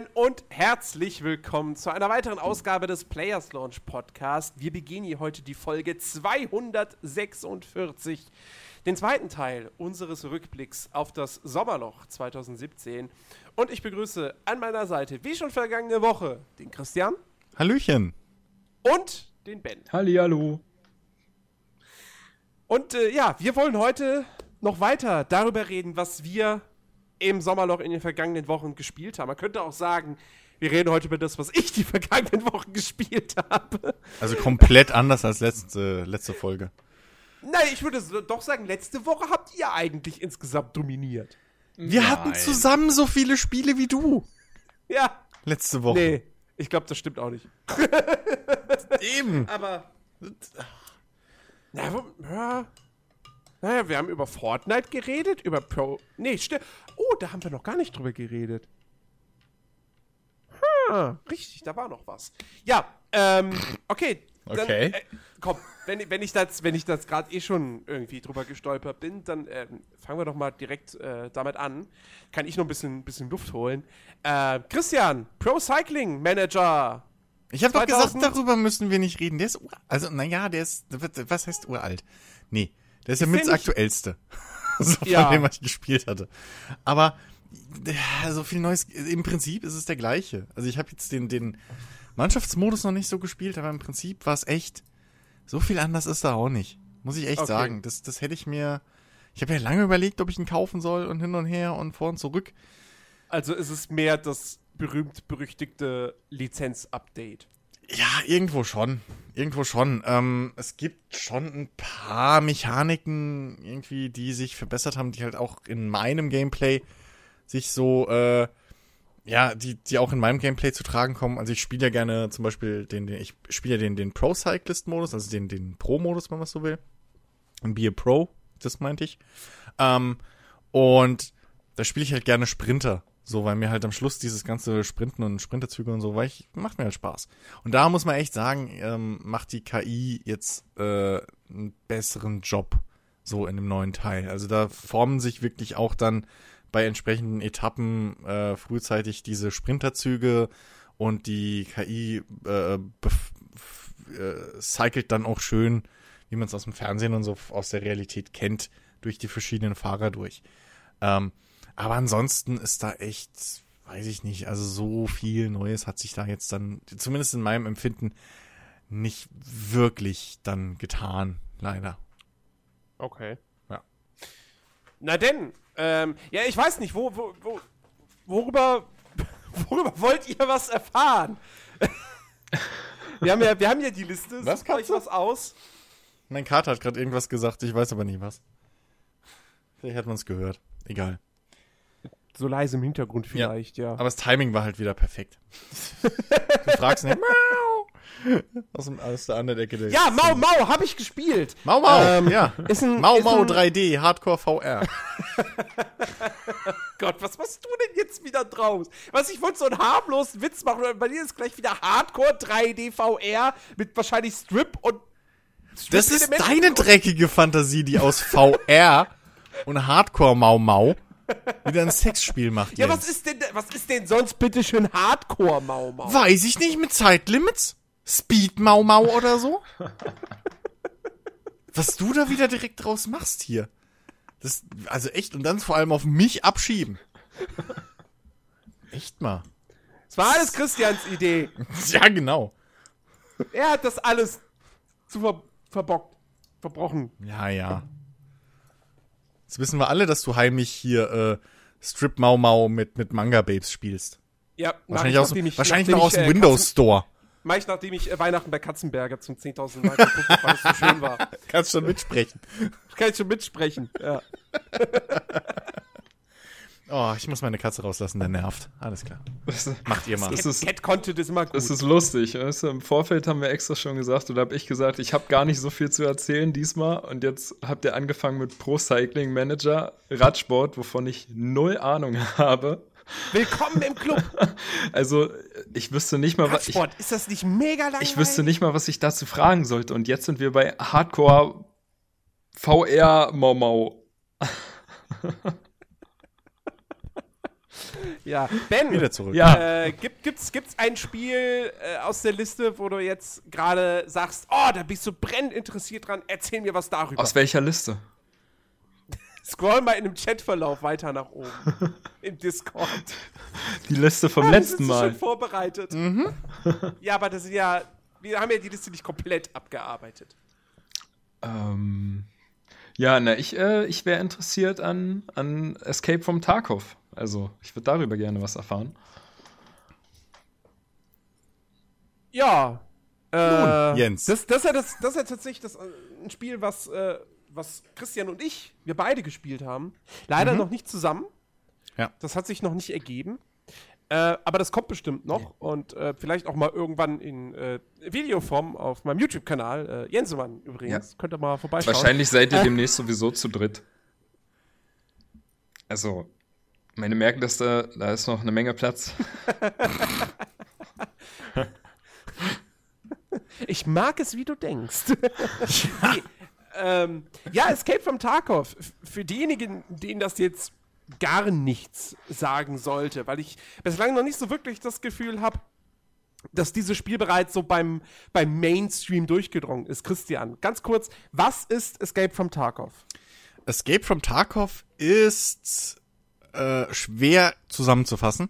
moin und herzlich willkommen zu einer weiteren Ausgabe des Players Launch Podcast. Wir beginnen hier heute die Folge 246, den zweiten Teil unseres Rückblicks auf das Sommerloch 2017. Und ich begrüße an meiner Seite, wie schon vergangene Woche, den Christian. Hallöchen. Und den Ben. Hallihallo. Und äh, ja, wir wollen heute noch weiter darüber reden, was wir im Sommerloch in den vergangenen Wochen gespielt haben. Man könnte auch sagen, wir reden heute über das, was ich die vergangenen Wochen gespielt habe. Also komplett anders als letzte, letzte Folge. Nein, ich würde doch sagen, letzte Woche habt ihr eigentlich insgesamt dominiert. Wir Nein. hatten zusammen so viele Spiele wie du. Ja. Letzte Woche. Nee, ich glaube, das stimmt auch nicht. Eben. Aber. Na, ja. Naja, wir haben über Fortnite geredet, über Pro. Nee, stimmt. Oh, da haben wir noch gar nicht drüber geredet. Hm, richtig, da war noch was. Ja, ähm, okay. Dann, okay. Äh, komm, wenn, wenn ich das, wenn ich das gerade eh schon irgendwie drüber gestolpert bin, dann äh, fangen wir doch mal direkt äh, damit an. Kann ich noch ein bisschen, bisschen Luft holen. Äh, Christian, Pro Cycling Manager. Ich habe doch gesagt, darüber müssen wir nicht reden. Der ist, also naja, der ist, was heißt uralt? Nee, der ist ja mit das aktuellste. so von ja. dem, was ich gespielt hatte. Aber ja, so viel Neues. Im Prinzip ist es der gleiche. Also ich habe jetzt den, den Mannschaftsmodus noch nicht so gespielt, aber im Prinzip war es echt. So viel anders ist da auch nicht. Muss ich echt okay. sagen. Das, das hätte ich mir. Ich habe ja lange überlegt, ob ich ihn kaufen soll und hin und her und vor und zurück. Also ist es mehr das berühmt-berüchtigte Lizenz-Update. Ja, irgendwo schon. Irgendwo schon. Ähm, es gibt schon ein paar Mechaniken irgendwie, die sich verbessert haben, die halt auch in meinem Gameplay sich so, äh, ja, die, die auch in meinem Gameplay zu tragen kommen. Also ich spiele ja gerne zum Beispiel den, den ich spiele ja den, den Pro-Cyclist-Modus, also den, den Pro-Modus, wenn man so will. Ein Be a Pro, das meinte ich. Ähm, und da spiele ich halt gerne Sprinter. So, weil mir halt am Schluss dieses ganze Sprinten und Sprinterzüge und so, weil ich, macht mir halt Spaß. Und da muss man echt sagen, ähm, macht die KI jetzt äh, einen besseren Job so in dem neuen Teil. Also da formen sich wirklich auch dann bei entsprechenden Etappen äh, frühzeitig diese Sprinterzüge und die KI äh, äh, cycelt dann auch schön, wie man es aus dem Fernsehen und so aus der Realität kennt, durch die verschiedenen Fahrer durch. Ähm, aber ansonsten ist da echt, weiß ich nicht, also so viel Neues hat sich da jetzt dann, zumindest in meinem Empfinden, nicht wirklich dann getan, leider. Okay. Ja. Na denn, ähm, ja, ich weiß nicht, wo, wo, wo, worüber, worüber wollt ihr was erfahren? wir, haben ja, wir haben ja die Liste. Was Sucht euch was aus? Mein Kater hat gerade irgendwas gesagt, ich weiß aber nie was. Vielleicht hat man es gehört. Egal so leise im Hintergrund vielleicht, ja. ja. Aber das Timing war halt wieder perfekt. du fragst nicht, Mau! Aus, dem, aus der anderen Ecke der Ja, Mau Mau, hab ich gespielt. Mau Mau, ähm, ja. Ist ein, Mau ist Mau 3D, Hardcore VR. Gott, was machst du denn jetzt wieder draus? Was, ich wollte so einen harmlosen Witz machen, bei dir ist gleich wieder Hardcore 3D VR mit wahrscheinlich Strip und Strip Das ist deine dreckige Fantasie, die aus VR und Hardcore Mau Mau wieder ein Sexspiel macht. Ja, was ist denn, was ist denn sonst bitte schön Hardcore Mau Mau? Weiß ich nicht, mit Zeitlimits? Speed Mau Mau oder so? was du da wieder direkt draus machst hier. Das, also echt, und dann vor allem auf mich abschieben. Echt mal. Es war alles Christians Idee. ja, genau. Er hat das alles zu ver verbockt, verbrochen. Ja, ja. Jetzt wissen wir alle, dass du heimlich hier äh, Strip Mau Mau mit, mit Manga Babes spielst. Ja, wahrscheinlich, aus, ich, wahrscheinlich noch aus dem äh, Windows Store. Mach ich, nachdem ich äh, Weihnachten bei Katzenberger zum 10.000 Mal geguckt habe, weil es so schön war. Kannst schon mitsprechen. Kann ich schon mitsprechen, ja. Oh, ich muss meine Katze rauslassen, der nervt. Alles klar. Macht ihr mal. Das ist, Cat Content ist immer gut. Das ist lustig. Weißt du, Im Vorfeld haben wir extra schon gesagt, oder habe ich gesagt, ich habe gar nicht so viel zu erzählen diesmal. Und jetzt habt ihr angefangen mit Pro Cycling Manager, Radsport, wovon ich null Ahnung habe. Willkommen im Club. Also, ich wüsste nicht mal, was. Radsport, ist das nicht mega langweilig? Ich wüsste nicht mal, was ich dazu fragen sollte. Und jetzt sind wir bei Hardcore VR Mau Mau. Ja, Ben, Wieder zurück. Ja. Äh, gibt, gibt's, gibt's ein Spiel äh, aus der Liste, wo du jetzt gerade sagst, oh, da bist du brennend interessiert dran, erzähl mir was darüber. Aus welcher Liste? Scroll mal in dem Chatverlauf weiter nach oben. Im Discord. Die Liste vom Ah, letzten sind Mal. schon vorbereitet. ja, aber das ist ja, wir haben ja die Liste nicht komplett abgearbeitet. Ähm, ja, na, ich, äh, ich wäre interessiert an, an Escape from Tarkov. Also, ich würde darüber gerne was erfahren. Ja. Äh, Nun, Jens. Das, das, ist ja das, das ist ja tatsächlich das, äh, ein Spiel, was, äh, was Christian und ich, wir beide gespielt haben. Leider noch nicht zusammen. Ja. Das hat sich noch nicht ergeben. Äh, aber das kommt bestimmt noch und äh, vielleicht auch mal irgendwann in äh, Videoform auf meinem YouTube-Kanal. Äh, Jensemann übrigens. Könnt ihr mal vorbeischauen. Wahrscheinlich seid ihr demnächst sowieso zu dritt. Also, meine merken, dass da, da ist noch eine Menge Platz. Ich mag es, wie du denkst. nee, ähm, ja, Escape from Tarkov. Für diejenigen, denen das jetzt gar nichts sagen sollte, weil ich bislang noch nicht so wirklich das Gefühl habe, dass dieses Spiel bereits so beim, beim Mainstream durchgedrungen ist. Christian, ganz kurz, was ist Escape from Tarkov? Escape from Tarkov ist äh, schwer zusammenzufassen.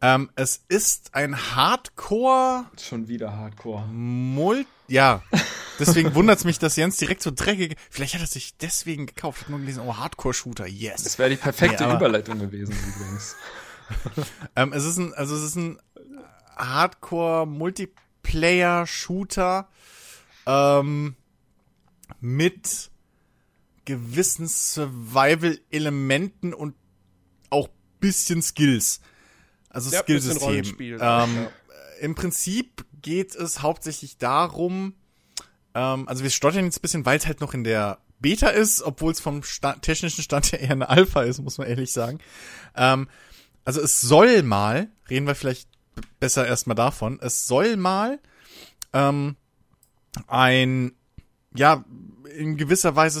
Ähm, es ist ein Hardcore Schon wieder Hardcore. Mult. Ja, deswegen wundert es mich, dass Jens direkt so dreckig. Vielleicht hat er sich deswegen gekauft. Ich habe nur gelesen, oh, Hardcore-Shooter, yes. Das wäre die perfekte Nee, Überleitung gewesen, übrigens. Ähm, es ist ein, also es ist ein Hardcore-Multiplayer-Shooter ähm, mit gewissen Survival-Elementen und bisschen Skills. Also Ja, Skillsystem. Ähm, ja. Im Prinzip geht es hauptsächlich darum, ähm, also wir stottern jetzt ein bisschen, weil es halt noch in der Beta ist, obwohl es vom Sta technischen Stand her eher eine Alpha ist, muss man ehrlich sagen. Ähm, also es soll mal, reden wir vielleicht besser erstmal davon, es soll mal ähm, ein, ja, in gewisser Weise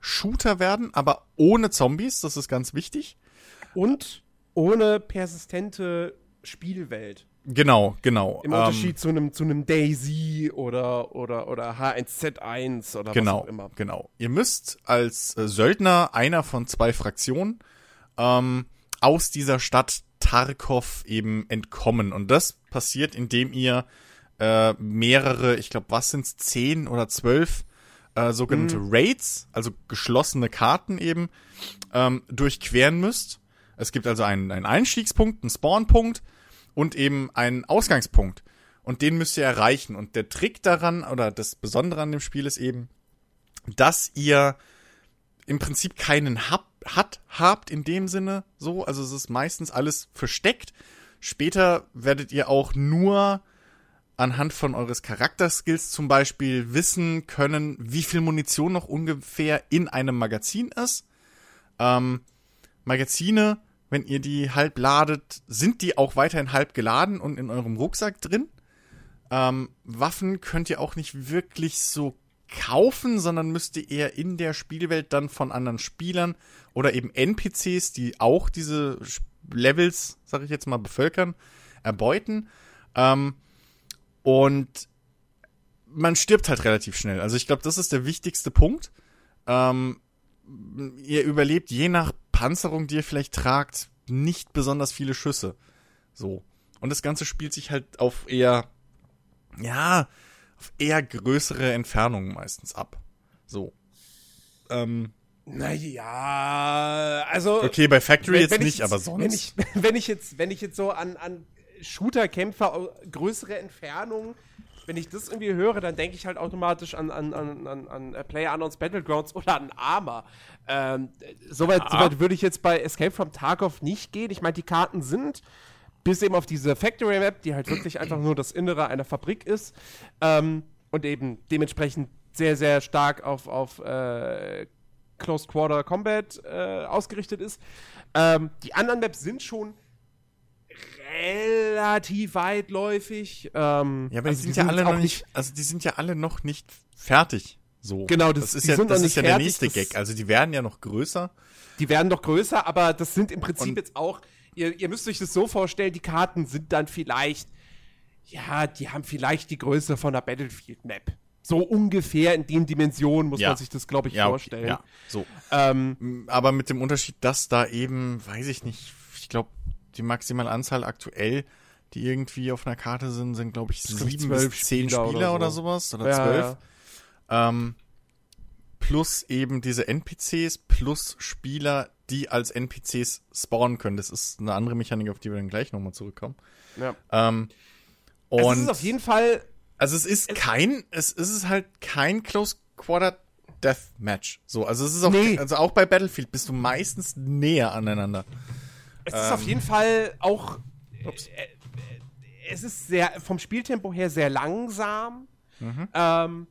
Survival-Shooter werden, aber ohne Zombies, das ist ganz wichtig. Und ohne persistente Spielwelt. Genau, genau. Im Ähm, Unterschied zu einem zu einem Daisy oder oder oder H1Z1 oder was Genau, auch immer. genau. Ihr müsst als äh, Söldner einer von zwei Fraktionen ähm, aus dieser Stadt Tarkov eben entkommen. Und das passiert, indem ihr äh, mehrere, ich glaube, was sind's, zehn oder zwölf äh, sogenannte Raids, also geschlossene Karten eben, ähm, durchqueren müsst. Es gibt also einen, einen Einstiegspunkt, einen Spawnpunkt und eben einen Ausgangspunkt. Und den müsst ihr erreichen. Und der Trick daran, oder das Besondere an dem Spiel ist eben, dass ihr im Prinzip keinen Hub hat, habt in dem Sinne so. Also es ist meistens alles versteckt. Später werdet ihr auch nur anhand von eures Charakterskills zum Beispiel wissen können, wie viel Munition noch ungefähr in einem Magazin ist. Ähm, Magazine, wenn ihr die halb ladet, sind die auch weiterhin halb geladen und in eurem Rucksack drin. Ähm, Waffen könnt ihr auch nicht wirklich so kaufen, sondern müsst ihr eher in der Spielwelt dann von anderen Spielern oder eben NPCs, die auch diese Levels, sag ich jetzt mal, bevölkern, erbeuten. Ähm, und man stirbt halt relativ schnell. Also ich glaube, das ist der wichtigste Punkt. Ähm, ihr überlebt je nach Panzerung, die ihr vielleicht tragt, nicht besonders viele Schüsse. So. Und das Ganze spielt sich halt auf eher, ja, auf eher größere Entfernungen meistens ab. So. Ähm, Naja, also. okay, bei Factory wenn- jetzt wenn ich nicht, aber sonst. Wenn ich, wenn ich jetzt, wenn ich jetzt so an, an Shooter-Kämpfer au- größere Entfernungen, wenn ich das irgendwie höre, dann denke ich halt automatisch an, an, an, an, an äh, PlayerUnknown's Battlegrounds oder an Arma. Ähm, Soweit so weit würde ich jetzt bei Escape from Tarkov nicht gehen. Ich meine, die Karten sind bis eben auf diese Factory Map, die halt wirklich einfach nur das Innere einer Fabrik ist ähm, und eben dementsprechend sehr, sehr stark auf, auf äh, Close Quarter Combat äh, ausgerichtet ist. Ähm, die anderen Maps sind schon relativ weitläufig. Ähm, ja, aber also die sind ja alle noch nicht, also die sind ja alle noch nicht fertig. So. Genau, das- das ist die ja, noch das nicht ist ja der fertig, nächste das- Gag. Also die werden ja noch größer. Die werden doch größer, aber das sind im Prinzip Und- jetzt auch, ihr, ihr müsst euch das so vorstellen, die Karten sind dann vielleicht, ja, die haben vielleicht die Größe von einer Battlefield-Map. So ungefähr in den Dimensionen muss Ja. man sich das, glaube ich, Ja, okay, vorstellen. ja, so. Ähm, Aber mit dem Unterschied, dass da eben, weiß ich nicht, ich glaube, die maximale Anzahl aktuell, die irgendwie auf einer Karte sind, sind, glaube ich, sieben zwölf bis zehn Spieler Spieler, oder oder, so. sowas. Oder ja, zwölf. ja. Ähm, plus eben diese NPCs, plus Spieler, die als NPCs spawnen können. Das ist eine andere Mechanik, auf die wir dann gleich nochmal zurückkommen. ja. Ähm, Also und es ist auf jeden Fall, also es ist kein, es ist halt kein Close Quarter Deathmatch. So, also es ist auch, Nee. also auch bei Battlefield bist du meistens näher aneinander. Es ist auf jeden Fall auch, äh, äh, es ist sehr, vom Spieltempo her sehr langsam. Ähm,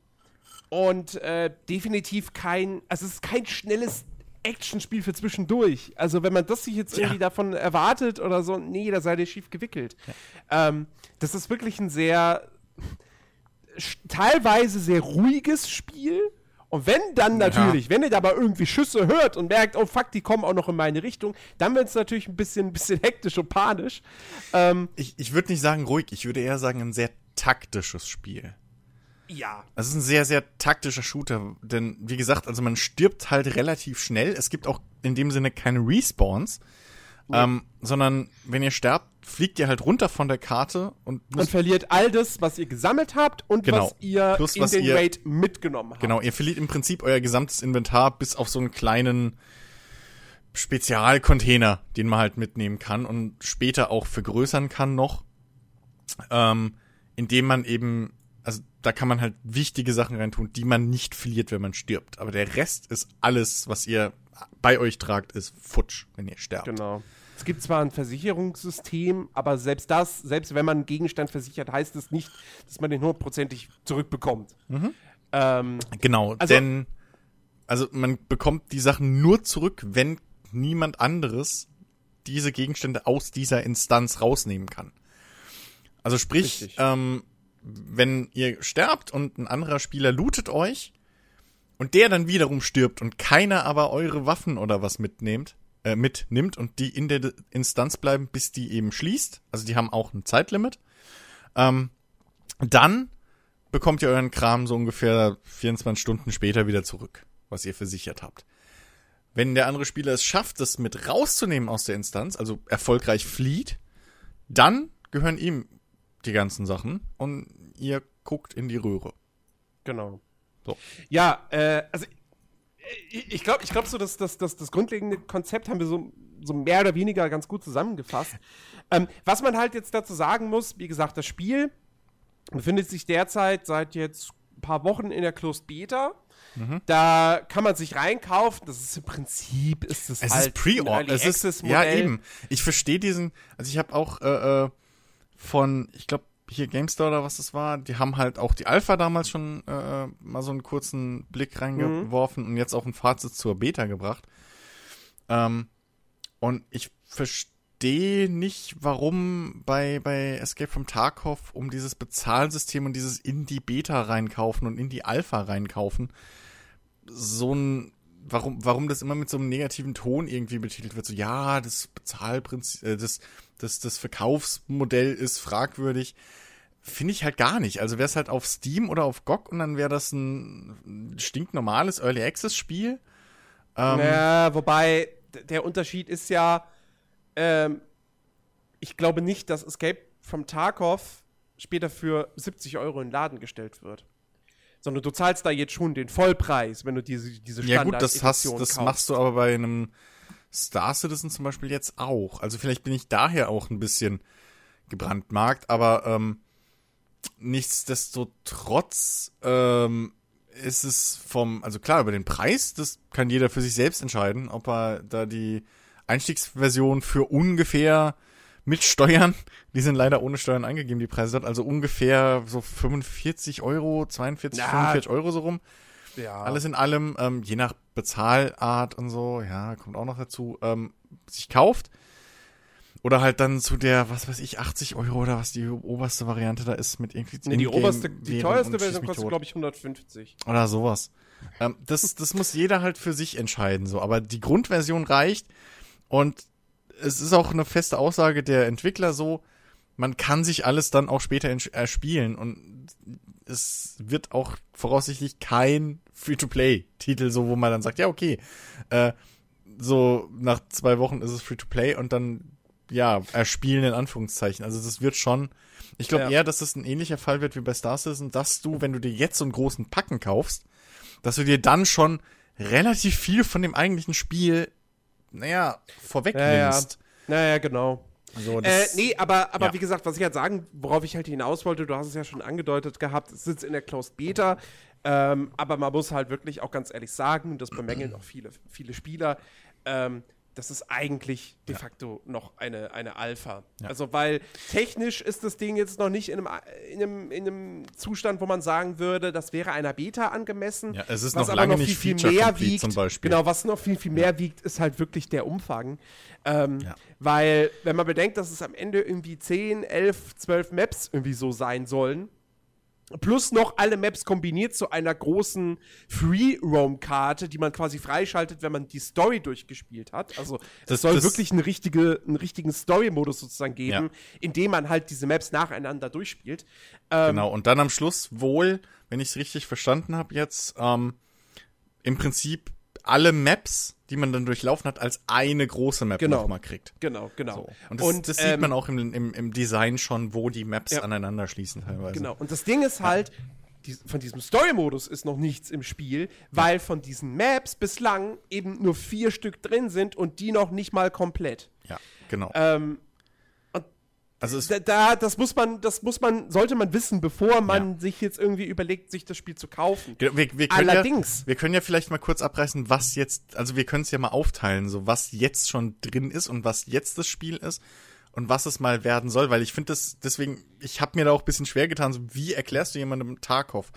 und äh, definitiv kein, also es ist kein schnelles Actionspiel für zwischendurch. Also wenn man das sich jetzt irgendwie davon erwartet oder so, nee, da seid ihr schief gewickelt. Ähm, das ist wirklich ein sehr, teilweise sehr ruhiges Spiel. Und wenn dann natürlich, wenn ihr aber irgendwie Schüsse hört und merkt, oh fuck, die kommen auch noch in meine Richtung, dann wird es natürlich ein bisschen, ein bisschen hektisch und panisch. Ähm, Ich, ich würde nicht sagen ruhig, ich würde eher sagen ein sehr taktisches Spiel. ja. Es ist ein sehr, sehr taktischer Shooter, denn wie gesagt, also man stirbt halt relativ schnell. Es gibt auch in dem Sinne keine Respawns, ähm, sondern wenn ihr sterbt, fliegt ihr halt runter von der Karte und Und verliert all das, was ihr gesammelt habt und Genau. was ihr Plus, in was den ihr- Raid mitgenommen habt. genau, ihr verliert im Prinzip euer gesamtes Inventar bis auf so einen kleinen Spezialcontainer, den man halt mitnehmen kann und später auch vergrößern kann noch, ähm, indem man eben, also da kann man halt wichtige Sachen reintun, die man nicht verliert, wenn man stirbt. Aber der Rest ist alles, was ihr bei euch tragt, ist futsch, wenn ihr sterbt. Genau. Es gibt zwar ein Versicherungssystem, aber selbst das, selbst wenn man einen Gegenstand versichert, heißt es nicht, dass man den hundertprozentig zurückbekommt. Ähm, Genau, Also- denn also man bekommt die Sachen nur zurück, wenn niemand anderes diese Gegenstände aus dieser Instanz rausnehmen kann. Also sprich, Richtig. ähm, wenn ihr sterbt und ein anderer Spieler lootet euch und der dann wiederum stirbt und keiner aber eure Waffen oder was mitnehmt, äh, mitnimmt und die in der Instanz bleiben, bis die eben schließt, also die haben auch ein Zeitlimit, ähm, dann bekommt ihr euren Kram so ungefähr 24 Stunden später wieder zurück, was ihr versichert habt. Wenn der andere Spieler es schafft, das mit rauszunehmen aus der Instanz, also erfolgreich flieht, dann gehören ihm die ganzen Sachen und ihr guckt in die Röhre. genau. So. Ja, äh, also ich, glaube, ich glaub so, dass das, das, das grundlegende Konzept haben wir so, so mehr oder weniger ganz gut zusammengefasst. Ähm, was man halt jetzt dazu sagen muss, wie gesagt, das Spiel befindet sich derzeit seit jetzt ein paar Wochen in der Closed Beta. Mhm. Da kann man sich reinkaufen. Das ist im Prinzip ist es, Es halt ist Pre-Order. Early Es ist ja eben. Ich verstehe diesen. Also ich habe auch äh, äh, von, ich glaube hier GameStar oder was das war, die haben halt auch die Alpha damals schon äh, mal so einen kurzen Blick reingeworfen und jetzt auch ein Fazit zur Beta gebracht. Ähm, und ich verstehe nicht, warum bei, bei Escape from Tarkov um dieses Bezahlsystem und dieses in die Beta reinkaufen und in die Alpha reinkaufen so ein warum warum das immer mit so einem negativen Ton irgendwie betitelt wird so ja das Bezahlprinzip äh, das das das Verkaufsmodell ist fragwürdig finde ich halt gar nicht also wäre es halt auf Steam oder auf GOG und dann wäre das ein stinknormales Early Access Spiel ähm, Ja, wobei der Unterschied ist ja, ähm, ich glaube nicht, dass Escape from Tarkov später für 70 Euro in den Laden gestellt wird. Sondern du zahlst da jetzt schon den Vollpreis, wenn du diese, diese ja gut das hast das kaufst. machst du aber bei einem Star Citizen zum Beispiel jetzt auch also vielleicht bin ich daher auch ein bisschen gebrandmarkt aber ähm, nichtsdestotrotz ähm, ist es vom, also klar, über den Preis, das kann jeder für sich selbst entscheiden, ob er da die Einstiegsversion für ungefähr mit Steuern, die sind leider ohne Steuern angegeben, die Preise dort, also ungefähr so 45 Euro, 42, Ja. 45 Euro so rum. Ja. Alles in allem, ähm, je nach Bezahlart und so, ja, kommt auch noch dazu, ähm, sich kauft. Oder halt dann zu der, was weiß ich, 80 Euro oder was die oberste Variante da ist mit irgendwie. Nee, die oberste, die teuerste Version kostet, glaube ich, 150. Oder sowas. Ähm, das, das muss jeder halt für sich entscheiden, so. Aber die Grundversion reicht und es ist auch eine feste Aussage der Entwickler so, man kann sich alles dann auch später erspielen und es wird auch voraussichtlich kein Free-to-Play-Titel, so wo man dann sagt, ja, okay, äh, so nach zwei Wochen ist es Free-to-Play und dann, ja, erspielen in Anführungszeichen. Also das wird schon, ich glaube Ja. eher, dass das ein ähnlicher Fall wird wie bei Star Citizen, dass du, wenn du dir jetzt so einen großen Packen kaufst, dass du dir dann schon relativ viel von dem eigentlichen Spiel, naja, vorwegnimmst. Naja, genau. So, Äh, nee, aber, aber ja. wie gesagt, was ich halt sagen, worauf ich halt hinaus wollte, du hast es ja schon angedeutet gehabt, es sitzt in der Closed Beta, ähm, aber man muss halt wirklich auch ganz ehrlich sagen, das bemängeln auch viele, viele Spieler, ähm, das ist eigentlich de facto noch eine, eine Alpha. Ja. Also, weil technisch ist das Ding jetzt noch nicht in einem, in, einem, in einem Zustand, wo man sagen würde, das wäre einer Beta angemessen. Ja, es ist was noch lange noch nicht viel, viel mehr wiegt. zum Beispiel. Genau, was noch viel, viel mehr wiegt, ist halt wirklich der Umfang. Ähm, Ja. Weil, wenn man bedenkt, dass es am Ende irgendwie 10, 11, 12 Maps irgendwie so sein sollen, plus noch alle Maps kombiniert zu einer großen Free-Roam-Karte, die man quasi freischaltet, wenn man die Story durchgespielt hat. Also es Das- soll das- wirklich eine richtige, einen richtigen Story-Modus sozusagen geben, Ja. in dem man halt diese Maps nacheinander durchspielt. Ähm, Genau, und dann am Schluss wohl, wenn ich es richtig verstanden habe jetzt, ähm, im Prinzip alle Maps, die man dann durchlaufen hat, als eine große Map Genau. nochmal kriegt. Genau, genau. So. Und das, das sieht ähm, man auch im, im, im Design schon, wo die Maps Ja. aneinander schließen teilweise. Genau. Und das Ding ist halt, die, von diesem Story-Modus ist noch nichts im Spiel, weil von diesen Maps bislang eben nur vier Stück drin sind und die noch nicht mal komplett. Ja, genau. Ähm, also es, da, da, das muss man, das muss man, sollte man wissen, bevor man sich jetzt irgendwie überlegt, sich das Spiel zu kaufen. wir, wir können Allerdings. Ja, wir können ja vielleicht mal kurz abreißen, was jetzt, also wir können es ja mal aufteilen, so was jetzt schon drin ist und was jetzt das Spiel ist und was es mal werden soll, weil ich finde das, deswegen, ich habe mir da auch ein bisschen schwer getan, so wie erklärst du jemandem Tarkov?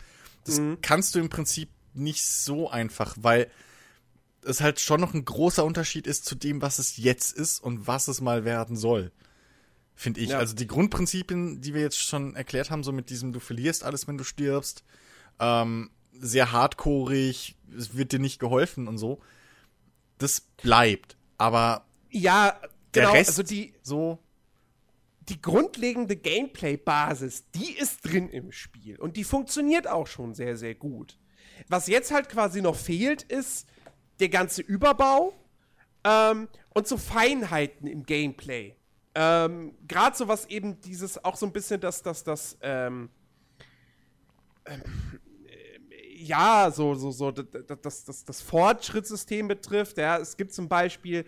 Das kannst du im Prinzip nicht so einfach, weil es halt schon noch ein großer Unterschied ist zu dem, was es jetzt ist und was es mal werden soll. Finde ich. Ja. Also die Grundprinzipien, die wir jetzt schon erklärt haben, so mit diesem, du verlierst alles, wenn du stirbst, ähm, sehr hardcoreig, es wird dir nicht geholfen und so. Das bleibt. Aber Ja, der genau, Rest also die, so, die grundlegende Gameplay-Basis, die ist drin im Spiel und die funktioniert auch schon sehr, sehr gut. Was jetzt halt quasi noch fehlt, ist der ganze Überbau ähm, und so Feinheiten im Gameplay. Ähm, Gerade so was eben dieses auch so ein bisschen das, das, das, ähm, ähm, äh, ja, so, so, so, das, das, das, das Fortschrittssystem betrifft. Ja, es gibt zum Beispiel,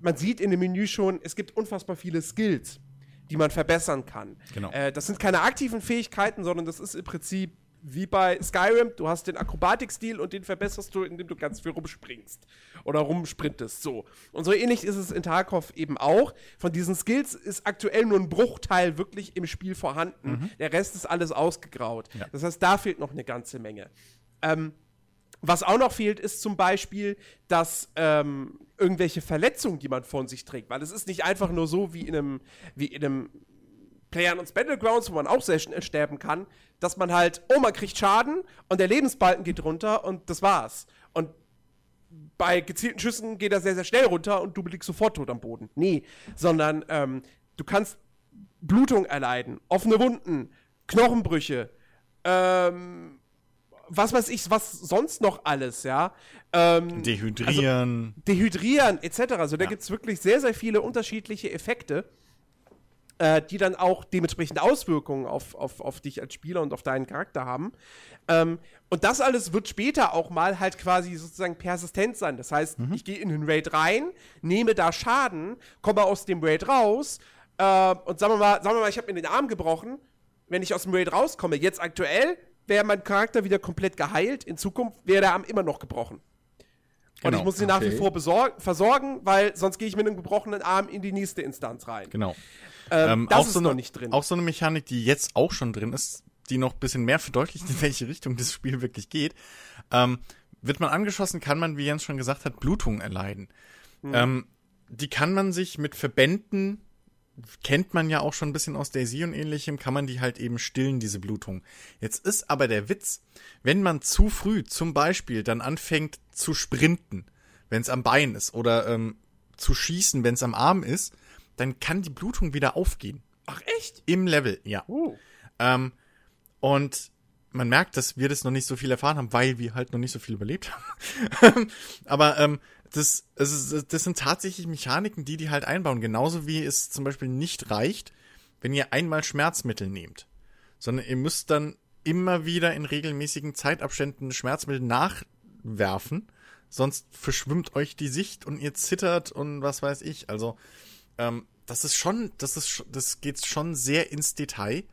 man sieht in dem Menü schon, es gibt unfassbar viele Skills, die man verbessern kann. Genau. Äh, das sind keine aktiven Fähigkeiten, sondern das ist im Prinzip wie bei Skyrim, du hast den Akrobatikstil und den verbesserst du, indem du ganz viel rumspringst oder rumsprintest, so. Und so ähnlich ist es in Tarkov eben auch. Von diesen Skills ist aktuell nur ein Bruchteil wirklich im Spiel vorhanden. Der Rest ist alles ausgegraut. Ja. Das heißt, da fehlt noch eine ganze Menge. Ähm, was auch noch fehlt, ist zum Beispiel, dass ähm, irgendwelche Verletzungen, die man von sich trägt, weil es ist nicht einfach nur so wie in einem, wie in einem PlayerUnknown's Battlegrounds, wo man auch sehr schnell sterben kann, dass man halt, oh, man kriegt Schaden und der Lebensbalken geht runter und das war's. Und bei gezielten Schüssen geht er sehr, sehr schnell runter und du liegst sofort tot am Boden. Nee, sondern ähm, du kannst Blutung erleiden, offene Wunden, Knochenbrüche, ähm, was weiß ich, was sonst noch alles, ja. Ähm, dehydrieren. dehydrieren etc. Also da Ja. gibt es wirklich sehr, sehr viele unterschiedliche Effekte, äh, die dann auch dementsprechende Auswirkungen auf, auf, auf dich als Spieler und auf deinen Charakter haben. Ähm, und das alles wird später auch mal halt quasi sozusagen persistent sein. Das heißt, ich gehe in den Raid rein, nehme da Schaden, komme aus dem Raid raus äh, und sagen wir mal, sagen wir mal, ich habe mir den Arm gebrochen. Wenn ich aus dem Raid rauskomme, jetzt aktuell, wäre mein Charakter wieder komplett geheilt. In Zukunft wäre der Arm immer noch gebrochen. Und Genau, ich muss ihn nach wie okay. vor besorg- versorgen, weil sonst gehe ich mit einem gebrochenen Arm in die nächste Instanz rein. Genau. Ähm, Ähm, das auch ist so noch eine, nicht drin. Auch so eine Mechanik, die jetzt auch schon drin ist, die noch ein bisschen mehr verdeutlicht, in welche Richtung das Spiel wirklich geht. Ähm, wird man angeschossen, kann man, wie Jens schon gesagt hat, Blutungen erleiden. Hm. Ähm, die kann man sich mit Verbänden, kennt man ja auch schon ein bisschen aus Daisy und ähnlichem, kann man die halt eben stillen, diese Blutung. Jetzt ist aber der Witz, wenn man zu früh zum Beispiel dann anfängt zu sprinten, wenn es am Bein ist, oder ähm, zu schießen, wenn es am Arm ist, dann kann die Blutung wieder aufgehen. Ach, echt? Im Level, ja. Uh. Ähm, und man merkt, dass wir das noch nicht so viel erfahren haben, weil wir halt noch nicht so viel überlebt haben. Aber ähm, das, also, das sind tatsächlich Mechaniken, die die halt einbauen. Genauso wie es zum Beispiel nicht reicht, wenn ihr einmal Schmerzmittel nehmt. Sondern ihr müsst dann immer wieder in regelmäßigen Zeitabständen Schmerzmittel nachwerfen. Sonst verschwimmt euch die Sicht und ihr zittert und was weiß ich. Also, ähm, das ist schon, das ist, das geht schon sehr ins Detail.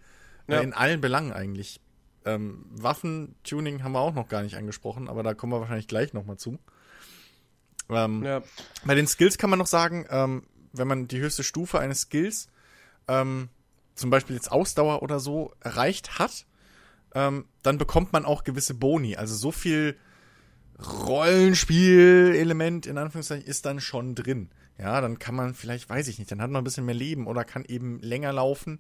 Ja. In allen Belangen eigentlich. Ähm, Waffentuning haben wir auch noch gar nicht angesprochen, aber da kommen wir wahrscheinlich gleich nochmal zu. Ähm, ja. Bei den Skills kann man noch sagen, ähm, wenn man die höchste Stufe eines Skills, ähm, zum Beispiel jetzt Ausdauer oder so, erreicht hat, ähm, dann bekommt man auch gewisse Boni. Also so viel Rollenspielelement in Anführungszeichen ist dann schon drin. Ja, dann kann man vielleicht, weiß ich nicht, dann hat man ein bisschen mehr Leben oder kann eben länger laufen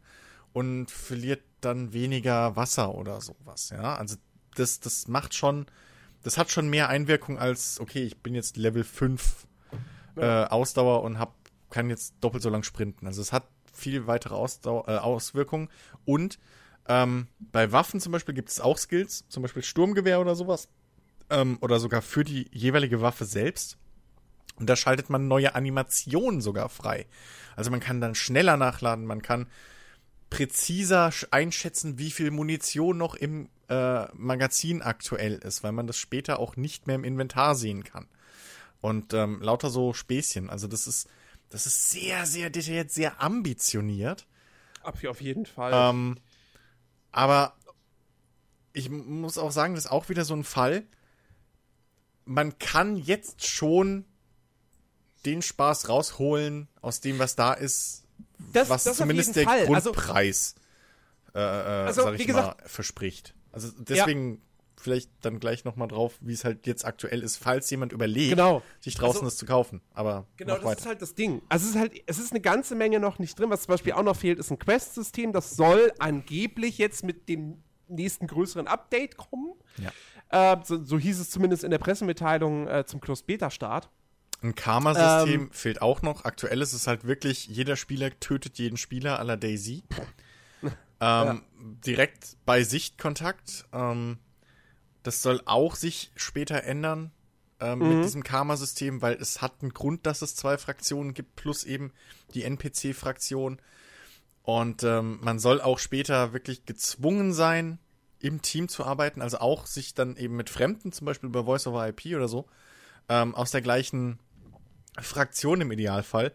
und verliert dann weniger Wasser oder sowas. Ja, also das, das macht schon, das hat schon mehr Einwirkung als, okay, ich bin jetzt Level 5 ja. äh, Ausdauer und hab, kann jetzt doppelt so lang sprinten. Also es hat viel weitere Ausdauer, äh, Auswirkungen und ähm, bei Waffen zum Beispiel gibt es auch Skills, zum Beispiel Sturmgewehr oder sowas. Ähm, oder sogar für die jeweilige Waffe selbst. Und da schaltet man neue Animationen sogar frei. Also man kann dann schneller nachladen, man kann präziser einschätzen, wie viel Munition noch im äh, Magazin aktuell ist, weil man das später auch nicht mehr im Inventar sehen kann. Und ähm, lauter so Späßchen. Also das ist, das ist sehr, sehr detailliert, sehr ambitioniert. Auf jeden Fall. Ähm, aber ich muss auch sagen, das ist auch wieder so ein Fall. Man kann jetzt schon den Spaß rausholen aus dem, was da ist, das, was das zumindest der Fall. Also Grundpreis, also, äh, also, sag ich gesagt, mal, verspricht. Also deswegen ja. vielleicht dann gleich nochmal drauf, wie es halt jetzt aktuell ist, falls jemand überlegt, genau. sich draußen also, das zu kaufen. Aber genau, das weiter. ist halt das Ding. Also es ist halt, es ist eine ganze Menge noch nicht drin. Was zum Beispiel auch noch fehlt, ist ein Quest-System. Das soll angeblich jetzt mit dem nächsten größeren Update kommen. Ja. Äh, so, so, hieß es zumindest in der Pressemitteilung äh, zum Closed-Beta-Start. Ein Karma-System ähm, fehlt auch noch. Aktuell ist es halt wirklich, jeder Spieler tötet jeden Spieler aller Daisy. ähm, ja. Direkt bei Sichtkontakt. Ähm, das soll auch sich später ändern ähm, mhm. mit diesem Karma-System, weil es hat einen Grund, dass es zwei Fraktionen gibt, plus eben die NPC-Fraktion. Und ähm, man soll auch später wirklich gezwungen sein, im Team zu arbeiten, also auch sich dann eben mit Fremden, zum Beispiel über Voice over IP oder so, ähm, aus der gleichen Fraktion im Idealfall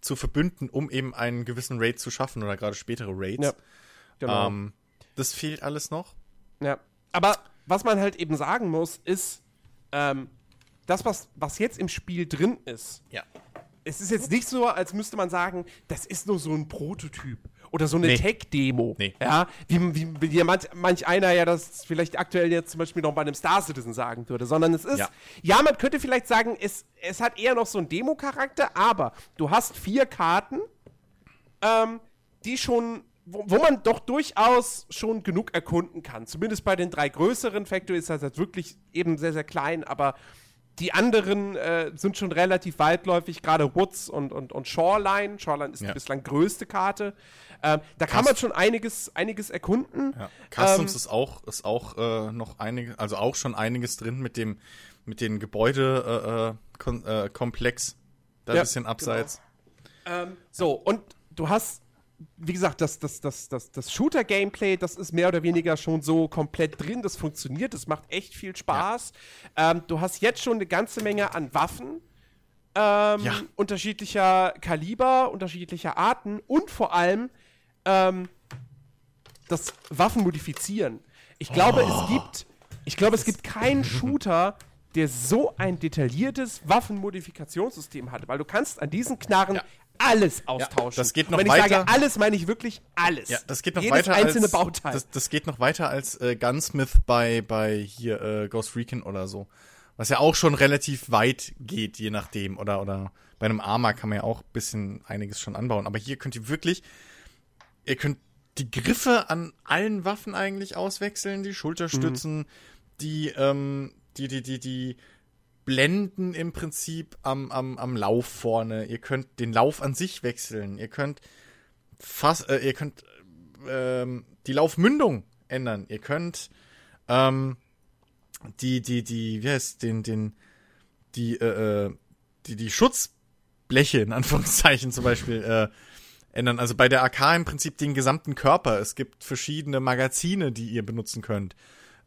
zu verbünden, um eben einen gewissen Raid zu schaffen oder gerade spätere Raids. Ja, genau. Ähm, das fehlt alles noch. Ja, aber was man halt eben sagen muss, ist, ähm, das, was, was jetzt im Spiel drin ist, ja. es ist jetzt nicht so, als müsste man sagen, das ist nur so ein Prototyp oder so eine nee. Tech-Demo. Nee. Ja, wie, wie, wie manch, manch, einer ja das vielleicht aktuell jetzt zum Beispiel noch bei einem Star Citizen sagen würde, sondern es ist, ja, ja man könnte vielleicht sagen, es, es hat eher noch so einen Demo-Charakter, aber du hast vier Karten, ähm, die schon wo, wo, man doch durchaus schon genug erkunden kann. Zumindest bei den drei größeren Factory ist das jetzt wirklich eben sehr, sehr klein, aber die anderen äh, sind schon relativ weitläufig, gerade Woods und, und, und Shoreline. Shoreline ist ja. die bislang größte Karte. Ähm, da kann man schon einiges, einiges erkunden. Ja. Customs ähm, ist auch, ist auch äh, noch einige, also auch schon einiges drin mit dem, mit den Gebäudekomplex. Äh, äh, da ein ja, bisschen abseits. Genau. Ähm, so, und du hast wie gesagt, das, das, das, das, das Shooter-Gameplay, das ist mehr oder weniger schon so komplett drin. Das funktioniert, das macht echt viel Spaß. Ja. Ähm, du hast jetzt schon eine ganze Menge an Waffen. Ähm, ja. unterschiedlicher Kaliber, unterschiedlicher Arten und vor allem ähm, das Waffenmodifizieren. Ich glaube, oh. es gibt, ich glaube, es gibt keinen Shooter, der so ein detailliertes Waffenmodifikationssystem hat, weil du kannst an diesen Knarren ja alles austauschen. Ja, das geht noch wenn weiter. ich sage alles, meine ich wirklich alles. Ja, das geht noch Jedes weiter einzelne als, Bauteil. Das, das, geht noch weiter als äh, Gunsmith bei, bei hier äh, Ghost Recon oder so. Was ja auch schon relativ weit geht, je nachdem. Oder, oder bei einem Armor kann man ja auch ein bisschen einiges schon anbauen. Aber hier könnt ihr wirklich, ihr könnt die Griffe an allen Waffen eigentlich auswechseln, die Schulterstützen, mhm. die, ähm, die, die, die, die Blenden im Prinzip am, am, am Lauf vorne. Ihr könnt den Lauf an sich wechseln. Ihr könnt fast, äh, ihr könnt ähm, die Laufmündung ändern. Ihr könnt ähm, die, die, die, wie heißt den, den, die, äh, äh die, die Schutzbleche, in Anführungszeichen zum Beispiel, äh, ändern. Also bei der AK im Prinzip den gesamten Körper. Es gibt verschiedene Magazine, die ihr benutzen könnt.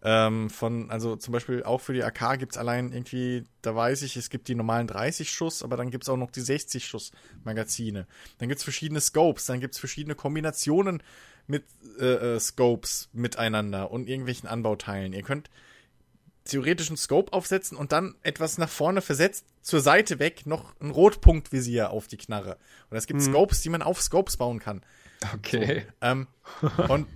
Ähm, von, also zum Beispiel auch für die AK gibt's allein irgendwie, da weiß ich, es gibt die normalen 30 Schuss, aber dann gibt's auch noch die 60 Schuss Magazine. Dann gibt's verschiedene Scopes, dann gibt's verschiedene Kombinationen mit äh, äh, Scopes miteinander und irgendwelchen Anbauteilen. Ihr könnt theoretisch einen Scope aufsetzen und dann etwas nach vorne versetzt, zur Seite weg, noch ein Rotpunktvisier auf die Knarre. Und es gibt hm. Scopes, die man auf Scopes bauen kann. Okay. So, ähm, und,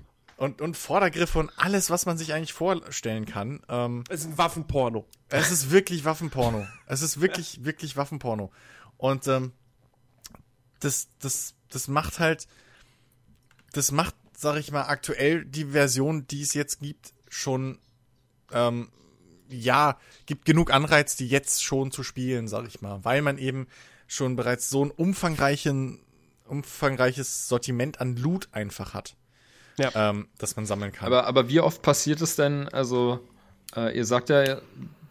und, und Vordergriffe und alles, was man sich eigentlich vorstellen kann. Ähm, es ist ein Waffenporno. Es ist wirklich Waffenporno. es ist wirklich, wirklich Waffenporno. Und ähm, das, das, das macht halt, das macht, sag ich mal, aktuell die Version, die es jetzt gibt, schon ähm, ja, gibt genug Anreiz, die jetzt schon zu spielen, sag ich mal, weil man eben schon bereits so ein umfangreichen, umfangreiches Sortiment an Loot einfach hat, ja. ähm, das man sammeln kann. Aber, aber wie oft passiert es denn, also äh, ihr sagt ja,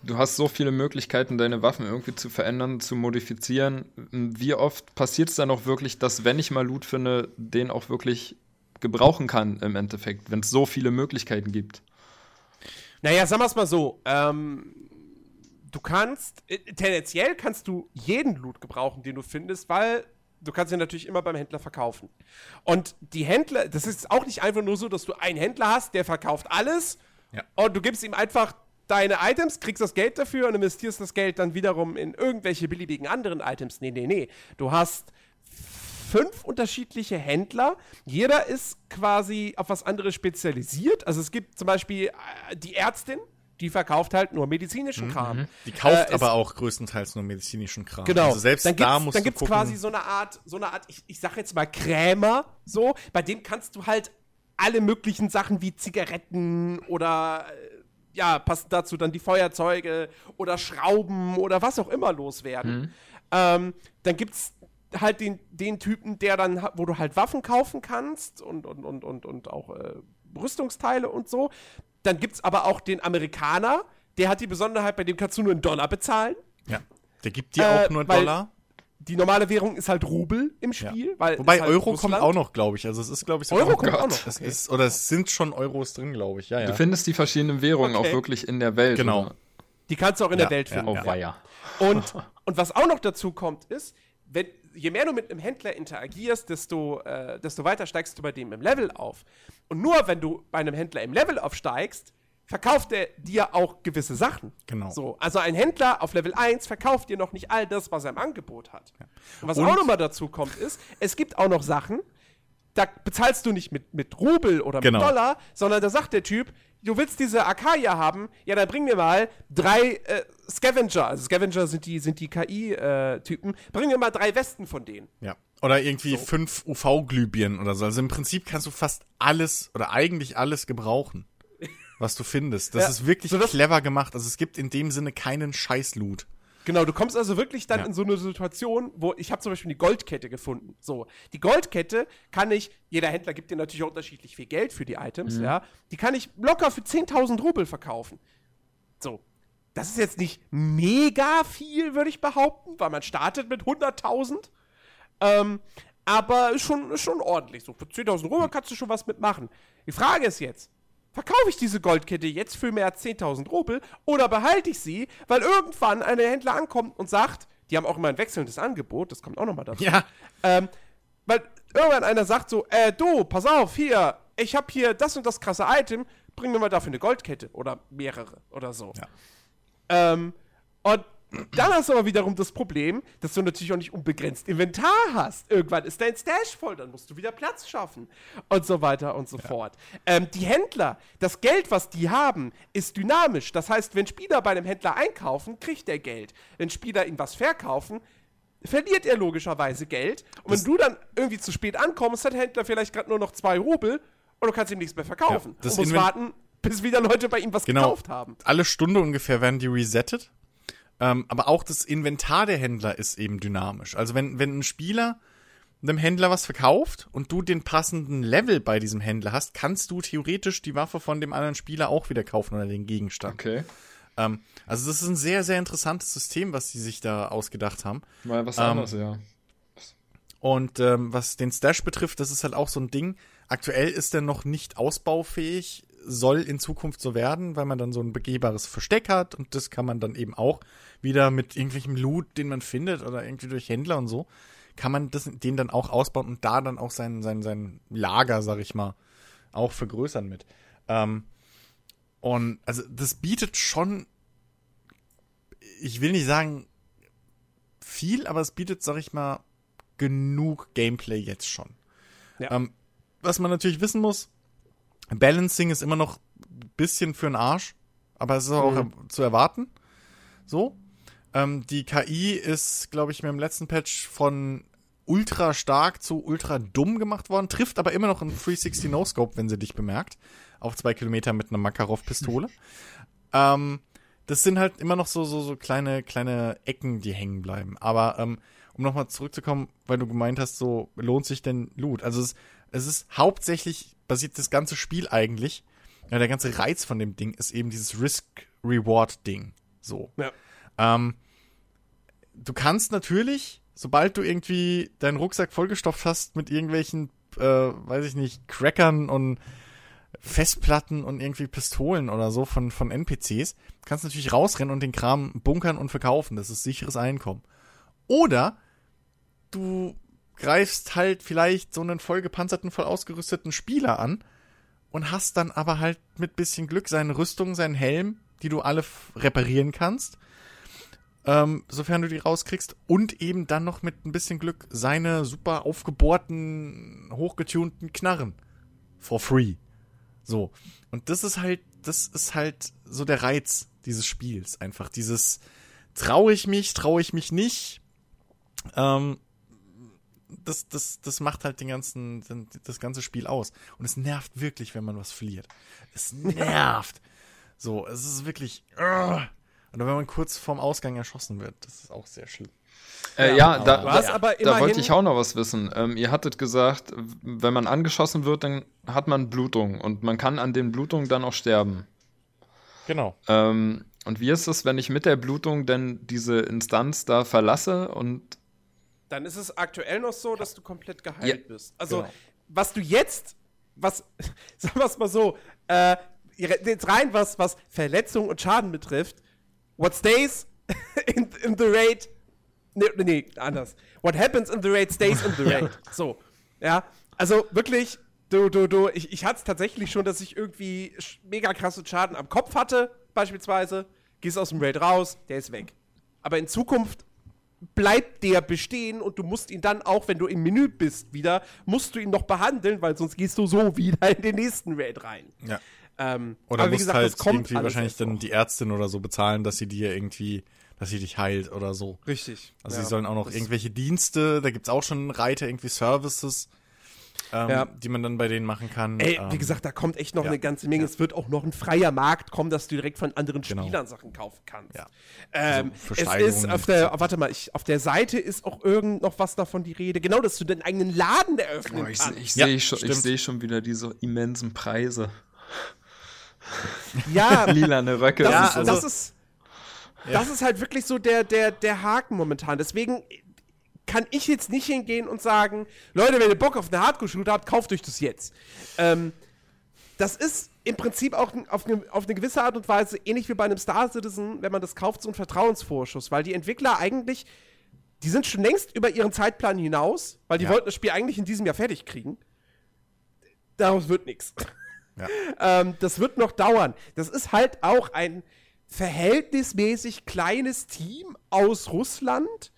du hast so viele Möglichkeiten, deine Waffen irgendwie zu verändern, zu modifizieren. Wie oft passiert es dann auch wirklich, dass, wenn ich mal Loot finde, den auch wirklich gebrauchen kann im Endeffekt, wenn es so viele Möglichkeiten gibt? Naja, sagen wir es mal so. Ähm, du kannst, äh, tendenziell kannst du jeden Loot gebrauchen, den du findest, weil du kannst ihn natürlich immer beim Händler verkaufen. Und die Händler, das ist auch nicht einfach nur so, dass du einen Händler hast, der verkauft alles ja. und du gibst ihm einfach deine Items, kriegst das Geld dafür und investierst das Geld dann wiederum in irgendwelche beliebigen anderen Items. Nee, nee, nee. Du hast fünf unterschiedliche Händler. Jeder ist quasi auf was anderes spezialisiert. Also es gibt zum Beispiel äh, die Ärztin, die verkauft halt nur medizinischen mhm. Kram. Die kauft äh, aber auch größtenteils nur medizinischen Kram. Genau. Also selbst dann da musst dann gibt's quasi so eine Art, so eine Art, ich, ich sag jetzt mal Krämer, so, bei dem kannst du halt alle möglichen Sachen wie Zigaretten oder äh, ja, passend dazu dann die Feuerzeuge oder Schrauben oder was auch immer loswerden. Mhm. Ähm, dann gibt's halt den, den Typen, der dann, wo du halt Waffen kaufen kannst und, und, und, und, und auch äh, Rüstungsteile und so. Dann gibt es aber auch den Amerikaner, der hat die Besonderheit, bei dem kannst du nur einen Dollar bezahlen. Ja. Der gibt dir äh, auch nur einen Dollar. Die normale Währung ist halt Rubel im Spiel. Ja. Wobei halt Euro Russland. kommt auch noch, glaube ich. Also es ist, glaube ich, so Euro kommt auch noch. Es ist, oder es sind schon Euros drin, glaube ich. Ja, ja. Du findest die verschiedenen Währungen okay. auch wirklich in der Welt. Genau. Oder? Die kannst du auch in ja, der Welt finden. Oh, ja. Und, und was auch noch dazu kommt, ist, wenn, je mehr du mit einem Händler interagierst, desto, äh, desto weiter steigst du bei dem im Level auf. Und nur wenn du bei einem Händler im Level aufsteigst, verkauft er dir auch gewisse Sachen. Genau. So, also ein Händler auf Level 1 verkauft dir noch nicht all das, was er im Angebot hat. Ja. Und was Und auch nochmal dazu kommt, ist, es gibt auch noch Sachen, da bezahlst du nicht mit, mit Rubel oder genau. mit Dollar, sondern da sagt der Typ, du willst diese Akaja haben, ja, dann bring mir mal drei äh, Scavenger, also Scavenger sind die, sind die KI-Typen, äh, bring mir mal drei Westen von denen. Ja. Oder irgendwie so. fünf UV-Glühbirnen oder so. Also im Prinzip kannst du fast alles oder eigentlich alles gebrauchen, was du findest. Das ja, ist wirklich so clever gemacht. Also es gibt in dem Sinne keinen Scheiß-Loot. Genau, du kommst also wirklich dann ja. in so eine Situation, wo ich habe zum Beispiel die Goldkette gefunden. So, die Goldkette kann ich, jeder Händler gibt dir natürlich auch unterschiedlich viel Geld für die Items, mhm. ja. Die kann ich locker für 10.000 Rubel verkaufen. So, das ist jetzt nicht mega viel, würde ich behaupten, weil man startet mit 100.000. Ähm, aber schon, schon ordentlich. So, für 10.000 Rubel kannst du schon was mitmachen. Die Frage ist jetzt, Verkaufe ich diese Goldkette jetzt für mehr als 10.000 Rubel oder behalte ich sie, weil irgendwann ein Händler ankommt und sagt, die haben auch immer ein wechselndes Angebot, das kommt auch nochmal dazu. Ja. Ähm, weil irgendwann einer sagt so, äh, du, pass auf, hier, ich habe hier das und das krasse Item, bring mir mal dafür eine Goldkette oder mehrere oder so. Ja. Ähm, und Dann hast du aber wiederum das Problem, dass du natürlich auch nicht unbegrenzt Inventar hast. Irgendwann ist dein Stash voll, dann musst du wieder Platz schaffen und so weiter und so ja. fort. Ähm, die Händler, das Geld, was die haben, ist dynamisch. Das heißt, wenn Spieler bei einem Händler einkaufen, kriegt er Geld. Wenn Spieler ihm was verkaufen, verliert er logischerweise Geld. Und das wenn du dann irgendwie zu spät ankommst, hat der Händler vielleicht gerade nur noch zwei Rubel und du kannst ihm nichts mehr verkaufen. Ja, das und musst warten, bis wieder Leute bei ihm was genau. gekauft haben. Alle Stunde ungefähr werden die resettet. Ähm, aber auch das Inventar der Händler ist eben dynamisch. Also wenn, wenn ein Spieler einem Händler was verkauft und du den passenden Level bei diesem Händler hast, kannst du theoretisch die Waffe von dem anderen Spieler auch wieder kaufen oder den Gegenstand. Okay. Ähm, also das ist ein sehr, sehr interessantes System, was sie sich da ausgedacht haben. Mal was anderes, ähm, ja. Und ähm, was den Stash betrifft, das ist halt auch so ein Ding. Aktuell ist er noch nicht ausbaufähig soll in Zukunft so werden, weil man dann so ein begehbares Versteck hat und das kann man dann eben auch wieder mit irgendwelchem Loot, den man findet oder irgendwie durch Händler und so, kann man das, den dann auch ausbauen und da dann auch sein, sein, sein Lager, sag ich mal, auch vergrößern mit. Ähm, und also das bietet schon, ich will nicht sagen viel, aber es bietet, sag ich mal, genug Gameplay jetzt schon. Ja. Ähm, was man natürlich wissen muss, Balancing ist immer noch ein bisschen für den Arsch, aber es ist auch mhm. zu erwarten. So. Ähm, die KI ist, glaube ich, mir im letzten Patch von ultra stark zu ultra dumm gemacht worden, trifft aber immer noch einen 360 No-Scope, wenn sie dich bemerkt. Auf zwei Kilometer mit einer Makarov-Pistole. ähm, das sind halt immer noch so, so, so kleine, kleine Ecken, die hängen bleiben. Aber ähm, um nochmal zurückzukommen, weil du gemeint hast, so lohnt sich denn Loot? Also es, es ist hauptsächlich basiert das ganze Spiel eigentlich. Ja, der ganze Reiz von dem Ding ist eben dieses Risk-Reward-Ding. So. Ja. Ähm, du kannst natürlich, sobald du irgendwie deinen Rucksack vollgestopft hast mit irgendwelchen, äh, weiß ich nicht, Crackern und Festplatten und irgendwie Pistolen oder so von, von NPCs, kannst du natürlich rausrennen und den Kram bunkern und verkaufen. Das ist sicheres Einkommen. Oder du greifst halt vielleicht so einen vollgepanzerten, voll ausgerüsteten Spieler an und hast dann aber halt mit bisschen Glück seine Rüstung, seinen Helm, die du alle reparieren kannst, ähm, sofern du die rauskriegst, und eben dann noch mit ein bisschen Glück seine super aufgebohrten, hochgetunten Knarren. For free. So. Und das ist halt, das ist halt so der Reiz dieses Spiels. Einfach dieses, traue ich mich, traue ich mich nicht. Ähm, das, das, das macht halt den ganzen, das ganze Spiel aus. Und es nervt wirklich, wenn man was verliert. Es nervt. So, es ist wirklich. Uh. Oder wenn man kurz vorm Ausgang erschossen wird, das ist auch sehr schlimm. Äh, ja, ja, da, ja, da wollte ich auch noch was wissen. Ähm, ihr hattet gesagt, wenn man angeschossen wird, dann hat man Blutung und man kann an den Blutungen dann auch sterben. Genau. Ähm, und wie ist es, wenn ich mit der Blutung denn diese Instanz da verlasse und dann ist es aktuell noch so, dass du komplett geheilt ja, bist. Also, genau. was du jetzt, was, sagen wir es mal so, äh, jetzt rein, was, was Verletzung und Schaden betrifft, what stays in, in the raid, nee, nee, anders. What happens in the raid stays in the raid. so, ja, also wirklich, du, du, du, ich, ich hatte es tatsächlich schon, dass ich irgendwie mega krasse Schaden am Kopf hatte, beispielsweise, gehst aus dem Raid raus, der ist weg. Aber in Zukunft bleibt der bestehen und du musst ihn dann auch, wenn du im Menü bist, wieder, musst du ihn noch behandeln, weil sonst gehst du so wieder in den nächsten Raid rein. Ja. Ähm, oder musst gesagt, halt irgendwie wahrscheinlich dann die Ärztin oder so bezahlen, dass sie dir irgendwie, dass sie dich heilt oder so. Richtig. Also ja. sie sollen auch noch irgendwelche Dienste, da gibt's auch schon Reiter, irgendwie Services ähm, ja. die man dann bei denen machen kann. Ey, ähm, wie gesagt, da kommt echt noch ja. eine ganze Menge. Ja. Es wird auch noch ein freier Markt kommen, dass du direkt von anderen genau. Spielern Sachen kaufen kannst. Ja. Ähm, also es ist auf der, warte mal, ich, auf der Seite ist auch irgend noch was davon die Rede. Genau, dass du deinen eigenen Laden eröffnen oh, ich, kannst. Ich, sehe schon, seh schon wieder diese immensen Preise. Ja. Lilane Röcke. Das, ist, so. das ist das ist halt wirklich so der, der, der Haken momentan. Deswegen, kann ich jetzt nicht hingehen und sagen, Leute, wenn ihr Bock auf eine Hardcore-Shooter habt, kauft euch das jetzt. Ähm, das ist im Prinzip auch auf eine, auf eine gewisse Art und Weise ähnlich wie bei einem Star Citizen, wenn man das kauft, so ein Vertrauensvorschuss, weil die Entwickler eigentlich, die sind schon längst über ihren Zeitplan hinaus, weil die ja. wollten das Spiel eigentlich in diesem Jahr fertig kriegen. Daraus wird nichts. Ja. ähm, das wird noch dauern. Das ist halt auch ein verhältnismäßig kleines Team aus Russland.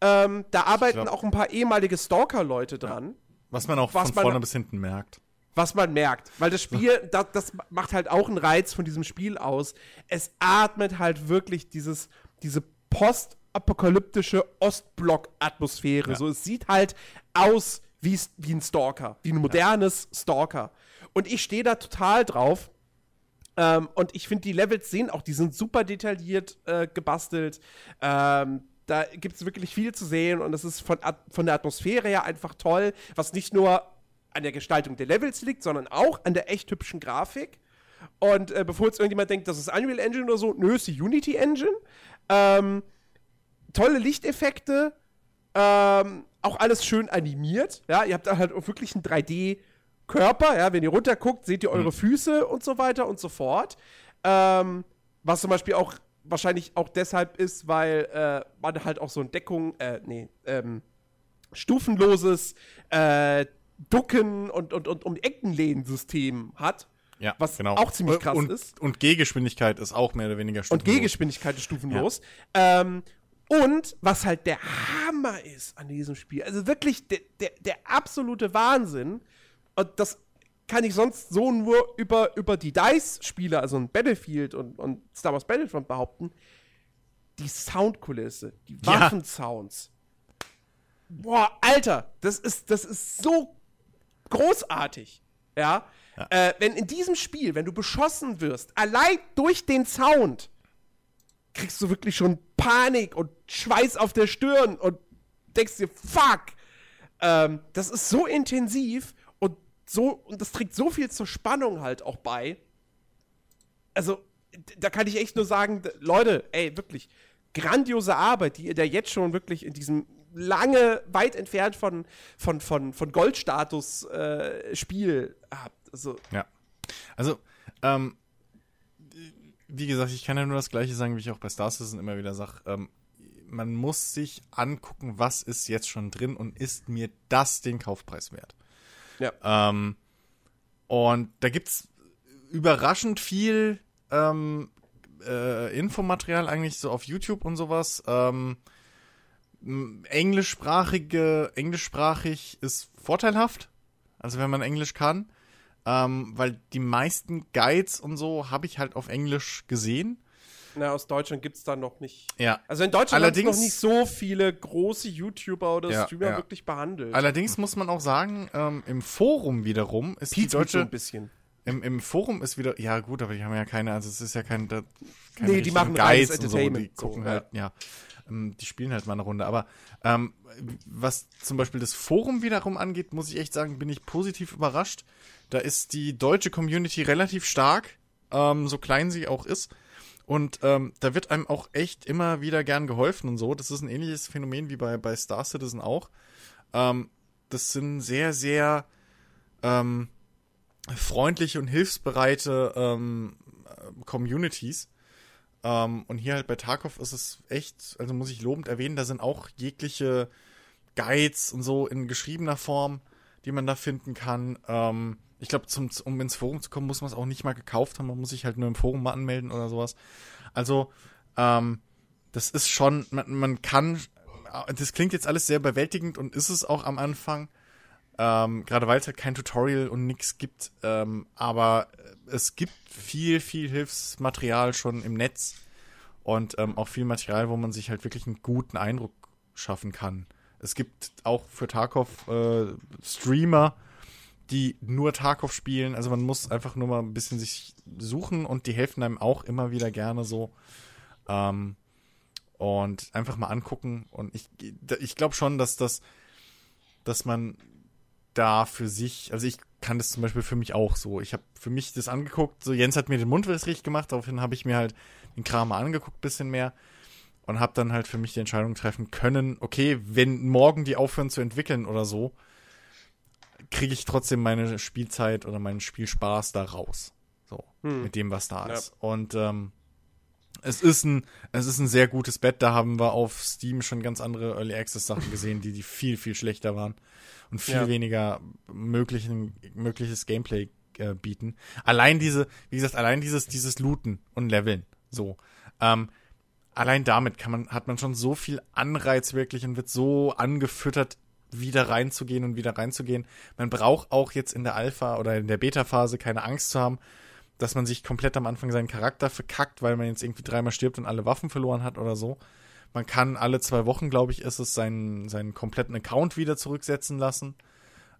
Ähm, da arbeiten glaub- auch ein paar ehemalige Stalker-Leute dran. Was man auch Was von man- vorne bis hinten merkt. Was man merkt. Weil das Spiel, das, das macht halt auch einen Reiz von diesem Spiel aus. Es atmet halt wirklich dieses, diese postapokalyptische Ostblock-Atmosphäre. Ja. So, es sieht halt aus wie, wie ein Stalker, wie ein modernes Stalker. Und ich stehe da total drauf. Ähm, und ich finde, die Levels sehen auch, die sind super detailliert äh, gebastelt. Ähm, da gibt es wirklich viel zu sehen und das ist von, von der Atmosphäre her einfach toll, was nicht nur an der Gestaltung der Levels liegt, sondern auch an der echt hübschen Grafik. Und äh, bevor jetzt irgendjemand denkt, das ist Unreal Engine oder so, nö, ist die Unity Engine. Ähm, tolle Lichteffekte, ähm, auch alles schön animiert. Ja, ihr habt da halt auch wirklich einen 3D-Körper. Ja, wenn ihr runterguckt, seht ihr eure Füße und so weiter und so fort. Ähm, was zum Beispiel auch wahrscheinlich auch deshalb ist, weil äh, man halt auch so ein Deckung, äh, nee, ähm, stufenloses äh, Ducken und, und, und um Eckenlehnen-System hat. Ja, Was genau. auch ziemlich krass und, ist. Und Gehgeschwindigkeit ist auch mehr oder weniger Und stufenlos. Gehgeschwindigkeit ist stufenlos. Ähm, und was halt der Hammer ist an diesem Spiel, also wirklich der, der, der absolute Wahnsinn, und das kann ich sonst so nur über, über die DICE-Spiele, also ein Battlefield und, und Star Wars Battlefront behaupten, die Soundkulisse, die Ja. Waffensounds. Boah, Alter, das ist, das ist so großartig. Ja. Äh, wenn in diesem Spiel, wenn du beschossen wirst, allein durch den Sound, kriegst du wirklich schon Panik und Schweiß auf der Stirn und denkst dir, fuck! Ähm, das ist so intensiv so, und das trägt so viel zur Spannung halt auch bei. Also, da kann ich echt nur sagen, Leute, ey, wirklich, grandiose Arbeit, die ihr da jetzt schon wirklich in diesem lange, weit entfernt von, von, von, von Goldstatus äh, Spiel habt. Also, Ja. Also, ähm, wie gesagt, ich kann ja nur das Gleiche sagen, wie ich auch bei Star Citizen immer wieder sage. Ähm, man muss sich angucken, was ist jetzt schon drin und ist mir das den Kaufpreis wert. Ja. Ähm, und da gibt's überraschend viel ähm, äh, Infomaterial eigentlich so auf YouTube und sowas. Ähm, englischsprachige, englischsprachig ist vorteilhaft. Also wenn man Englisch kann. Ähm, weil die meisten Guides und so habe ich halt auf Englisch gesehen. Na, aus Deutschland gibt es da noch nicht. Ja. Also in Deutschland haben noch nicht so viele große YouTuber oder Ja, Streamer ja. wirklich behandelt. Allerdings muss man auch sagen, ähm, im Forum wiederum ist die Pizza so deutsche ein bisschen. Im, Im Forum ist wieder, ja gut, aber die haben ja keine, also es ist ja kein, da, keine Nee, die machen Guides und so, die Entertainment, so, gucken ja. halt, ja, ähm, die spielen halt mal eine Runde. Aber ähm, was zum Beispiel das Forum wiederum angeht, muss ich echt sagen, bin ich positiv überrascht. Da ist die deutsche Community relativ stark, ähm, so klein sie auch ist. Und ähm, da wird einem auch echt immer wieder gern geholfen und so. Das ist ein ähnliches Phänomen wie bei, bei Star Citizen auch. Ähm, das sind sehr, sehr ähm, freundliche und hilfsbereite ähm, äh, Communities. Ähm, und hier halt bei Tarkov ist es echt, also muss ich lobend erwähnen, da sind auch jegliche Guides und so in geschriebener Form, die man da finden kann. Ich glaube, um ins Forum zu kommen, muss man es auch nicht mal gekauft haben. Man muss sich halt nur im Forum mal anmelden oder sowas. Also, ähm, das ist schon, man, man kann, das klingt jetzt alles sehr überwältigend und ist es auch am Anfang. Ähm, gerade weil es halt kein Tutorial und nichts gibt. Ähm, aber es gibt viel, viel Hilfsmaterial schon im Netz und ähm, auch viel Material, wo man sich halt wirklich einen guten Eindruck schaffen kann. Es gibt auch für Tarkov äh, Streamer, die nur Tarkov spielen. Also man muss einfach nur mal ein bisschen sich suchen und die helfen einem auch immer wieder gerne so. Ähm, und einfach mal angucken. Und ich, ich glaube schon, dass das, dass man da für sich, also ich kann das zum Beispiel für mich auch so. Ich habe für mich das angeguckt, so Jens hat mir den Mund richtig gemacht, daraufhin habe ich mir halt den Kram mal angeguckt, bisschen mehr und habe dann halt für mich die Entscheidung treffen können, okay, wenn morgen die aufhören zu entwickeln oder so, kriege ich trotzdem meine Spielzeit oder meinen Spielspaß da raus. So, Hm. mit dem, was da Ja. ist. Und ähm, es ist ein, es ist ein sehr gutes Bett. Da haben wir auf Steam schon ganz andere Early Access Sachen gesehen, die, die viel, viel schlechter waren und viel Ja. weniger möglichen, mögliches Gameplay äh, bieten. Allein diese, wie gesagt, allein dieses, dieses Looten und Leveln. So. Ähm, allein damit kann man, hat man schon so viel Anreiz wirklich und wird so angefüttert, wieder reinzugehen und wieder reinzugehen. Man braucht auch jetzt in der Alpha oder in der Beta-Phase keine Angst zu haben, dass man sich komplett am Anfang seinen Charakter verkackt, weil man jetzt irgendwie dreimal stirbt und alle Waffen verloren hat oder so. Man kann alle zwei Wochen, glaube ich, ist es, seinen, seinen kompletten Account wieder zurücksetzen lassen.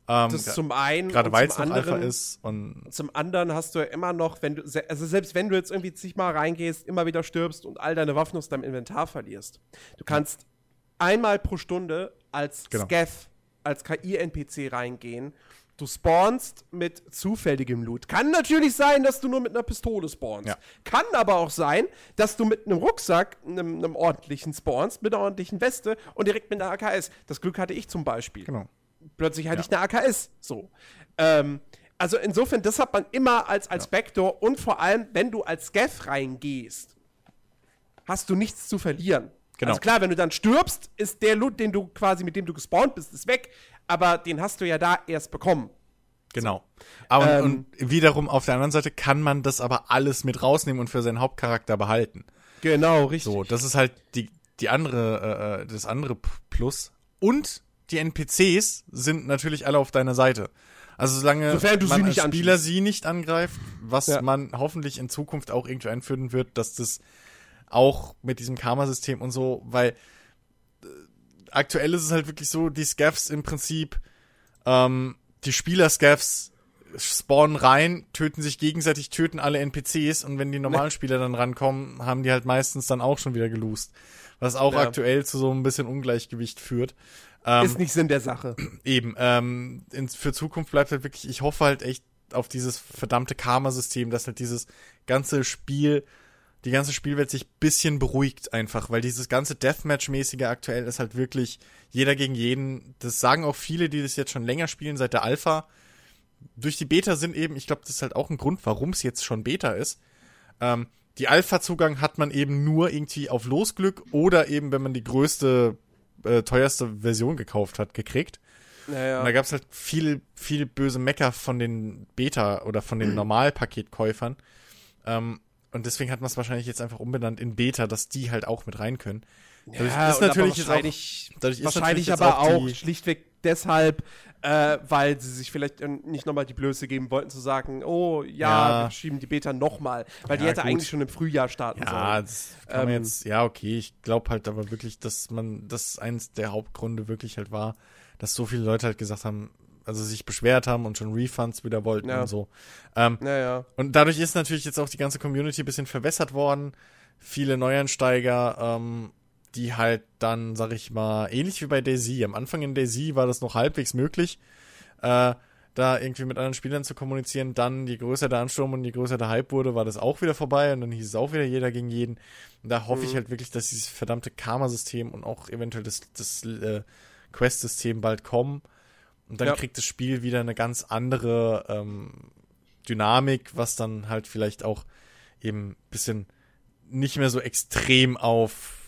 Ähm, das zum einen. Gerade weil es noch Alpha ist. Und zum anderen hast du ja immer noch, wenn du, also selbst wenn du jetzt irgendwie zigmal reingehst, immer wieder stirbst und all deine Waffen aus deinem Inventar verlierst. Du kannst einmal pro Stunde als genau. Scath, als KI-NPC reingehen. Du spawnst mit zufälligem Loot. Kann natürlich sein, dass du nur mit einer Pistole spawnst. Ja. Kann aber auch sein, dass du mit einem Rucksack, einem, einem ordentlichen spawnst, mit einer ordentlichen Weste und direkt mit einer AKS. Das Glück hatte ich zum Beispiel. Genau plötzlich hatte ja. ich eine AKS. So. Ähm, also insofern, das hat man immer als, als ja. Backdoor und vor allem, wenn du als Scav reingehst, hast du nichts zu verlieren. Genau. Also klar, wenn du dann stirbst, ist der Loot, den du quasi, mit dem du gespawnt bist, ist weg, aber den hast du ja da erst bekommen. Genau. Aber ähm, und wiederum auf der anderen Seite kann man das aber alles mit rausnehmen und für seinen Hauptcharakter behalten. Genau, richtig. So, das ist halt die, die andere, äh, äh das andere Plus. Und die NPCs sind natürlich alle auf deiner Seite. Also solange Sofern du man sie nicht als Spieler sie nicht angreift, was ja. man hoffentlich in Zukunft auch irgendwie einführen wird, dass das auch mit diesem Karma-System und so, weil äh, aktuell ist es halt wirklich so, die Scaffs im Prinzip, ähm, die Spieler-Scaffs spawnen rein, töten sich gegenseitig, töten alle NPCs und wenn die normalen Spieler dann rankommen, haben die halt meistens dann auch schon wieder geloost. Was auch ja. aktuell zu so ein bisschen Ungleichgewicht führt. Ähm, ist nicht Sinn der Sache. Eben. Ähm, in, für Zukunft bleibt halt wirklich, ich hoffe halt echt auf dieses verdammte Karma-System, dass halt dieses ganze Spiel, die ganze Spielwelt sich bisschen beruhigt einfach, weil dieses ganze Deathmatch-mäßige aktuell ist halt wirklich jeder gegen jeden. Das sagen auch viele, die das jetzt schon länger spielen, seit der Alpha. Durch die Beta sind eben, ich glaube, das ist halt auch ein Grund, warum es jetzt schon Beta ist. Ähm, die Alpha-Zugang hat man eben nur irgendwie auf Losglück oder eben, wenn man die größte äh, teuerste Version gekauft hat, gekriegt. Naja. Und da gab es halt viel, viel böse Mecker von den Beta- oder von den Normalpaketkäufern. Ähm, und deswegen hat man es wahrscheinlich jetzt einfach umbenannt in Beta, dass die halt auch mit rein können. Dadurch ja, ist natürlich wahrscheinlich, auch, dadurch wahrscheinlich ist aber auch, auch schlichtweg deshalb, äh, weil sie sich vielleicht nicht nochmal die Blöße geben wollten, zu sagen, oh ja, ja. wir schieben die Beta nochmal, weil ja, die hätte gut. eigentlich schon im Frühjahr starten ja, sollen. Das kann ähm, man jetzt, ja, okay, ich glaube halt aber wirklich, dass man, das eins der Hauptgründe wirklich halt war, dass so viele Leute halt gesagt haben, also sich beschwert haben und schon Refunds wieder wollten ja. und so. Ähm, ja, ja. Und dadurch ist natürlich jetzt auch die ganze Community ein bisschen verwässert worden. Viele Neueinsteiger ähm, die halt dann, sag ich mal, ähnlich wie bei Daisy. Am Anfang in Daisy war das noch halbwegs möglich, äh, da irgendwie mit anderen Spielern zu kommunizieren. Dann, je größer der Ansturm und je größer der Hype wurde, war das auch wieder vorbei und dann hieß es auch wieder jeder gegen jeden. Und da hoffe mhm. ich halt wirklich, dass dieses verdammte Karma-System und auch eventuell das, das äh, Quest-System bald kommen. Und dann ja. kriegt das Spiel wieder eine ganz andere ähm, Dynamik, was dann halt vielleicht auch eben bisschen nicht mehr so extrem auf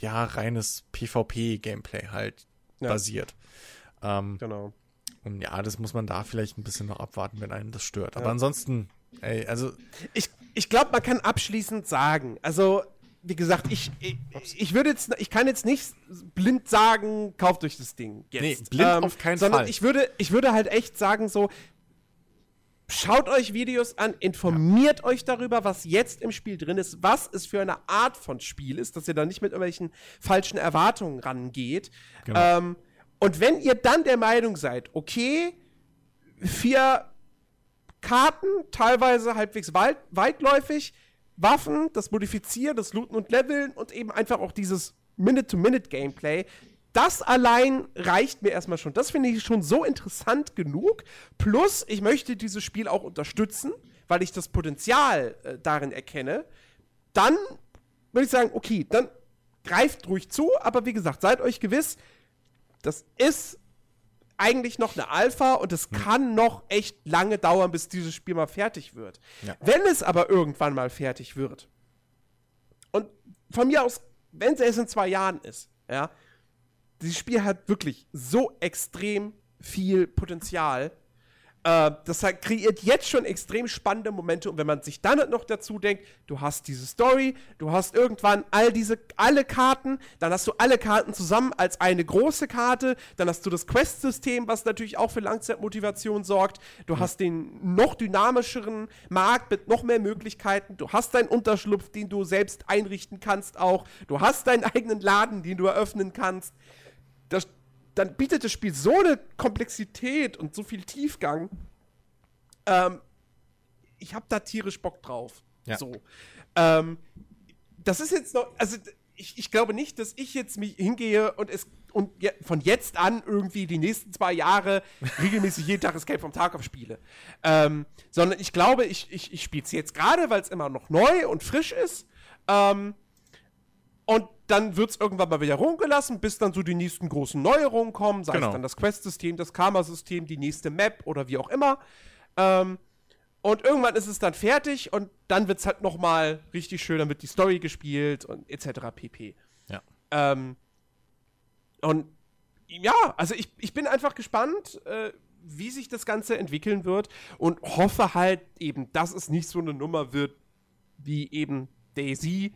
ja, reines PvP-Gameplay halt ja. basiert. Ähm, genau. Und ja, das muss man da vielleicht ein bisschen noch abwarten, wenn einen das stört. Aber ja. ansonsten, ey, also. Ich, ich glaube, man kann abschließend sagen, also, wie gesagt, ich, ich, ich würde jetzt, ich kann jetzt nicht blind sagen, kauft euch das Ding. Jetzt. Nee, blind ähm, auf keinen sondern Fall. Ich würde, ich würde halt echt sagen, so, Schaut euch Videos an, informiert ja. euch darüber, was jetzt im Spiel drin ist, was es für eine Art von Spiel ist, dass ihr da nicht mit irgendwelchen falschen Erwartungen rangeht. Genau. Ähm, und wenn ihr dann der Meinung seid, okay, vier Karten, teilweise halbwegs weit, weitläufig, Waffen, das Modifizieren, das Looten und Leveln und eben einfach auch dieses Minute-to-Minute-Gameplay, das allein reicht mir erstmal schon. Das finde ich schon so interessant genug. Plus, ich möchte dieses Spiel auch unterstützen, weil ich das Potenzial äh, darin erkenne. Dann würde ich sagen, okay, dann greift ruhig zu, aber wie gesagt, seid euch gewiss, das ist eigentlich noch eine Alpha und es hm. kann noch echt lange dauern, bis dieses Spiel mal fertig wird. Ja. Wenn es aber irgendwann mal fertig wird und von mir aus, wenn es erst in zwei Jahren ist, ja, dieses Spiel hat wirklich so extrem viel Potenzial. Äh, das halt kreiert jetzt schon extrem spannende Momente. Und wenn man sich dann noch dazu denkt, du hast diese Story, du hast irgendwann all diese, alle Karten, dann hast du alle Karten zusammen als eine große Karte, dann hast du das Quest-System, was natürlich auch für Langzeitmotivation sorgt. Du mhm. hast den noch dynamischeren Markt mit noch mehr Möglichkeiten. Du hast deinen Unterschlupf, den du selbst einrichten kannst auch. Du hast deinen eigenen Laden, den du eröffnen kannst. Das, dann bietet das Spiel so eine Komplexität und so viel Tiefgang. Ähm, ich habe da tierisch Bock drauf. Ja. So. Ähm, das ist jetzt noch, also ich, ich glaube nicht, dass ich jetzt mich hingehe und es und je, von jetzt an irgendwie die nächsten zwei Jahre regelmäßig jeden Tag Escape vom Tarkov spiele. Ähm, sondern ich glaube, ich, ich, ich spiele es jetzt gerade, weil es immer noch neu und frisch ist. Ähm, und dann wird es irgendwann mal wieder rumgelassen, bis dann so die nächsten großen Neuerungen kommen, sei genau. es dann das Quest-System, das Karma-System, die nächste Map oder wie auch immer. Ähm, und irgendwann ist es dann fertig und dann wird es halt noch mal richtig schön, dann wird die Story gespielt und etc. pp. Ja. Ähm, und ja, also ich, ich bin einfach gespannt, äh, wie sich das Ganze entwickeln wird und hoffe halt eben, dass es nicht so eine Nummer wird wie eben Daisy,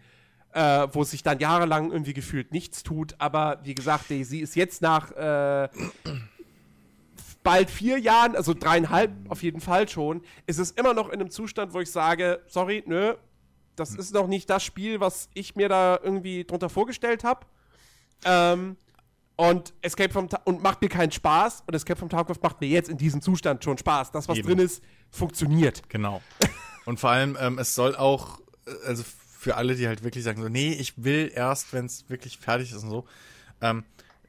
äh, wo sich dann jahrelang irgendwie gefühlt nichts tut. Aber wie gesagt, Daisy ist jetzt nach äh, bald vier Jahren, also dreieinhalb auf jeden Fall schon, ist es immer noch in einem Zustand, wo ich sage, sorry, nö, das ist noch nicht das Spiel, was ich mir da irgendwie drunter vorgestellt habe. Ähm, und Escape from Ta und macht mir keinen Spaß. Und Escape from Tarkov macht mir jetzt in diesem Zustand schon Spaß. Das, was Eben. drin ist, funktioniert. Genau. Und vor allem, ähm, es soll auch, äh, also für alle, die halt wirklich sagen, so, nee, ich will erst, wenn es wirklich fertig ist und so, ähm,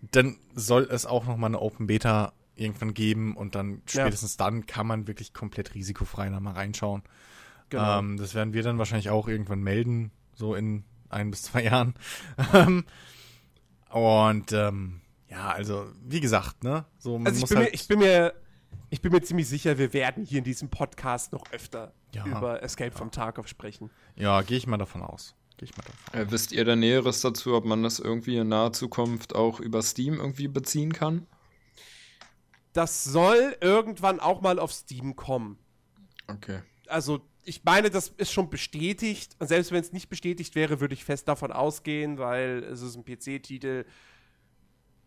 dann soll es auch noch mal eine Open Beta irgendwann geben und dann spätestens ja. dann kann man wirklich komplett risikofrei noch mal reinschauen. Genau. Ähm, das werden wir dann wahrscheinlich auch irgendwann melden, so in ein bis zwei Jahren. Ähm, und ähm, ja, also wie gesagt, ne, so man also ich muss bin halt mir, ich bin mir ich bin mir ziemlich sicher, wir werden hier in diesem Podcast noch öfter ja. über Escape ja. from Tarkov sprechen. Ja, gehe ich mal davon aus. Gehe ich mal davon äh, wisst ihr da Näheres dazu, ob man das irgendwie in naher Zukunft auch über Steam irgendwie beziehen kann? Das soll irgendwann auch mal auf Steam kommen. Okay. Also, ich meine, das ist schon bestätigt. Und selbst wenn es nicht bestätigt wäre, würde ich fest davon ausgehen, weil es ist ein PC-Titel.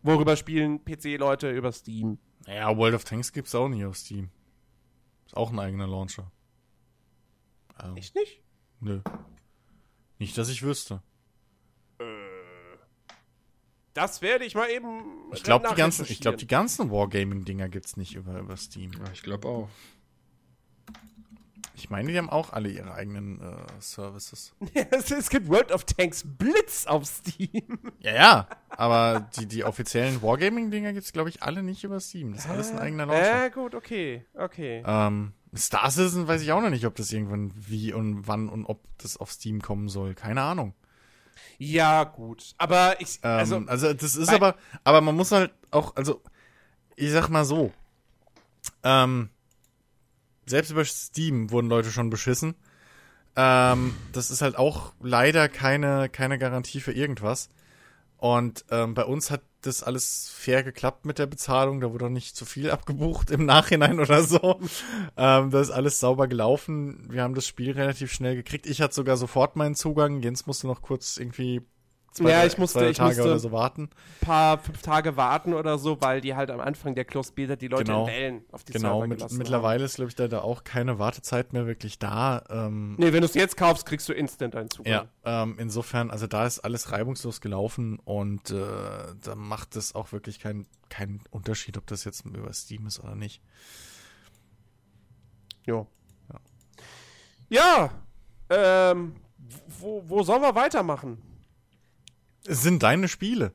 Worüber spielen PC-Leute? Über Steam. Ja, World of Tanks gibt es auch nicht auf Steam. Ist auch ein eigener Launcher. Also, Echt nicht? Nö. Nicht, dass ich wüsste. Äh, das werde ich mal eben. Ich glaube, die ganzen, ich glaube, die ganzen Wargaming-Dinger gibt's nicht über, über Steam. Ja, ich glaube auch. Ich meine, die haben auch alle ihre eigenen äh, Services. es gibt World of Tanks Blitz auf Steam. Ja, ja. Aber die, die offiziellen Wargaming-Dinger gibt es, glaube ich, alle nicht über Steam. Das ist alles ein eigener Launcher. Ja, äh, gut, okay. Okay. Ähm, Star Citizen weiß ich auch noch nicht, ob das irgendwann wie und wann und ob das auf Steam kommen soll. Keine Ahnung. Ja, gut. Aber ich. Also, ähm, also das ist aber. Aber man muss halt auch. Also, ich sag mal so. Ähm, selbst über Steam wurden Leute schon beschissen. Ähm, das ist halt auch leider keine, keine Garantie für irgendwas. Und ähm, bei uns hat das alles fair geklappt mit der Bezahlung. Da wurde auch nicht zu viel abgebucht im Nachhinein oder so. ähm, das ist alles sauber gelaufen. Wir haben das Spiel relativ schnell gekriegt. Ich hatte sogar sofort meinen Zugang. Jens musste noch kurz irgendwie zwei, ja, ich musste, zwei Tage ich musste oder so warten. paar fünf Tage warten oder so, weil die halt am Anfang der Closed Beta die Leute genau. in Wellen auf die genau, Server mit, mittlerweile ist, glaube ich, da, da auch keine Wartezeit mehr wirklich da. Ähm, nee, wenn du es jetzt kaufst, kriegst du instant einen Zugang. Ja, ähm, insofern, also da ist alles reibungslos gelaufen und äh, da macht es auch wirklich keinen kein Unterschied, ob das jetzt über Steam ist oder nicht. Jo. Ja. Ja, ähm, wo, wo sollen wir weitermachen? Es sind deine Spiele.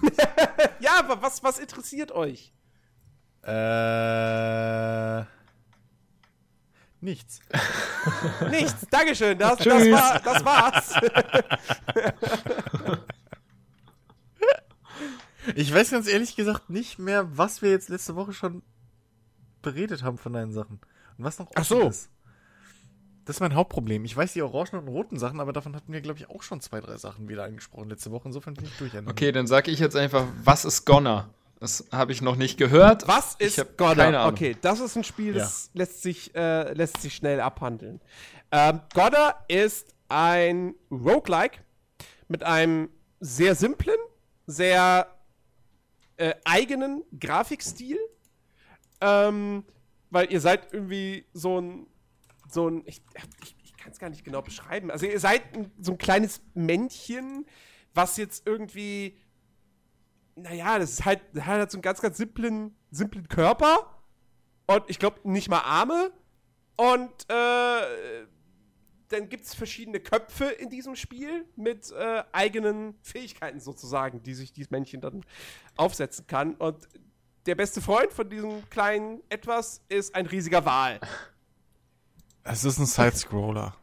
ja, aber was, was interessiert euch? Äh. Nichts. nichts. Dankeschön. Das, das, war, das war's. ich weiß ganz ehrlich gesagt nicht mehr, was wir jetzt letzte Woche schon beredet haben von deinen Sachen. Und was noch Ach so. ist. Das ist mein Hauptproblem. Ich weiß die orangen und roten Sachen, aber davon hatten wir, glaube ich, auch schon zwei, drei Sachen wieder angesprochen letzte Woche. Insofern bin ich durch. Okay, dann sage ich jetzt einfach, was ist Gonner? Das habe ich noch nicht gehört. Was ist Ahnung. Okay, das ist ein Spiel, das lässt, sich, äh, lässt sich schnell abhandeln. Ähm, Godda ist ein Roguelike mit einem sehr simplen, sehr äh, eigenen Grafikstil. Ähm, weil ihr seid irgendwie so ein, so ein, ich, ich, ich kann es gar nicht genau beschreiben. Also ihr seid ein, so ein kleines Männchen, was jetzt irgendwie naja, das ist halt, hat halt so einen ganz, ganz simplen, simplen Körper. Und ich glaube, nicht mal Arme. Und äh, dann gibt es verschiedene Köpfe in diesem Spiel mit äh, eigenen Fähigkeiten sozusagen, die sich dieses Männchen dann aufsetzen kann. Und der beste Freund von diesem kleinen Etwas ist ein riesiger Wal. Es ist ein Side-Scroller.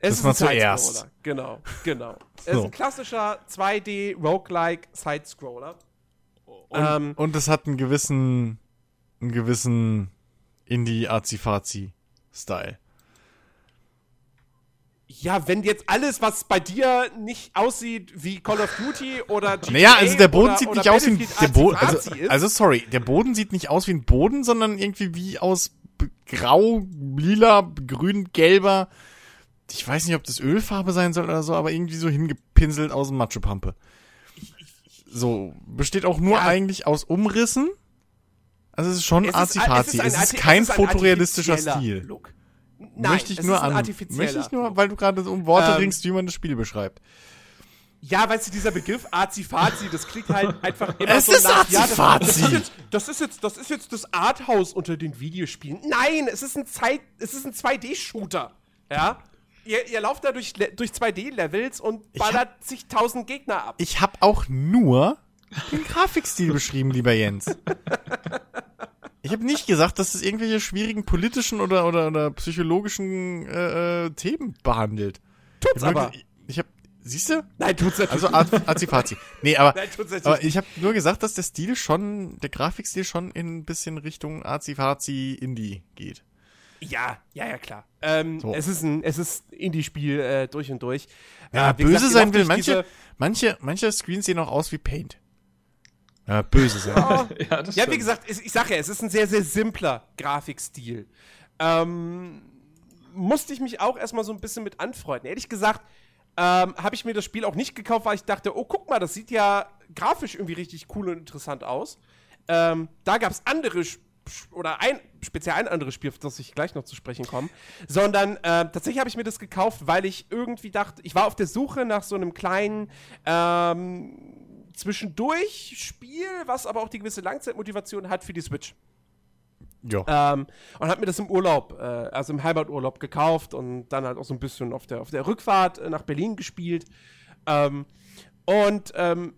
Es Das ist ein. Side-Scroller. Genau, genau. Es ist So. ein klassischer 2D Roguelike Side-Scroller. Und, Ähm, und es hat einen gewissen, einen gewissen Indie-Azi-Fazi-Style. Ja, wenn jetzt alles, was bei dir nicht aussieht wie Call of Duty oder GTA Naja, also der Boden oder, sieht oder nicht aus wie ein, der Boden, also, also sorry, der Boden sieht nicht aus wie ein Boden, sondern irgendwie wie aus grau, lila, grün, gelber, ich weiß nicht, ob das Ölfarbe sein soll oder so, aber irgendwie so hingepinselt aus dem Matschepampe. So, besteht auch nur Ja. eigentlich aus Umrissen. Also es ist schon es ist, Azi-Fazi. ein Es ist kein es ist fotorealistischer Stil. Look. Nein, möchte ich es nur an, möchte ich nur, weil du gerade so um Worte Ähm, ringst, wie man das Spiel beschreibt. Ja, weißt du, dieser Begriff Azi-Fazi, das klingt halt einfach immer Es so ist nach, ja, das, das, ist jetzt, das ist jetzt, das ist jetzt das Arthouse unter den Videospielen. Nein, es ist ein Zeit, es ist ein 2D-Shooter. Ja? Ihr, ihr lauft da durch, durch 2D-Levels und Ich hab- ballert sich tausend Gegner ab. Ich habe auch nur den Grafikstil beschrieben, lieber Jens. Ich habe nicht gesagt, dass es irgendwelche schwierigen politischen oder, oder, oder psychologischen äh, äh, Themen behandelt. Tut's Ich aber. ge- Ich habe, siehst du? Nein, tut's natürlich Also Az- Azifazi. Nee, aber, Nein, tut's natürlich aber ich habe nur gesagt, dass der Stil schon, der Grafikstil schon in ein bisschen Richtung Azifazi Indie geht. Ja, ja, ja, klar. Ähm, So. Es ist ein, es ist Indie-Spiel äh, durch und durch. Ja, Äh, böse gesagt, sein will. Manche, manche, manche Screens sehen auch aus wie Paint. Ja, böse sein. Ja, das Ja, wie gesagt, es- ich sage ja, es ist ein sehr, sehr simpler Grafikstil. Ähm, musste ich mich auch erstmal so ein bisschen mit anfreunden. Ehrlich gesagt, ähm, habe ich mir das Spiel auch nicht gekauft, weil ich dachte, oh, guck mal, das sieht ja grafisch irgendwie richtig cool und interessant aus. Ähm, da gab es andere Sp- oder ein speziell ein anderes Spiel, auf das ich gleich noch zu sprechen komme, sondern äh, tatsächlich habe ich mir das gekauft, weil ich irgendwie dachte, ich war auf der Suche nach so einem kleinen ähm, zwischendurch Spiel, was aber auch die gewisse Langzeitmotivation hat für die Switch. Ja. Ähm, und habe mir das im Urlaub, äh, also im Heimaturlaub gekauft und dann halt auch so ein bisschen auf der, auf der Rückfahrt äh, nach Berlin gespielt. Ähm, und ähm,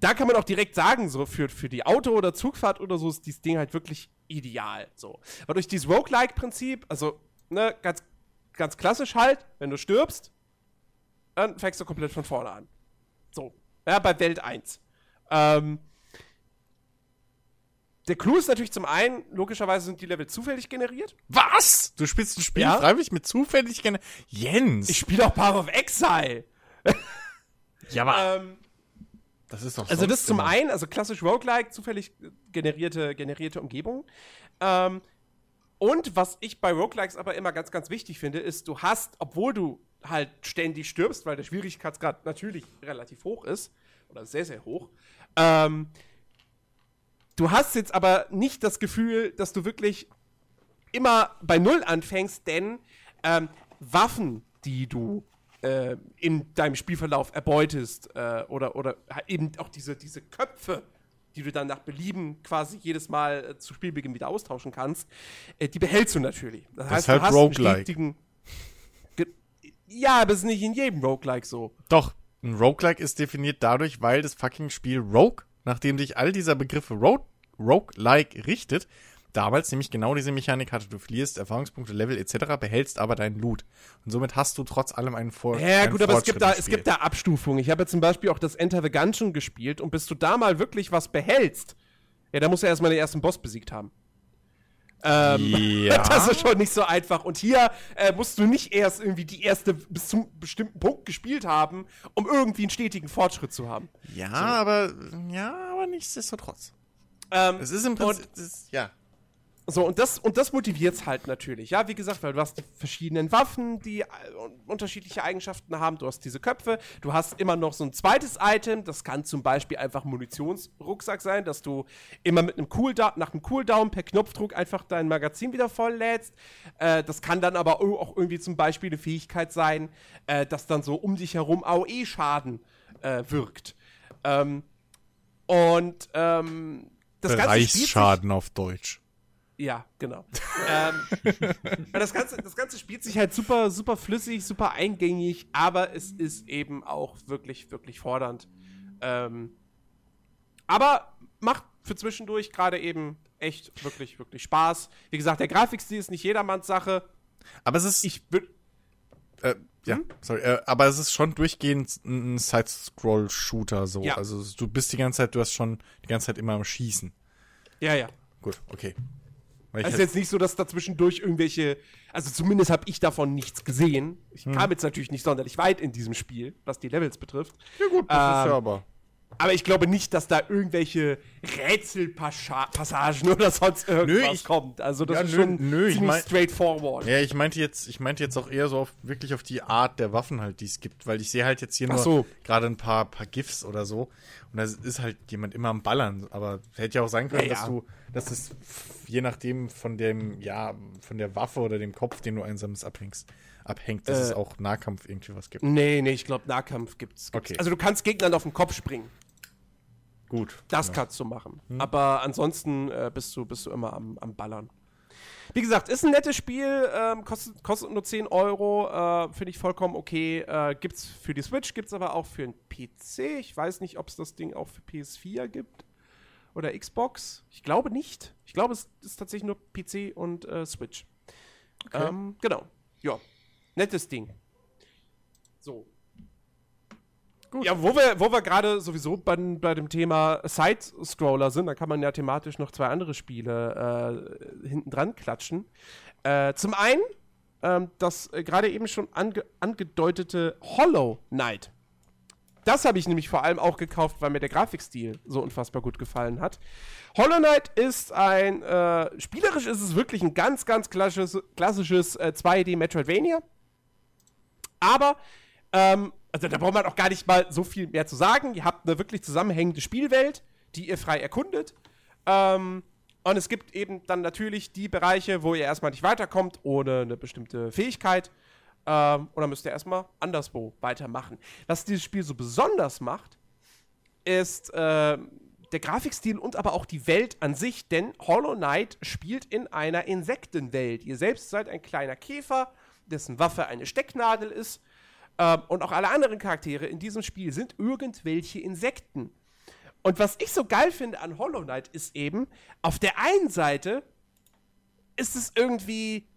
da kann man auch direkt sagen, so für, für die Auto- oder Zugfahrt oder so ist dieses Ding halt wirklich ideal. So. Weil durch dieses Roguelike-Prinzip, also, ne, ganz, ganz klassisch halt, wenn du stirbst, dann fängst du komplett von vorne an. So. Ja, bei Welt 1. Ähm, der Clou ist natürlich zum einen, logischerweise sind die Level zufällig generiert. Was? Du spielst ein Spiel Ja? freiwillig mit zufällig gerne. Jens! Ich spiele auch Power of Exile. ja, aber Ähm, das ist doch also das zum immer. einen, also klassisch Roguelike, zufällig generierte, generierte Umgebung. Ähm, und was ich bei Roguelikes aber immer ganz, ganz wichtig finde, ist, du hast, obwohl du halt ständig stirbst, weil der Schwierigkeitsgrad natürlich relativ hoch ist, oder sehr, sehr hoch, ähm, du hast jetzt aber nicht das Gefühl, dass du wirklich immer bei Null anfängst, denn ähm, Waffen, die du äh, in deinem Spielverlauf erbeutest, äh, oder, oder eben auch diese, diese Köpfe, die du dann nach Belieben quasi jedes Mal äh, zu Spielbeginn wieder austauschen kannst, äh, die behältst du natürlich. Das, ist halt du hast Roguelike. einen stetigen- Ge ja, aber es ist nicht in jedem Roguelike so. Doch, ein Roguelike ist definiert dadurch, weil das fucking Spiel Rogue, nachdem sich all dieser Begriffe Ro Roguelike richtet, damals nämlich genau diese Mechanik hatte. Du verlierst Erfahrungspunkte, Level etc., behältst aber deinen Loot. Und somit hast du trotz allem einen Vor Ja, gut, aber es gibt, da, es gibt da Abstufungen. Ich habe ja zum Beispiel auch das Enter the Gungeon gespielt und bis du da mal wirklich was behältst, ja, da musst du erstmal den ersten Boss besiegt haben. Ähm, Ja. Das ist schon nicht so einfach. Und hier äh, musst du nicht erst irgendwie die erste bis zum bestimmten Punkt gespielt haben, um irgendwie einen stetigen Fortschritt zu haben. Ja, aber ja, aber nichtsdestotrotz. Ähm, Es ist im Prinzip, es ist, ja. So, und das, und das motiviert es halt natürlich. Ja, wie gesagt, weil du hast die verschiedenen Waffen, die äh, un- unterschiedliche Eigenschaften haben. Du hast diese Köpfe. Du hast immer noch so ein zweites Item. Das kann zum Beispiel einfach Munitionsrucksack sein, dass du immer mit einem Cooldown, nach einem Cooldown per Knopfdruck einfach dein Magazin wieder volllädst. Äh, das kann dann aber au- auch irgendwie zum Beispiel eine Fähigkeit sein, äh, dass dann so um dich herum AOE-Schaden äh, wirkt. Ähm, und ähm, das Bereichsschaden auf Deutsch. Ja, genau. ähm, das, Ganze, das Ganze spielt sich halt super, super flüssig, super eingängig, aber es ist eben auch wirklich, wirklich fordernd. Ähm, aber macht für zwischendurch gerade eben echt, wirklich, wirklich Spaß. Wie gesagt, der Grafikstil ist nicht jedermanns Sache. Aber es ist, Ich würde. äh, ja, Hm? sorry, äh, aber es ist schon durchgehend ein Side-Scroll-Shooter so. Ja. Also du bist die ganze Zeit, du hast schon die ganze Zeit immer am Schießen. Ja, ja. Gut, okay. Es ist halt- jetzt nicht so, dass dazwischendurch irgendwelche. Also zumindest habe ich davon nichts gesehen. Ich kam jetzt natürlich nicht sonderlich weit in diesem Spiel, was die Levels betrifft. ja gut, das ist ähm, ja aber. Aber ich glaube nicht, dass da irgendwelche Rätselpassagen oder sonst irgendwas ich- kommt. Also das Ja, ist nö, schon nö, ich ziemlich mein- straightforward. Ja, ich meinte jetzt, ich meinte jetzt auch eher so auf, wirklich auf die Art der Waffen halt, die es gibt, weil ich sehe halt jetzt hier Ach nur so. gerade ein paar, paar GIFs oder so und da ist halt jemand immer am Ballern, aber hätte ja auch sein können, Ja, ja. dass du, dass es je nachdem von dem, ja, von der Waffe oder dem Kopf, den du einsammelst, abhängst, abhängt, dass Äh. es auch Nahkampf irgendwie was gibt. Nee, nee, ich glaube, Nahkampf gibt's. gibt's. Okay. Also du kannst Gegnern auf den Kopf springen. Gut. Das ja. kannst du machen. Aber ansonsten äh, bist, du, bist du immer am, am Ballern. Wie gesagt, ist ein nettes Spiel, ähm, kostet, kostet nur 10 Euro, äh, finde ich vollkommen okay. Äh, gibt's für die Switch, gibt's aber auch für den PC. Ich weiß nicht, ob es das Ding auch für PS4 gibt oder Xbox. Ich glaube nicht. Ich glaube, es ist tatsächlich nur PC und äh, Switch. Ähm, genau. Ja. Nettes Ding. So. Gut. Ja, wo wir, wo wir gerade sowieso bei, bei dem Thema Side-Scroller sind, da kann man ja thematisch noch zwei andere Spiele äh, hinten dran klatschen. Äh, zum einen ähm, das äh, gerade eben schon ange angedeutete Hollow Knight. Das habe ich nämlich vor allem auch gekauft, weil mir der Grafikstil so unfassbar gut gefallen hat. Hollow Knight ist ein, äh, spielerisch ist es wirklich ein ganz, ganz klassisches, klassisches äh, 2D Metroidvania. Aber, ähm, also da braucht man auch gar nicht mal so viel mehr zu sagen. Ihr habt eine wirklich zusammenhängende Spielwelt, die ihr frei erkundet. Ähm, und es gibt eben dann natürlich die Bereiche, wo ihr erstmal nicht weiterkommt, ohne eine bestimmte Fähigkeit. Ähm, und dann müsst ihr erstmal anderswo weitermachen. Was dieses Spiel so besonders macht, ist äh, der Grafikstil und aber auch die Welt an sich, denn Hollow Knight spielt in einer Insektenwelt. Ihr selbst seid ein kleiner Käfer, dessen Waffe eine Stecknadel ist. Ähm, und auch alle anderen Charaktere in diesem Spiel sind irgendwelche Insekten. Und was ich so geil finde an Hollow Knight ist eben, auf der einen Seite ist es irgendwie,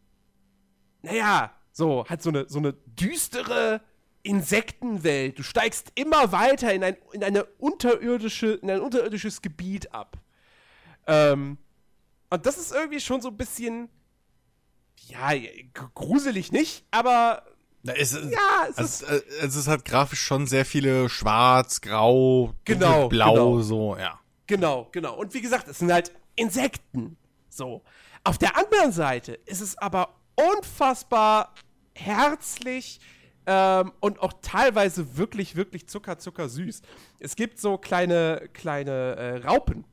naja, so, halt so eine, so eine düstere Insektenwelt. Du steigst immer weiter in ein, in eine unterirdische, in ein unterirdisches Gebiet ab. Ähm, und das ist irgendwie schon so ein bisschen, ja, gruselig nicht, aber es, ja, es ist, also, es halt grafisch schon sehr viele schwarz, grau, Genau, blau, genau. so, ja. Genau, genau. Und wie gesagt, es sind halt Insekten. So. Auf der anderen Seite ist es aber unfassbar herzlich ähm, und auch teilweise wirklich, wirklich zucker, zucker süß. Es gibt so kleine, kleine äh, Raupen.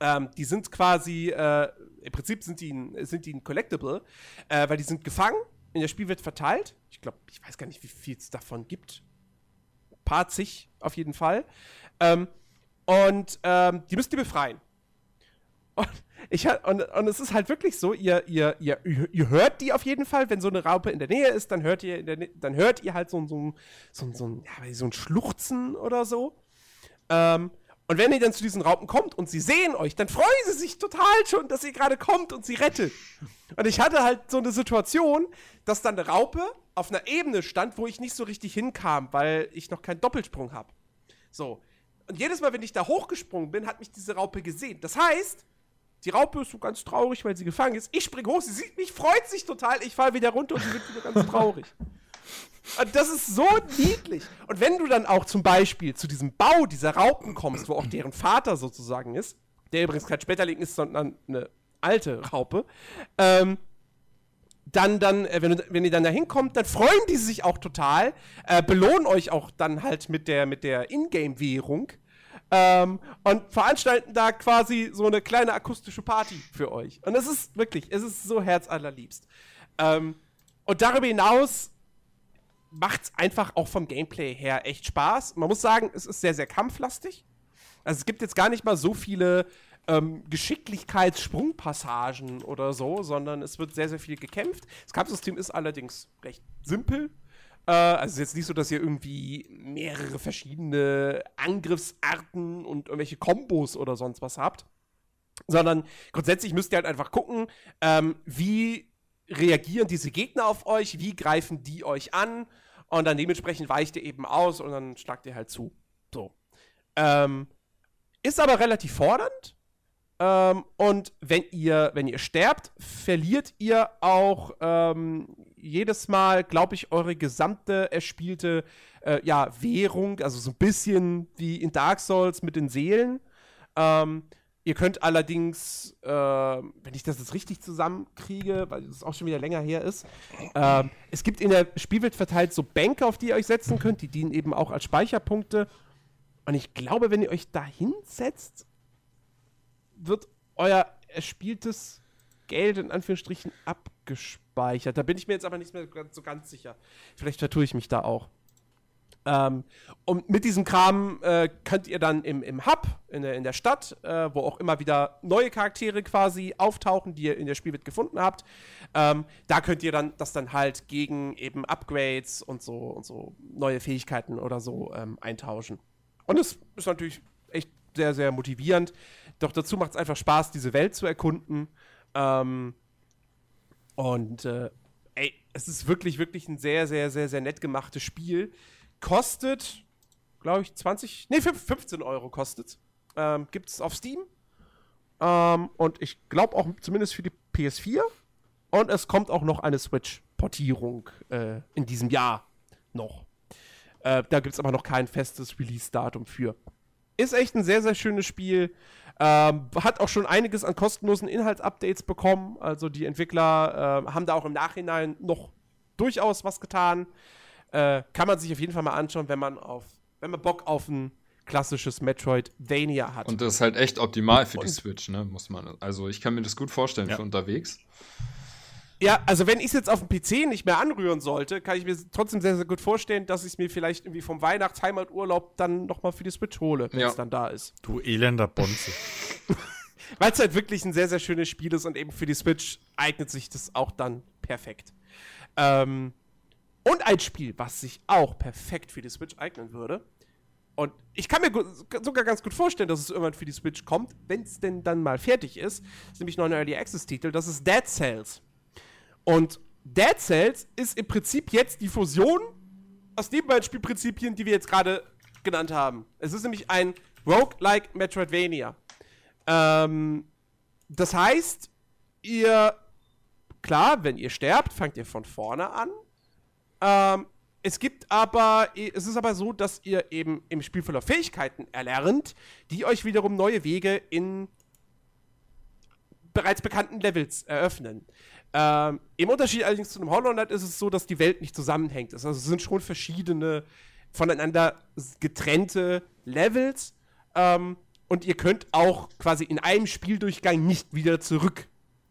Ähm, die sind quasi, äh, im Prinzip sind die ein, sind die ein Collectible, äh, weil die sind gefangen, in der Spielwelt verteilt. Ich glaube, ich weiß gar nicht, wie viel es davon gibt. Ein paar zig auf jeden Fall. Ähm, und ähm, die müsst ihr befreien. Und, ich, und, und es ist halt wirklich so, ihr, ihr, ihr, ihr hört die auf jeden Fall, wenn so eine Raupe in der Nähe ist, dann hört ihr, der, dann hört ihr halt so, so, so, so, ein- ja, so ein Schluchzen oder so. Ähm, und wenn ihr dann zu diesen Raupen kommt und sie sehen euch, dann freuen sie sich total schon, dass ihr gerade kommt und sie rettet. Und ich hatte halt so eine Situation, dass dann eine Raupe auf einer Ebene stand, wo ich nicht so richtig hinkam, weil ich noch keinen Doppelsprung habe. So. Und jedes Mal, wenn ich da hochgesprungen bin, hat mich diese Raupe gesehen. Das heißt, die Raupe ist so ganz traurig, weil sie gefangen ist. Ich spring hoch, sie sieht mich, freut sich total, ich falle wieder runter und sie wird wieder ganz traurig. Das ist so niedlich. Und wenn du dann auch zum Beispiel zu diesem Bau dieser Raupen kommst, wo auch deren Vater sozusagen ist, der übrigens kein Schmetterling ist, sondern eine alte Raupe, ähm, dann, dann, äh, wenn, wenn ihr dann da hinkommt, dann freuen die sich auch total, äh, belohnen euch auch dann halt mit der, mit der Ingame-Währung ähm, und veranstalten da quasi so eine kleine akustische Party für euch. Und es ist wirklich, es ist so herzallerliebst. Ähm, und darüber hinaus macht es einfach auch vom Gameplay her echt Spaß. Man muss sagen, es ist sehr, sehr kampflastig. Also es gibt jetzt gar nicht mal so viele ähm, Geschicklichkeitssprungpassagen oder so, sondern es wird sehr, sehr viel gekämpft. Das Kampfsystem ist allerdings recht simpel. Äh, also es ist jetzt nicht so, dass ihr irgendwie mehrere verschiedene Angriffsarten und irgendwelche Kombos oder sonst was habt. Sondern grundsätzlich müsst ihr halt einfach gucken, ähm, wie reagieren diese Gegner auf euch, wie greifen die euch an und dann dementsprechend weicht ihr eben aus und dann schlagt ihr halt zu. So. Ähm, ist aber relativ fordernd. Ähm, und wenn ihr, wenn ihr sterbt, verliert ihr auch ähm, jedes Mal, glaube ich, eure gesamte erspielte äh, ja, Währung, also so ein bisschen wie in Dark Souls mit den Seelen. Ähm, ihr könnt allerdings, äh, wenn ich das jetzt richtig zusammenkriege, weil es auch schon wieder länger her ist, äh, es gibt in der Spielwelt verteilt so Bänke, auf die ihr euch setzen könnt, die dienen eben auch als Speicherpunkte. Und ich glaube, wenn ihr euch da hinsetzt, wird euer erspieltes Geld in Anführungsstrichen abgespeichert. Da bin ich mir jetzt aber nicht mehr so ganz sicher. Vielleicht vertue ich mich da auch. Ähm, und mit diesem Kram äh, könnt ihr dann im, im Hub, in der, in der Stadt, äh, wo auch immer wieder neue Charaktere quasi auftauchen, die ihr in der Spielwelt gefunden habt, ähm, da könnt ihr dann das dann halt gegen eben Upgrades und so und so neue Fähigkeiten oder so ähm, eintauschen. Und es ist natürlich echt sehr, sehr motivierend. Doch dazu macht es einfach Spaß, diese Welt zu erkunden. Ähm, und äh, ey, es ist wirklich, wirklich ein sehr, sehr, sehr, sehr nett gemachtes Spiel. Kostet, glaube ich, 20, nee, 15 Euro kostet. Ähm, Gibt es auf Steam. Ähm, und ich glaube auch zumindest für die PS4. Und es kommt auch noch eine Switch-Portierung äh, in diesem Jahr noch. Äh, da gibt es aber noch kein festes Release-Datum für. Ist echt ein sehr, sehr schönes Spiel. Ähm, hat auch schon einiges an kostenlosen Inhaltsupdates bekommen. Also die Entwickler äh, haben da auch im Nachhinein noch durchaus was getan. Äh, kann man sich auf jeden Fall mal anschauen, wenn man auf, wenn man Bock auf ein klassisches Metroidvania hat. Und das ist halt echt optimal für Und die Switch, ne? Muss man. Also ich kann mir das gut vorstellen ja. für unterwegs. Ja, also wenn ich es jetzt auf dem PC nicht mehr anrühren sollte, kann ich mir trotzdem sehr, sehr gut vorstellen, dass ich es mir vielleicht irgendwie vom Weihnachtsheimaturlaub dann nochmal für die Switch hole, wenn es dann da ist. Du elender Bonze. Weil es halt wirklich ein sehr, sehr schönes Spiel ist und eben für die Switch eignet sich das auch dann perfekt. Ähm, und ein Spiel, was sich auch perfekt für die Switch eignen würde. Und ich kann mir sogar ganz gut vorstellen, dass es irgendwann für die Switch kommt, wenn es denn dann mal fertig ist. Das ist nämlich noch ein Early Access Titel. Das ist Dead Cells. Und Dead Cells ist im Prinzip jetzt die Fusion aus den beiden Spielprinzipien, die wir jetzt gerade genannt haben. Es ist nämlich ein Roguelike Metroidvania. Ähm, das heißt, ihr, klar, wenn ihr sterbt, fangt ihr von vorne an. Ähm, es gibt aber, es ist aber so, dass ihr eben im Spielverlauf Fähigkeiten erlernt, die euch wiederum neue Wege in bereits bekannten Levels eröffnen. Ähm, Im Unterschied allerdings zu einem Hollow Knight ist es so, dass die Welt nicht zusammenhängt. Also es sind schon verschiedene voneinander getrennte Levels. Ähm, und ihr könnt auch quasi in einem Spieldurchgang nicht wieder zurück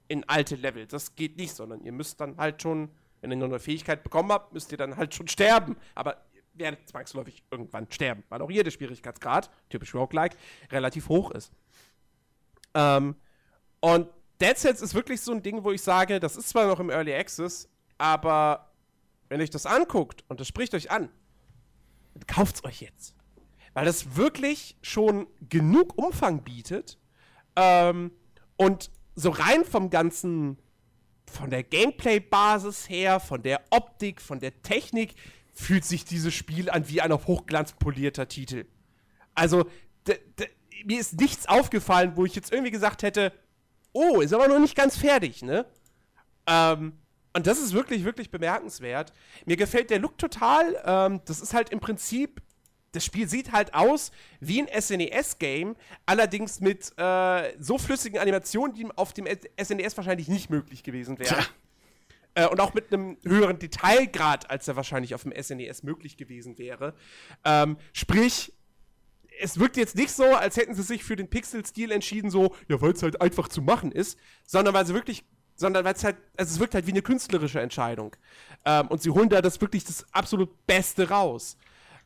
in alte Level. Das geht nicht, sondern ihr müsst dann halt schon, wenn ihr noch eine Fähigkeit bekommen habt, müsst ihr dann halt schon sterben. Aber ihr werdet zwangsläufig irgendwann sterben, weil auch hier der Schwierigkeitsgrad, typisch Roguelike, relativ hoch ist. Ähm, und Dead Cells ist wirklich so ein Ding, wo ich sage, das ist zwar noch im Early Access, aber wenn ihr euch das anguckt und das spricht euch an, dann kauft's euch jetzt. Weil das wirklich schon genug Umfang bietet ähm, und so rein vom ganzen, von der Gameplay-Basis her, von der Optik, von der Technik, fühlt sich dieses Spiel an wie ein auf Hochglanz polierter Titel. Also, mir ist nichts aufgefallen, wo ich jetzt irgendwie gesagt hätte, oh, ist aber noch nicht ganz fertig, ne? Ähm, und das ist wirklich, wirklich bemerkenswert. Mir gefällt der Look total. Ähm, das ist halt im Prinzip das Spiel sieht halt aus wie ein SNES-Game, allerdings mit äh, so flüssigen Animationen, die auf dem SNES wahrscheinlich nicht möglich gewesen wären. Äh, und auch mit einem höheren Detailgrad, als er wahrscheinlich auf dem SNES möglich gewesen wäre. Ähm, sprich, es wirkt jetzt nicht so, als hätten sie sich für den Pixel-Stil entschieden, so, ja, weil es halt einfach zu machen ist, sondern weil sie wirklich, sondern weil es halt, also es wirkt halt wie eine künstlerische Entscheidung. Ähm, und sie holen da das wirklich das absolut Beste raus.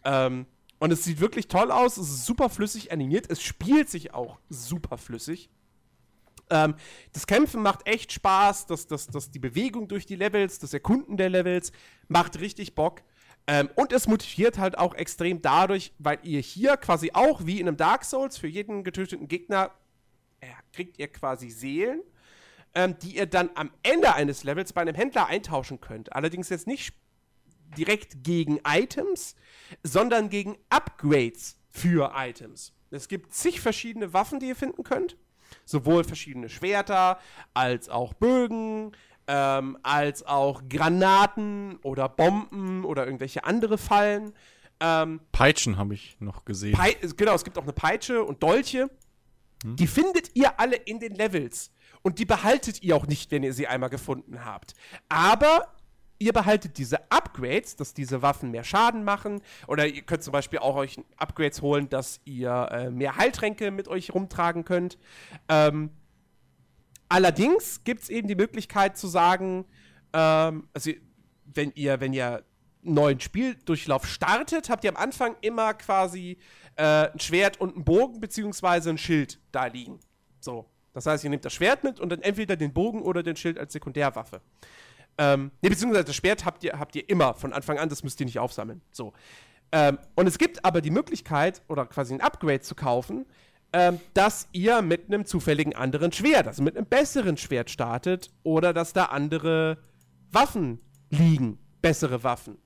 Ähm, und es sieht wirklich toll aus, es ist super flüssig animiert, es spielt sich auch super flüssig. Ähm, das Kämpfen macht echt Spaß, das, das, das, die Bewegung durch die Levels, das Erkunden der Levels macht richtig Bock. Ähm, und es motiviert halt auch extrem dadurch, weil ihr hier quasi auch wie in einem Dark Souls für jeden getöteten Gegner äh, kriegt ihr quasi Seelen, ähm, die ihr dann am Ende eines Levels bei einem Händler eintauschen könnt. Allerdings jetzt nicht direkt gegen Items, sondern gegen Upgrades für Items. Es gibt zig verschiedene Waffen, die ihr finden könnt. Sowohl verschiedene Schwerter als auch Bögen, ähm, als auch Granaten oder Bomben oder irgendwelche andere Fallen. Ähm, Peitschen habe ich noch gesehen. Pei genau, es gibt auch eine Peitsche und Dolche. Hm. Die findet ihr alle in den Levels. Und die behaltet ihr auch nicht, wenn ihr sie einmal gefunden habt. Aber ihr behaltet diese Upgrades, dass diese Waffen mehr Schaden machen. Oder ihr könnt zum Beispiel auch euch Upgrades holen, dass ihr äh, mehr Heiltränke mit euch rumtragen könnt. Ähm, Allerdings gibt es eben die Möglichkeit zu sagen, ähm, also wenn ihr, wenn ihr einen neuen Spieldurchlauf startet, habt ihr am Anfang immer quasi äh, ein Schwert und einen Bogen beziehungsweise ein Schild da liegen. So. Das heißt, ihr nehmt das Schwert mit und dann entweder den Bogen oder den Schild als Sekundärwaffe. Ähm, ne, beziehungsweise das Schwert habt ihr, habt ihr immer von Anfang an, das müsst ihr nicht aufsammeln. So. Ähm, und es gibt aber die Möglichkeit, oder quasi ein Upgrade zu kaufen, ähm, dass ihr mit einem zufälligen anderen Schwert, also mit einem besseren Schwert startet oder dass da andere Waffen liegen, bessere Waffen.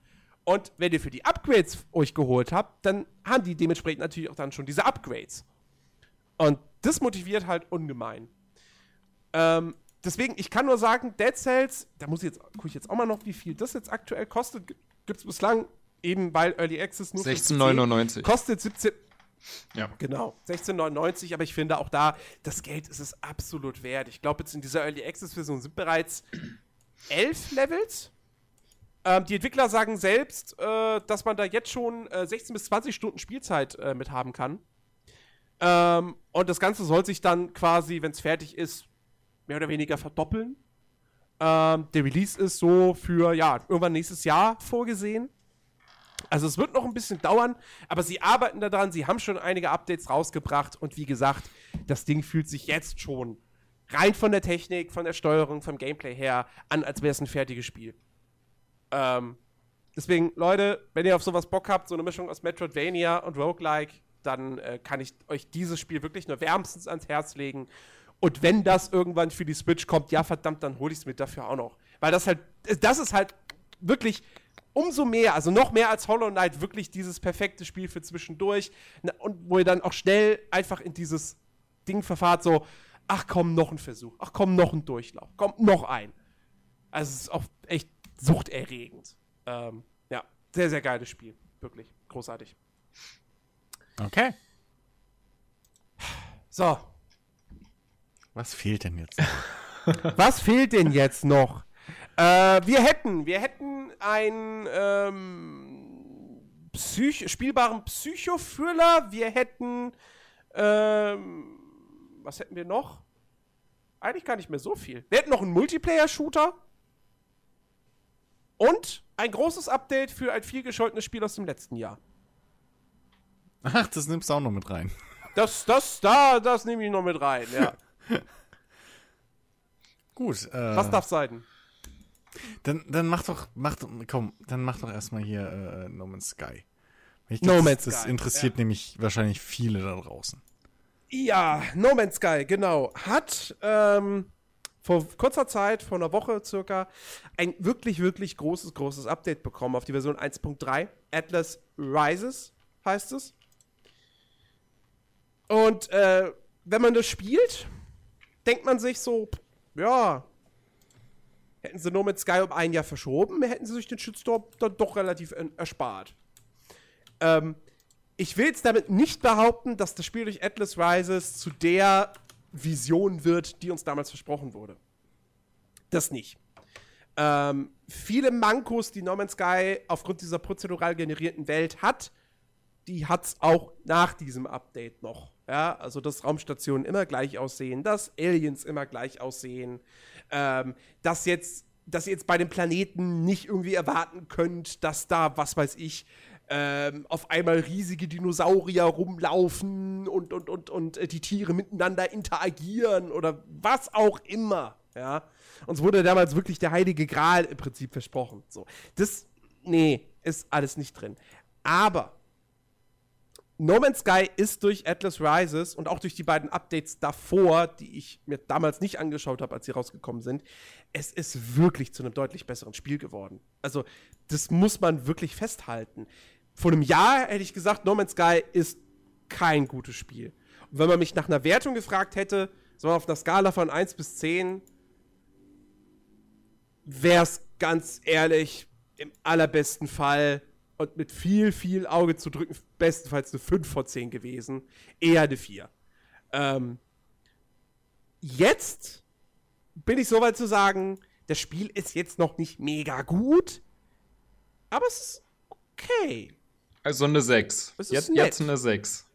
Und wenn ihr für die Upgrades euch geholt habt, dann haben die dementsprechend natürlich auch dann schon diese Upgrades. Und das motiviert halt ungemein. Ähm, deswegen, ich kann nur sagen, Dead Cells, da muss ich jetzt, gucke ich jetzt auch mal noch, wie viel das jetzt aktuell kostet. Gibt es bislang, eben weil Early Access nur 16,99. Kostet 17, ja. Genau. 16,99, aber ich finde auch da, das Geld ist es absolut wert. Ich glaube, jetzt in dieser Early Access Version sind bereits elf Levels. Ähm, die Entwickler sagen selbst, äh, dass man da jetzt schon äh, 16 bis 20 Stunden Spielzeit äh, mit haben kann. Ähm, und das Ganze soll sich dann quasi, wenn es fertig ist, mehr oder weniger verdoppeln. Ähm, der Release ist so für, ja, irgendwann nächstes Jahr vorgesehen. Also es wird noch ein bisschen dauern, aber sie arbeiten daran, sie haben schon einige Updates rausgebracht und wie gesagt, das Ding fühlt sich jetzt schon rein von der Technik, von der Steuerung, vom Gameplay her an, als wäre es ein fertiges Spiel. Ähm, deswegen, Leute, wenn ihr auf sowas Bock habt, so eine Mischung aus Metroidvania und Roguelike, dann äh, kann ich euch dieses Spiel wirklich nur wärmstens ans Herz legen. Und wenn das irgendwann für die Switch kommt, ja verdammt, dann hole ich es mir dafür auch noch. Weil das halt, das ist halt wirklich umso mehr, also noch mehr als Hollow Knight, wirklich dieses perfekte Spiel für zwischendurch. Und wo ihr dann auch schnell einfach in dieses Ding verfahrt, so, ach komm, noch ein Versuch, ach komm, noch ein Durchlauf, komm, noch ein. Also es ist auch echt suchterregend. Ähm, ja, sehr, sehr geiles Spiel. Wirklich, großartig. Okay. So. Was fehlt denn jetzt? Was fehlt denn jetzt noch? Äh, wir hätten, wir hätten einen ähm, Psych spielbaren Psychothriller. Wir hätten, ähm, was hätten wir noch? Eigentlich gar nicht mehr so viel. Wir hätten noch einen Multiplayer-Shooter. Und ein großes Update für ein viel gescholtenes Spiel aus dem letzten Jahr. Ach, das nimmst du auch noch mit rein. Das, das, da, das nehme ich noch mit rein, ja. Gut. Äh, Was darf sein? Dann, dann mach doch, mach doch, komm, dann mach doch erstmal hier äh, No Man's Sky. Ich, no Man's das, Sky. interessiert ja. nämlich wahrscheinlich viele da draußen. Ja, No Man's Sky, genau. Hat ähm, vor kurzer Zeit, vor einer Woche circa, ein wirklich, wirklich großes, großes Update bekommen auf die Version 1.3. Atlas Rises heißt es. Und äh, wenn man das spielt, denkt man sich so, ja, Hätten sie nur mit Sky um ein Jahr verschoben, hätten sie sich den Shitstorm dann doch relativ erspart. Ähm, ich will jetzt damit nicht behaupten, dass das Spiel durch Atlas Rises zu der Vision wird, die uns damals versprochen wurde. Das nicht. Ähm, viele Mankos, die No Man's Sky aufgrund dieser prozedural generierten Welt hat, die hat es auch nach diesem Update noch. Ja, also dass Raumstationen immer gleich aussehen, dass Aliens immer gleich aussehen, ähm, dass jetzt, dass ihr jetzt bei den Planeten nicht irgendwie erwarten könnt, dass da, was weiß ich, ähm, auf einmal riesige Dinosaurier rumlaufen und, und, und, und äh, die Tiere miteinander interagieren oder was auch immer. Ja. Uns wurde damals wirklich der heilige Gral im Prinzip versprochen. So. Das, nee, ist alles nicht drin. Aber No Man's Sky ist durch Atlas Rises und auch durch die beiden Updates davor, die ich mir damals nicht angeschaut habe, als sie rausgekommen sind, es ist wirklich zu einem deutlich besseren Spiel geworden. Also, das muss man wirklich festhalten vor einem Jahr hätte ich gesagt, No Man's Sky ist kein gutes Spiel. Und wenn man mich nach einer Wertung gefragt hätte, so auf einer Skala von 1 bis 10, wäre es ganz ehrlich im allerbesten Fall und mit viel, viel Auge zu drücken, bestenfalls eine 5 von 10 gewesen. Eher eine 4. Ähm, jetzt bin ich soweit zu sagen, das Spiel ist jetzt noch nicht mega gut, aber es ist okay. Also eine 6. Jetzt, jetzt eine 6.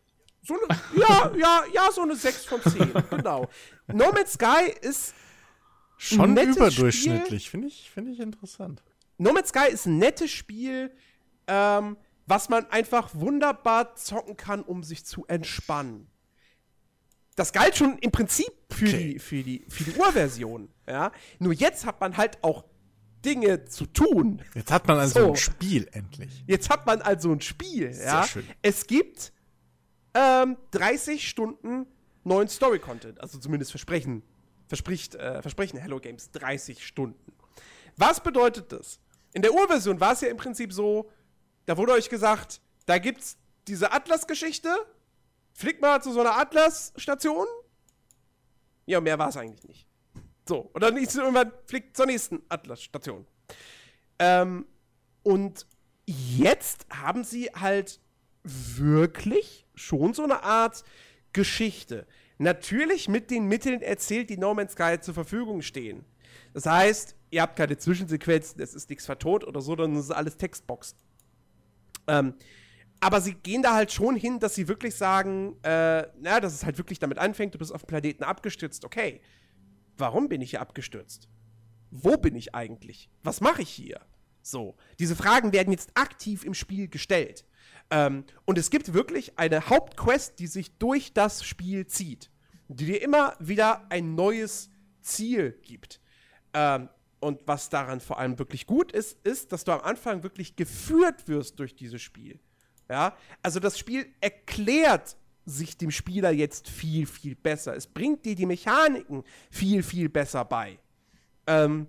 So eine, ja, ja, ja, so eine 6 von 10, genau. No Man's Sky ist schon überdurchschnittlich, finde ich, find ich interessant. No Man's Sky ist ein nettes Spiel, ähm, was man einfach wunderbar zocken kann, um sich zu entspannen. Das galt schon im Prinzip für, okay. die, für, die, für die Urversion. Ja? Nur jetzt hat man halt auch Dinge zu tun. Jetzt hat man also so. ein Spiel endlich. Jetzt hat man also ein Spiel. Sehr ja? schön. Es gibt ähm, 30 Stunden neuen Story-Content. Also zumindest versprechen, verspricht, äh, versprechen Hello Games 30 Stunden. Was bedeutet das? In der Urversion war es ja im Prinzip so, da wurde euch gesagt, da gibt's diese Atlas-Geschichte. Fliegt mal zu so einer Atlas-Station. Ja, mehr war es eigentlich nicht. So, und dann ist irgendwann fliegt zur nächsten Atlas-Station. Ähm, und jetzt haben sie halt wirklich schon so eine Art Geschichte. Natürlich mit den Mitteln erzählt, die No Man's Sky zur Verfügung stehen. Das heißt, ihr habt keine Zwischensequenzen, es ist nichts vertont oder so, sondern es ist alles Textbox. Ähm, aber sie gehen da halt schon hin, dass sie wirklich sagen, äh, na, dass es halt wirklich damit anfängt, du bist auf dem Planeten abgestürzt, okay warum bin ich hier abgestürzt? Wo bin ich eigentlich? Was mache ich hier? So, diese Fragen werden jetzt aktiv im Spiel gestellt. Ähm, und es gibt wirklich eine Hauptquest, die sich durch das Spiel zieht, die dir immer wieder ein neues Ziel gibt. Ähm, und was daran vor allem wirklich gut ist, ist, dass du am Anfang wirklich geführt wirst durch dieses Spiel. Ja, also das Spiel erklärt sich dem Spieler jetzt viel, viel besser. Es bringt dir die Mechaniken viel, viel besser bei. Ähm,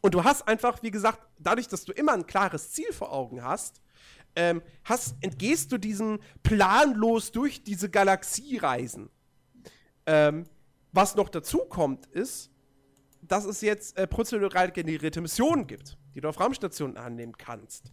und du hast einfach, wie gesagt, dadurch, dass du immer ein klares Ziel vor Augen hast, ähm, hast entgehst du diesen planlos durch diese Galaxie reisen. Ähm, was noch dazu kommt, ist, dass es jetzt äh, prozedural generierte Missionen gibt, die du auf Raumstationen annehmen kannst.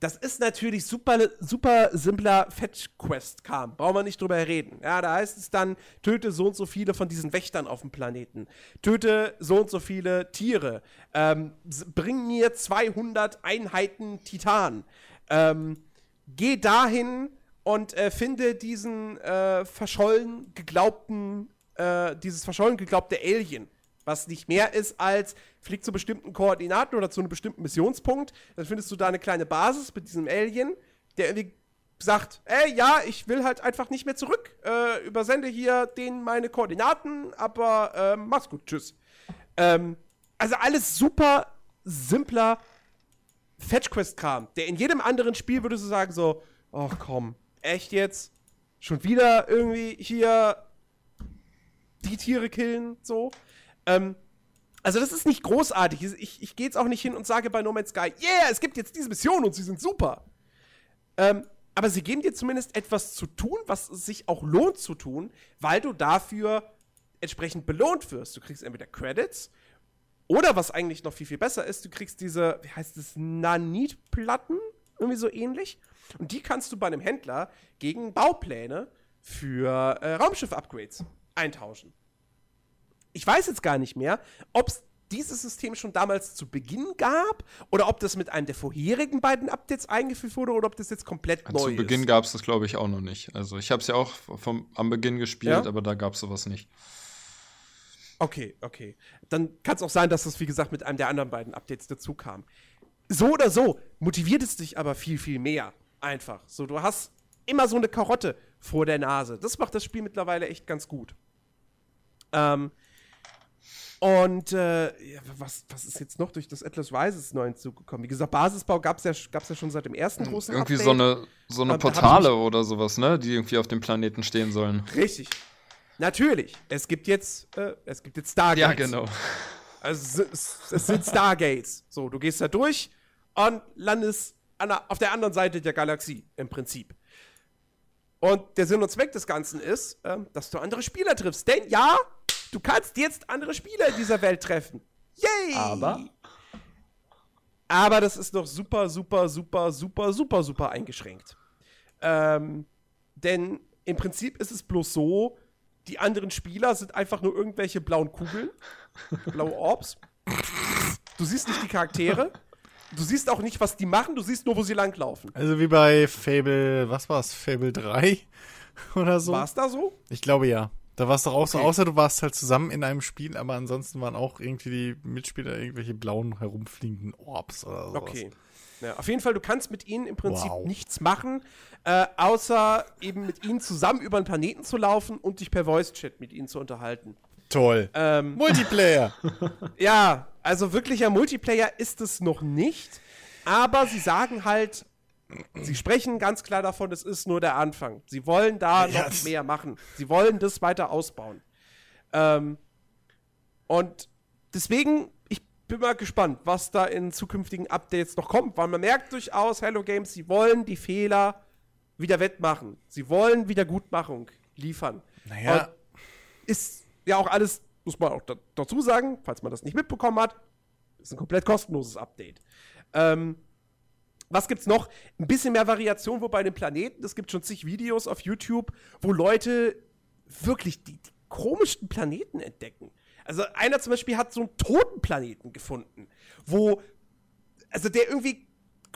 Das ist natürlich super, super simpler Fetch-Quest-Kram. Brauchen wir nicht drüber reden. Ja, da heißt es dann, töte so und so viele von diesen Wächtern auf dem Planeten. Töte so und so viele Tiere. Ähm, bring mir 200 Einheiten Titan. Ähm, geh dahin und äh, finde diesen äh, verschollen geglaubten, äh, dieses verschollen geglaubte Alien was nicht mehr ist als flieg zu bestimmten Koordinaten oder zu einem bestimmten Missionspunkt, dann findest du da eine kleine Basis mit diesem Alien, der irgendwie sagt, ey, ja, ich will halt einfach nicht mehr zurück, äh, übersende hier denen meine Koordinaten, aber äh, mach's gut, tschüss. Ähm, also alles super simpler Fetch-Quest-Kram, der in jedem anderen Spiel würdest du sagen so, ach komm, echt jetzt? Schon wieder irgendwie hier die Tiere killen, so. Ähm, also das ist nicht großartig. Ich, ich gehe jetzt auch nicht hin und sage bei No Man's Sky, yeah, es gibt jetzt diese Mission und sie sind super. Ähm, aber sie geben dir zumindest etwas zu tun, was sich auch lohnt zu tun, weil du dafür entsprechend belohnt wirst. Du kriegst entweder Credits oder was eigentlich noch viel, viel besser ist, du kriegst diese, wie heißt es, Nanit-Platten, irgendwie so ähnlich. Und die kannst du bei einem Händler gegen Baupläne für äh, Raumschiff-Upgrades eintauschen. Ich weiß jetzt gar nicht mehr, ob es dieses System schon damals zu Beginn gab oder ob das mit einem der vorherigen beiden Updates eingeführt wurde oder ob das jetzt komplett zu neu ist. Zu Beginn gab es das, glaube ich, auch noch nicht. Also ich habe es ja auch vom, am Beginn gespielt, ja? aber da gab es sowas nicht. Okay, okay. Dann kann es auch sein, dass das, wie gesagt, mit einem der anderen beiden Updates dazu kam. So oder so motiviert es dich aber viel, viel mehr. Einfach. So, du hast immer so eine Karotte vor der Nase. Das macht das Spiel mittlerweile echt ganz gut. Ähm, und äh, ja, was, was ist jetzt noch durch das Atlas Rises neu hinzugekommen? Wie gesagt, Basisbau gab es ja, gab's ja schon seit dem ersten hm, großen Irgendwie Update. so eine, so eine Portale oder sowas, ne? Die irgendwie auf dem Planeten stehen sollen. Richtig. Natürlich. Es gibt jetzt, äh, es gibt jetzt Stargates. Ja, genau. Also es, es sind Stargates. So, du gehst da durch und landest der, auf der anderen Seite der Galaxie im Prinzip. Und der Sinn und Zweck des Ganzen ist, äh, dass du andere Spieler triffst. Denn ja, du kannst jetzt andere Spieler in dieser Welt treffen. Yay! Aber. Aber das ist noch super, super, super, super, super, super eingeschränkt. Ähm, denn im Prinzip ist es bloß so, die anderen Spieler sind einfach nur irgendwelche blauen Kugeln, blaue Orbs. Du siehst nicht die Charaktere. Du siehst auch nicht, was die machen, du siehst nur, wo sie langlaufen. Also wie bei Fable, was war's? Fable 3 oder so? War's da so? Ich glaube ja. Da war es doch auch okay. so, außer du warst halt zusammen in einem Spiel, aber ansonsten waren auch irgendwie die Mitspieler irgendwelche blauen herumfliegenden Orbs oder so. Okay. Ja, auf jeden Fall, du kannst mit ihnen im Prinzip wow. nichts machen, äh, außer eben mit ihnen zusammen über einen Planeten zu laufen und dich per Voice-Chat mit ihnen zu unterhalten. Toll. Ähm, Multiplayer. ja, also wirklicher Multiplayer ist es noch nicht, aber sie sagen halt, sie sprechen ganz klar davon, es ist nur der Anfang. Sie wollen da ja, noch mehr machen. Sie wollen das weiter ausbauen. Ähm, und deswegen bin mal gespannt, was da in zukünftigen Updates noch kommt, weil man merkt durchaus, Hello Games, sie wollen die Fehler wieder wettmachen. Sie wollen Wiedergutmachung liefern. Naja. Und ist ja auch alles, muss man auch da, dazu sagen, falls man das nicht mitbekommen hat, ist ein komplett kostenloses Update. Ähm, was gibt's noch? Ein bisschen mehr Variation, wo bei den Planeten, es gibt schon zig Videos auf YouTube, wo Leute wirklich die, die komischsten Planeten entdecken. Also einer zum Beispiel hat so einen toten Planeten gefunden, wo, also der irgendwie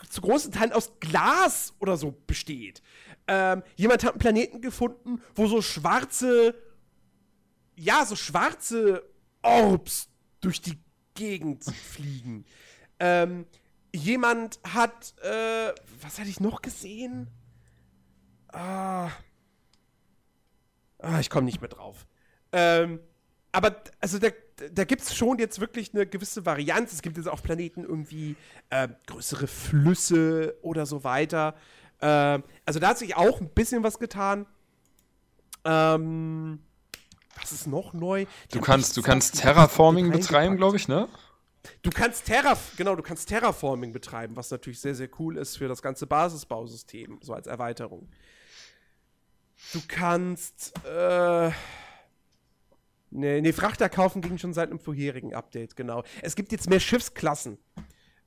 zu großen Teilen aus Glas oder so besteht. Ähm, jemand hat einen Planeten gefunden, wo so schwarze, ja, so schwarze Orbs durch die Gegend fliegen. Ähm, jemand hat, äh, was hatte ich noch gesehen? Ah, ah ich komme nicht mehr drauf. Ähm, aber also da, da gibt es schon jetzt wirklich eine gewisse Varianz. Es gibt jetzt auf Planeten irgendwie äh, größere Flüsse oder so weiter. Äh, also da hat sich auch ein bisschen was getan. Ähm, was ist noch neu? Die du kannst, du kannst Terraforming betreiben, glaube ich, ne? Du kannst Terra, genau, du kannst Terraforming betreiben, was natürlich sehr, sehr cool ist für das ganze Basisbausystem, so als Erweiterung. Du kannst, äh, Nee, nee, Frachter kaufen ging schon seit einem vorherigen Update, genau. Es gibt jetzt mehr Schiffsklassen,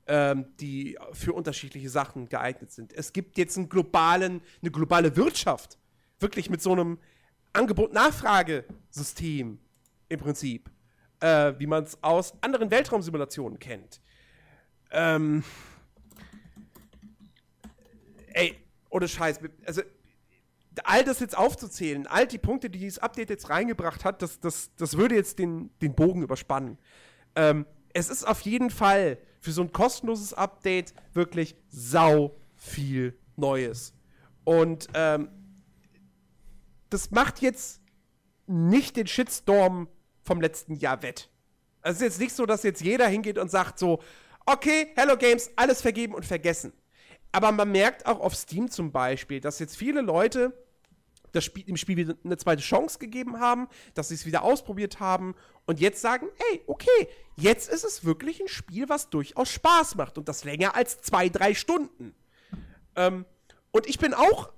ähm, die für unterschiedliche Sachen geeignet sind. Es gibt jetzt einen globalen, eine globale Wirtschaft. Wirklich mit so einem Angebot-Nachfrage-System im Prinzip. Äh, wie man es aus anderen Weltraumsimulationen kennt. Ähm. Ey, ohne Scheiß. Also, all das jetzt aufzuzählen, all die Punkte, die dieses Update jetzt reingebracht hat, das, das, das würde jetzt den, den Bogen überspannen. Ähm, es ist auf jeden Fall für so ein kostenloses Update wirklich sau viel Neues. Und ähm, das macht jetzt nicht den Shitstorm vom letzten Jahr wett. Also es ist jetzt nicht so, dass jetzt jeder hingeht und sagt so, okay, Hello Games, alles vergeben und vergessen. Aber man merkt auch auf Steam zum Beispiel, dass jetzt viele Leute das Spiel, dem Spiel wieder eine zweite Chance gegeben haben, dass sie es wieder ausprobiert haben und jetzt sagen, ey, okay, jetzt ist es wirklich ein Spiel, was durchaus Spaß macht und das länger als zwei, drei Stunden. Ähm, und ich bin auch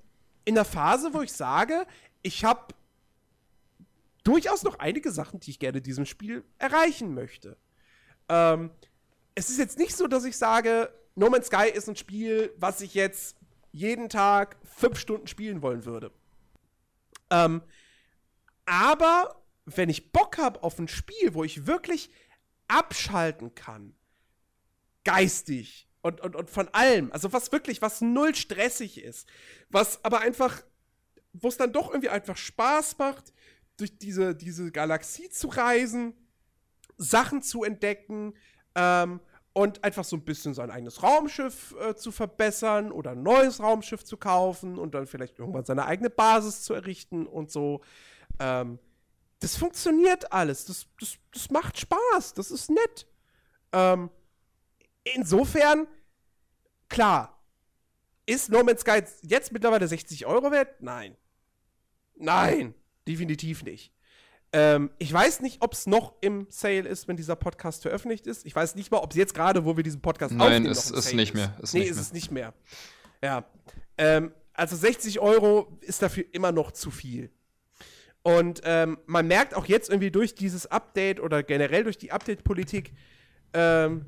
in der Phase, wo ich sage, ich habe durchaus noch einige Sachen, die ich gerne diesem Spiel erreichen möchte. Ähm, es ist jetzt nicht so, dass ich sage, No Man's Sky ist ein Spiel, was ich jetzt jeden Tag fünf Stunden spielen wollen würde. Ähm, aber wenn ich Bock habe auf ein Spiel, wo ich wirklich abschalten kann, geistig und, und, und von allem, also was wirklich, was null stressig ist, was aber einfach, wo es dann doch irgendwie einfach Spaß macht, durch diese, diese Galaxie zu reisen, Sachen zu entdecken, ähm, und einfach so ein bisschen sein eigenes Raumschiff äh, zu verbessern oder ein neues Raumschiff zu kaufen und dann vielleicht irgendwann seine eigene Basis zu errichten und so. Ähm, das funktioniert alles. Das, das, das macht Spaß. Das ist nett. Ähm, insofern, klar, ist No Man's Sky jetzt mittlerweile 60 Euro wert? Nein. Nein, definitiv nicht. Ähm, ich weiß nicht, ob es noch im Sale ist, wenn dieser Podcast veröffentlicht ist. Ich weiß nicht mal, ob es jetzt gerade, wo wir diesen Podcast Nein, aufnehmen, ist, ist nicht mehr. Ist nee, nicht ist mehr. es nicht mehr. Ja. Ähm, also 60 Euro ist dafür immer noch zu viel. Und ähm, man merkt auch jetzt irgendwie durch dieses Update oder generell durch die Update-Politik, ähm,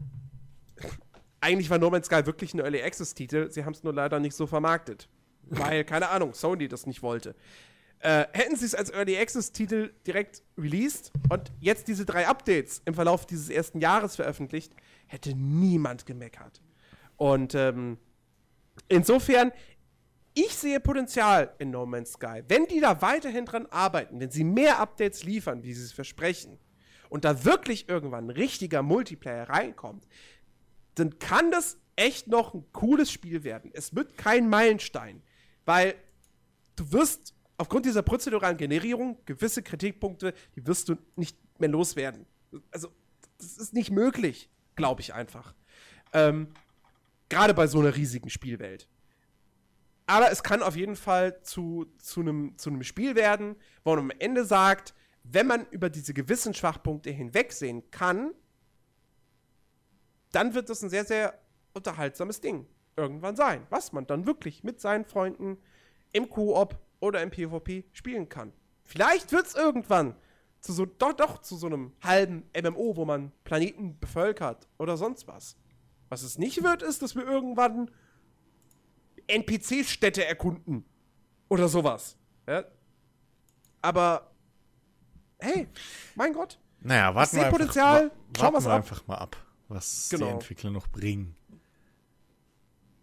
eigentlich war No Man's Sky wirklich ein Early Access-Titel. Sie haben es nur leider nicht so vermarktet. Weil, keine Ahnung, Sony das nicht wollte. Äh, hätten sie es als Early Access-Titel direkt released und jetzt diese drei Updates im Verlauf dieses ersten Jahres veröffentlicht, hätte niemand gemeckert. Und ähm, insofern, ich sehe Potenzial in No Man's Sky. Wenn die da weiterhin dran arbeiten, wenn sie mehr Updates liefern, wie sie es versprechen, und da wirklich irgendwann ein richtiger Multiplayer reinkommt, dann kann das echt noch ein cooles Spiel werden. Es wird kein Meilenstein, weil du wirst aufgrund dieser prozeduralen Generierung gewisse Kritikpunkte, die wirst du nicht mehr loswerden. Also, das ist nicht möglich, glaube ich einfach. Ähm, Gerade bei so einer riesigen Spielwelt. Aber es kann auf jeden Fall zu, zu, einem, zu einem Spiel werden, wo man am Ende sagt, wenn man über diese gewissen Schwachpunkte hinwegsehen kann, dann wird das ein sehr, sehr unterhaltsames Ding irgendwann sein, was man dann wirklich mit seinen Freunden im Koop oder im PvP spielen kann. Vielleicht wird es irgendwann zu so, doch, doch zu so einem halben MMO, wo man Planeten bevölkert oder sonst was. Was es nicht wird, ist, dass wir irgendwann NPC-Städte erkunden. Oder sowas. Ja? Aber, hey, mein Gott. Naja, warten wir Potenzial. Einfach, Schauen wir einfach mal ab, was genau. die Entwickler noch bringen.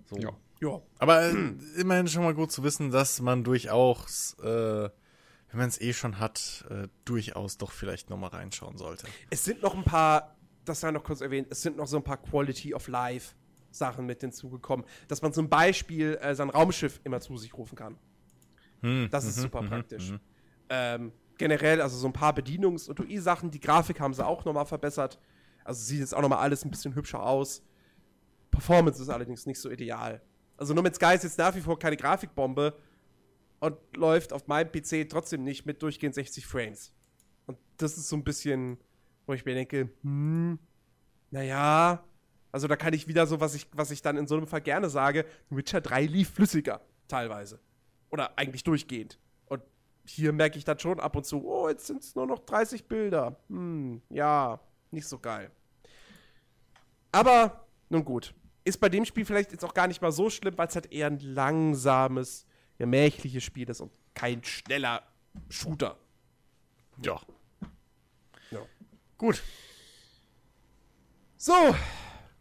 So. Ja. Ja. Aber äh, immerhin schon mal gut zu wissen, dass man durchaus, äh, wenn man es eh schon hat, äh, durchaus doch vielleicht nochmal reinschauen sollte. Es sind noch ein paar, das sei noch kurz erwähnt, es sind noch so ein paar Quality of Life Sachen mit hinzugekommen, dass man zum Beispiel äh, sein Raumschiff immer zu sich rufen kann. Hm, das ist mhm, super mhm, praktisch. Mhm. Ähm, generell, also so ein paar Bedienungs- und UI-Sachen, die Grafik haben sie auch nochmal verbessert. Also sieht jetzt auch nochmal alles ein bisschen hübscher aus. Performance ist allerdings nicht so ideal. Also nur mit Sky ist jetzt nach wie vor keine Grafikbombe und läuft auf meinem PC trotzdem nicht mit durchgehend 60 Frames. Und das ist so ein bisschen, wo ich mir denke, hm, naja, also da kann ich wieder so, was ich, was ich dann in so einem Fall gerne sage, Witcher 3 lief flüssiger, teilweise. Oder eigentlich durchgehend. Und hier merke ich dann schon ab und zu, oh, jetzt sind es nur noch 30 Bilder. Hm, ja, nicht so geil. Aber, nun gut ist bei dem Spiel vielleicht jetzt auch gar nicht mal so schlimm, weil es halt eher ein langsames, gemächliches Spiel ist und kein schneller Shooter. Ja. ja. Gut. So,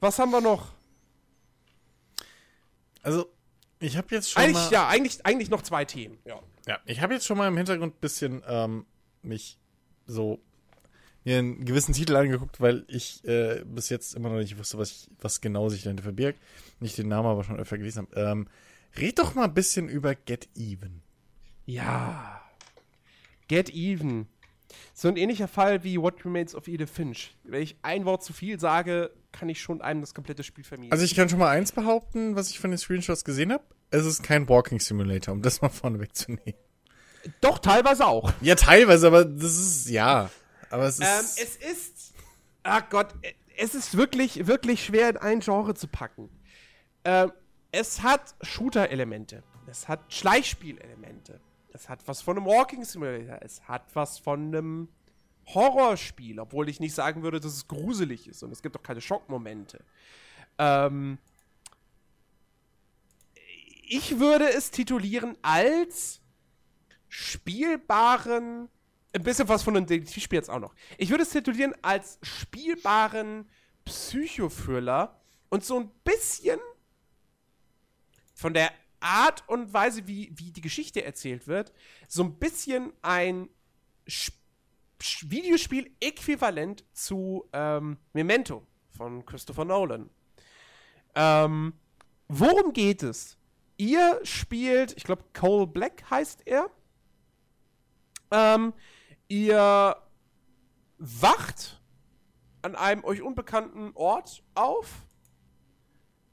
was haben wir noch? Also, ich habe jetzt schon eigentlich, mal Ja, eigentlich, eigentlich noch zwei Themen. Ja, ja ich habe jetzt schon mal im Hintergrund ein bisschen ähm, mich so mir einen gewissen Titel angeguckt, weil ich äh, bis jetzt immer noch nicht wusste, was, ich, was genau sich dahinter verbirgt. Nicht den Namen, aber schon öfter gelesen habe. Ähm, red doch mal ein bisschen über Get Even. Ja. Get Even. So ein ähnlicher Fall wie What Remains of Edith Finch. Wenn ich ein Wort zu viel sage, kann ich schon einem das komplette Spiel vermiesen. Also ich kann schon mal eins behaupten, was ich von den Screenshots gesehen habe. Es ist kein Walking Simulator, um das mal vorne wegzunehmen. Doch, teilweise auch. Ja, teilweise, aber das ist, ja. Aber es ist. Ähm, es ist. Ach Gott, es ist wirklich, wirklich schwer in ein Genre zu packen. Ähm, es hat Shooter-Elemente. Es hat Schleichspiel-Elemente. Es hat was von einem Walking Simulator. Es hat was von einem Horrorspiel, obwohl ich nicht sagen würde, dass es gruselig ist. Und es gibt auch keine Schockmomente. Ähm, ich würde es titulieren als spielbaren, ein bisschen was von einem Detektivspiel jetzt auch noch. Ich würde es titulieren als spielbaren Psychothriller und so ein bisschen von der Art und Weise, wie, wie die Geschichte erzählt wird, so ein bisschen ein Videospiel-Äquivalent zu ähm, Memento von Christopher Nolan. Ähm, worum geht es? Ihr spielt, ich glaube, Cole Black heißt er. Ähm, ihr wacht an einem euch unbekannten Ort auf.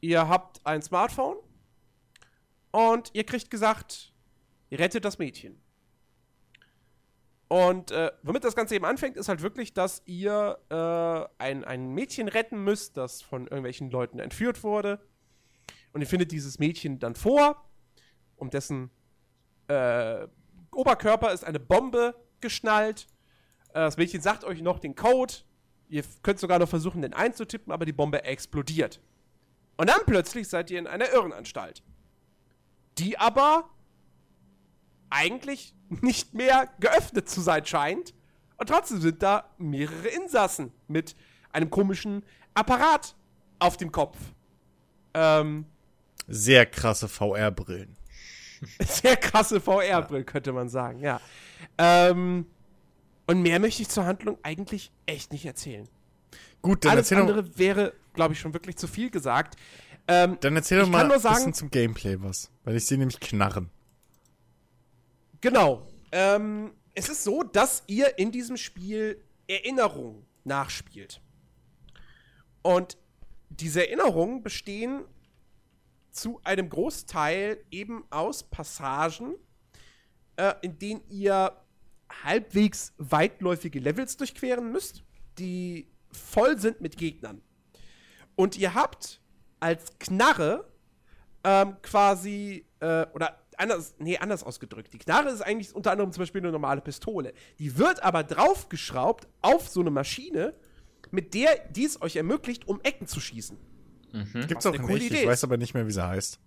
Ihr habt ein Smartphone und ihr kriegt gesagt, ihr rettet das Mädchen. Und äh, womit das Ganze eben anfängt, ist halt wirklich, dass ihr äh, ein, ein Mädchen retten müsst, das von irgendwelchen Leuten entführt wurde. Und ihr findet dieses Mädchen dann vor, um dessen äh, Oberkörper ist eine Bombe geschnallt. Äh, das Mädchen sagt euch noch den Code. Ihr könnt sogar noch versuchen, den einzutippen, aber die Bombe explodiert. Und dann plötzlich seid ihr in einer Irrenanstalt. Die aber eigentlich nicht mehr geöffnet zu sein scheint. Und trotzdem sind da mehrere Insassen mit einem komischen Apparat auf dem Kopf. Ähm, Sehr krasse VR-Brillen. Sehr krasse VR-Brillen, könnte man sagen, ja. Ähm, und mehr möchte ich zur Handlung eigentlich echt nicht erzählen. Gut, dann Alles erzähl doch, andere wäre, glaube ich, schon wirklich zu viel gesagt. Ähm, dann erzähl doch mal ein sagen- bisschen zum Gameplay was. Weil ich sehe nämlich knarren. Genau. Ähm, es ist so, dass ihr in diesem Spiel Erinnerungen nachspielt. Und diese Erinnerungen bestehen zu einem Großteil eben aus Passagen, äh, in denen ihr halbwegs weitläufige Levels durchqueren müsst, die voll sind mit Gegnern. Und ihr habt als Knarre ähm, quasi, äh, oder anders, nee, anders ausgedrückt. Die Knarre ist eigentlich unter anderem zum Beispiel eine normale Pistole. Die wird aber draufgeschraubt auf so eine Maschine, mit der dies euch ermöglicht, um Ecken zu schießen. Gibt's Was auch eine in coole Idee ich weiß aber nicht mehr, wie sie heißt.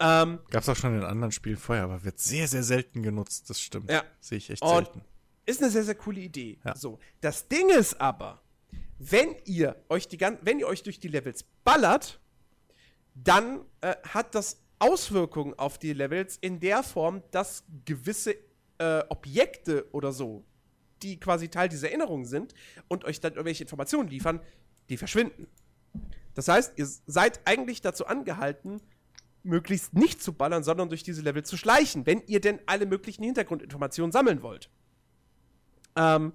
Ähm, Gab's auch schon in anderen Spielen vorher, aber wird sehr, sehr selten genutzt, das stimmt. Ja. Sehe ich echt Und- selten. ist eine sehr, sehr coole Idee. Ja. So, das Ding ist aber, wenn ihr euch die gan- wenn ihr euch durch die Levels ballert, dann äh, hat das Auswirkungen auf die Levels in der Form, dass gewisse äh, Objekte oder so, die quasi Teil dieser Erinnerung sind und euch dann irgendwelche Informationen liefern, die verschwinden. Das heißt, ihr seid eigentlich dazu angehalten, möglichst nicht zu ballern, sondern durch diese Level zu schleichen, wenn ihr denn alle möglichen Hintergrundinformationen sammeln wollt. Ähm,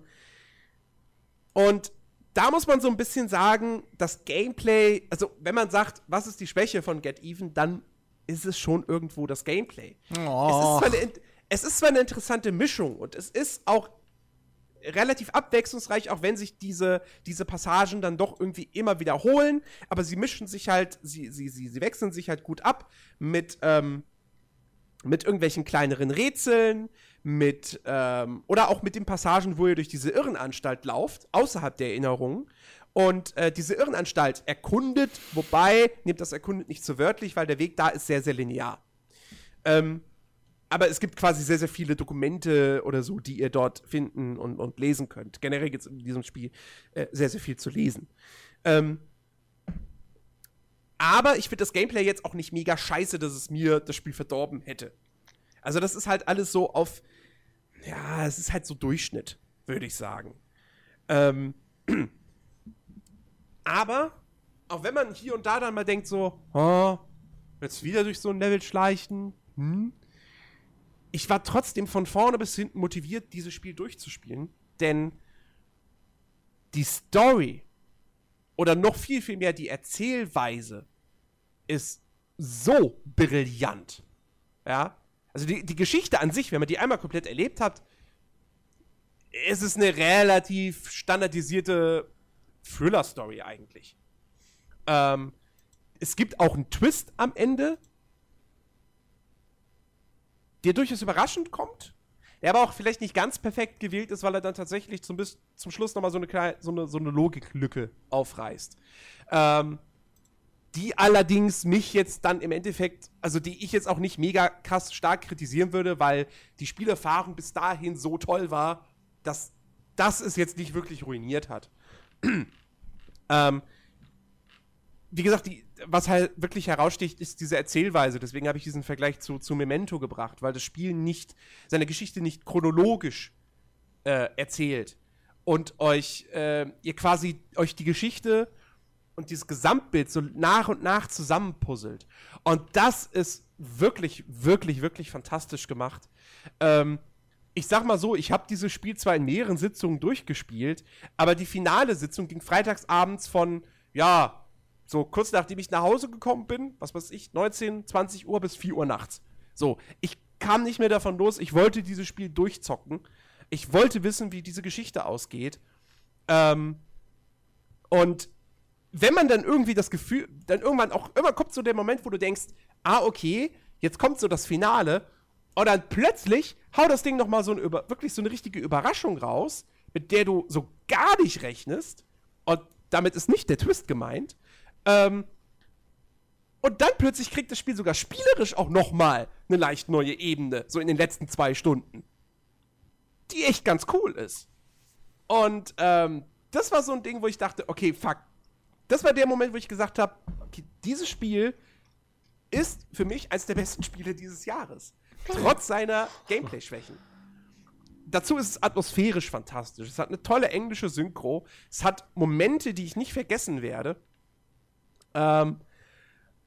und da muss man so ein bisschen sagen, das Gameplay, also wenn man sagt, was ist die Schwäche von Get Even, dann ist es schon irgendwo das Gameplay. Es, ist zwar eine, in- es ist zwar eine interessante Mischung und es ist auch relativ abwechslungsreich, auch wenn sich diese, diese Passagen dann doch irgendwie immer wiederholen, aber sie mischen sich halt, sie, sie, sie, sie wechseln sich halt gut ab mit, ähm, mit irgendwelchen kleineren Rätseln, mit, ähm, oder auch mit den Passagen, wo ihr durch diese Irrenanstalt lauft, außerhalb der Erinnerungen. Und äh, diese Irrenanstalt erkundet, wobei, nehmt das erkundet nicht zu wörtlich, weil der Weg da ist sehr, sehr linear. Ähm, aber es gibt quasi sehr, sehr viele Dokumente oder so, die ihr dort finden und, und lesen könnt. Generell gibt es in diesem Spiel äh, sehr, sehr viel zu lesen. Ähm, aber ich finde das Gameplay jetzt auch nicht mega scheiße, dass es mir das Spiel verdorben hätte. Also, das ist halt alles so auf. Ja, es ist halt so Durchschnitt, würde ich sagen. Ähm, aber, auch wenn man hier und da dann mal denkt, so, oh, jetzt wieder durch so ein Level schleichen, hm? Ich war trotzdem von vorne bis hinten motiviert, dieses Spiel durchzuspielen, denn die Story oder noch viel, viel mehr die Erzählweise ist so brillant. Ja. Also die, die Geschichte an sich, wenn man die einmal komplett erlebt hat, ist es eine relativ standardisierte Thriller-Story eigentlich. Ähm, es gibt auch einen Twist am Ende, der durchaus überraschend kommt, der aber auch vielleicht nicht ganz perfekt gewählt ist, weil er dann tatsächlich zum, bis, zum Schluss nochmal so eine, kleine, so, eine, so eine Logiklücke aufreißt. Ähm, die allerdings mich jetzt dann im Endeffekt, also die ich jetzt auch nicht mega krass stark kritisieren würde, weil die Spielerfahrung bis dahin so toll war, dass das es jetzt nicht wirklich ruiniert hat. ähm, wie gesagt, die, was halt wirklich heraussticht, ist diese Erzählweise. Deswegen habe ich diesen Vergleich zu, zu Memento gebracht, weil das Spiel nicht, seine Geschichte nicht chronologisch äh, erzählt und euch, äh, ihr quasi euch die Geschichte und dieses Gesamtbild so nach und nach zusammenpuzzelt. Und das ist wirklich, wirklich, wirklich fantastisch gemacht. Ähm, ich sag mal so, ich habe dieses Spiel zwar in mehreren Sitzungen durchgespielt, aber die finale Sitzung ging freitagsabends von, ja, so kurz nachdem ich nach Hause gekommen bin, was weiß ich, 19, 20 Uhr bis 4 Uhr nachts. So, ich kam nicht mehr davon los, ich wollte dieses Spiel durchzocken. Ich wollte wissen, wie diese Geschichte ausgeht. Ähm, und wenn man dann irgendwie das Gefühl, dann irgendwann auch, immer kommt so der Moment, wo du denkst, ah, okay, jetzt kommt so das Finale. Und dann plötzlich hau das Ding nochmal so eine, wirklich so eine richtige Überraschung raus, mit der du so gar nicht rechnest. Und damit ist nicht der Twist gemeint. Ähm, und dann plötzlich kriegt das Spiel sogar spielerisch auch nochmal eine leicht neue Ebene, so in den letzten zwei Stunden. Die echt ganz cool ist. Und ähm, das war so ein Ding, wo ich dachte, okay, fuck, das war der Moment, wo ich gesagt habe, okay, dieses Spiel ist für mich eines der besten Spiele dieses Jahres. Trotz seiner Gameplay-Schwächen. Dazu ist es atmosphärisch fantastisch. Es hat eine tolle englische Synchro. Es hat Momente, die ich nicht vergessen werde. Ähm,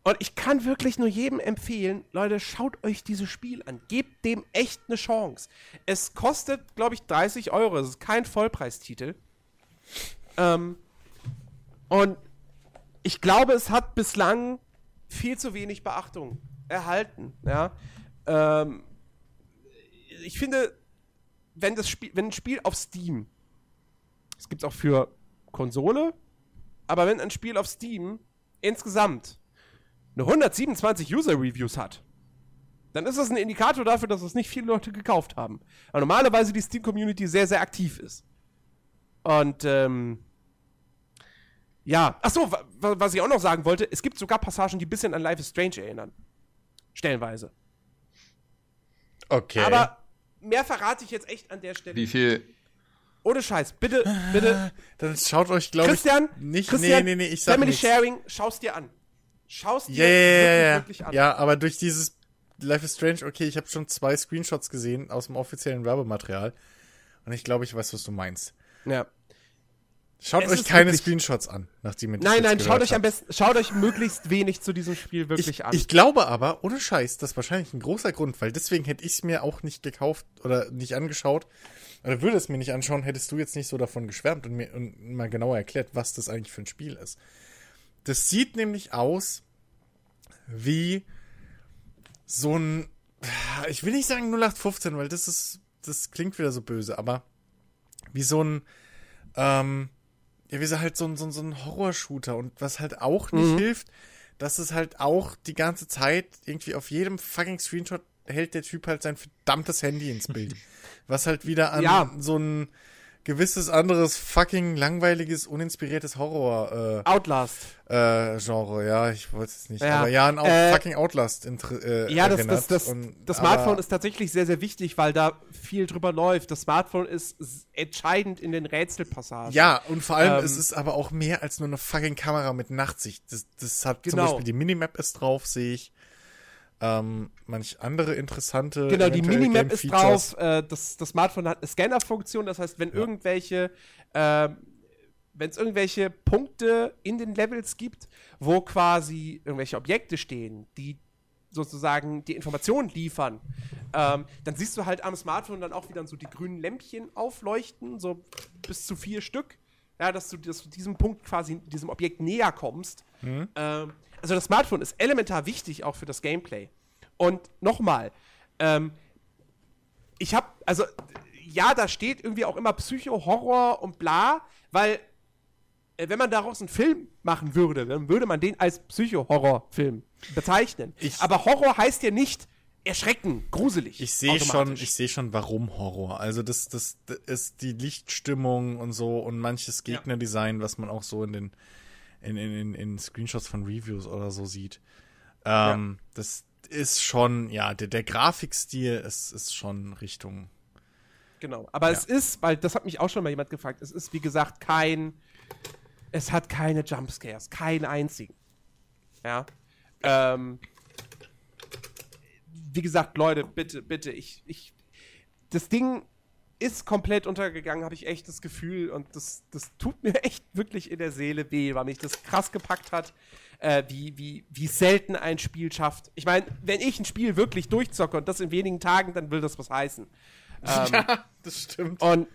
und ich kann wirklich nur jedem empfehlen, Leute, schaut euch dieses Spiel an. Gebt dem echt eine Chance. Es kostet, glaube ich, 30 Euro. Es ist kein Vollpreistitel. Ähm, und ich glaube, es hat bislang viel zu wenig Beachtung erhalten. Ja? Ähm, ich finde, wenn das Spiel, wenn ein Spiel auf Steam, es gibt es auch für Konsole, aber wenn ein Spiel auf Steam insgesamt eine 127 User-Reviews hat, dann ist das ein Indikator dafür, dass es nicht viele Leute gekauft haben. Weil normalerweise die Steam-Community sehr, sehr aktiv ist. Und ähm, ja, ach so, was ich auch noch sagen wollte, es gibt sogar Passagen, die ein bisschen an Life is Strange erinnern. Stellenweise. Okay. Aber mehr verrate ich jetzt echt an der Stelle. Wie viel? Ohne Scheiß, bitte, bitte. Dann schaut euch, glaube ich, Christian, nicht. Christian, nee, nee, nee, ich sag Family nichts. Sharing, schau's dir an. Schaust dir ja, wirklich, ja, wirklich an. ja, aber durch dieses Life is Strange, okay, ich habe schon zwei Screenshots gesehen aus dem offiziellen Werbematerial. Und ich glaube, ich weiß, was du meinst. ja. Schaut Es euch keine wirklich- Screenshots an, nachdem ihr das Nein, nein, schaut euch am besten, schaut euch möglichst wenig zu diesem Spiel wirklich ich, an. Ich glaube aber, ohne Scheiß, das ist wahrscheinlich ein großer Grund, weil deswegen hätte ich es mir auch nicht gekauft oder nicht angeschaut. Oder würde es mir nicht anschauen, hättest du jetzt nicht so davon geschwärmt und mir und mal genauer erklärt, was das eigentlich für ein Spiel ist. Das sieht nämlich aus wie so ein, ich will nicht sagen 0815, weil das ist, das klingt wieder so böse, aber wie so ein, ähm, ja, wie so halt so ein, so ein, so ein Horror-Shooter und was halt auch nicht Mhm. hilft, dass es halt auch die ganze Zeit irgendwie auf jedem fucking Screenshot hält der Typ halt sein verdammtes Handy ins Bild. Was halt wieder an Ja. so ein gewisses anderes fucking langweiliges, uninspiriertes Horror äh, Outlast. äh, Genre, ja, ich wollte es nicht. Ja, aber ja, ein Out äh, fucking Outlast äh, Ja, das, das, das, und, das Smartphone ist tatsächlich sehr, sehr wichtig, weil da viel drüber läuft. Das Smartphone ist entscheidend in den Rätselpassagen. Ja, und vor allem, Ähm, es ist aber auch mehr als nur eine fucking Kamera mit Nachtsicht. Das, das hat zum Genau. Beispiel die Minimap ist drauf, sehe ich. Ähm, manch andere interessante. Genau, die Minimap ist drauf. Äh, das, das Smartphone hat eine Scanner-Funktion. Das heißt, wenn irgendwelche, ähm, wenn es irgendwelche Punkte in den Levels gibt, wo quasi irgendwelche Objekte stehen, die sozusagen die Informationen liefern, ähm, dann siehst du halt am Smartphone dann auch wieder so die grünen Lämpchen aufleuchten, so bis zu vier Stück. Ja, dass du, dass du diesem Punkt quasi, diesem Objekt näher kommst. Ähm, also das Smartphone ist elementar wichtig auch für das Gameplay. Und nochmal, ähm, ich habe, also ja, da steht irgendwie auch immer Psycho, Horror und bla, weil äh, wenn man daraus einen Film machen würde, dann würde man den als Psycho-Horror-Film bezeichnen. Ich- Aber Horror heißt ja nicht erschrecken, gruselig. Ich sehe schon, ich sehe schon, warum Horror. Also das, das, das ist die Lichtstimmung und so und manches Gegnerdesign, was man auch so in den in, in, in Screenshots von Reviews oder so sieht. Ähm, ja. Das ist schon, ja, der, der Grafikstil ist, ist schon Richtung. Genau. Aber ja. es ist, weil das hat mich auch schon mal jemand gefragt, es ist wie gesagt kein, es hat keine Jumpscares, keinen einzigen. Ja. Ähm, wie gesagt, Leute, bitte, bitte, ich, ich, das Ding ist komplett untergegangen, habe ich echt das Gefühl. Und das, das tut mir echt wirklich in der Seele weh, weil mich das krass gepackt hat, äh, wie, wie, wie selten ein Spiel schafft. Ich meine, wenn ich ein Spiel wirklich durchzocke und das in wenigen Tagen, dann will das was heißen. Ähm, ja, das stimmt. Und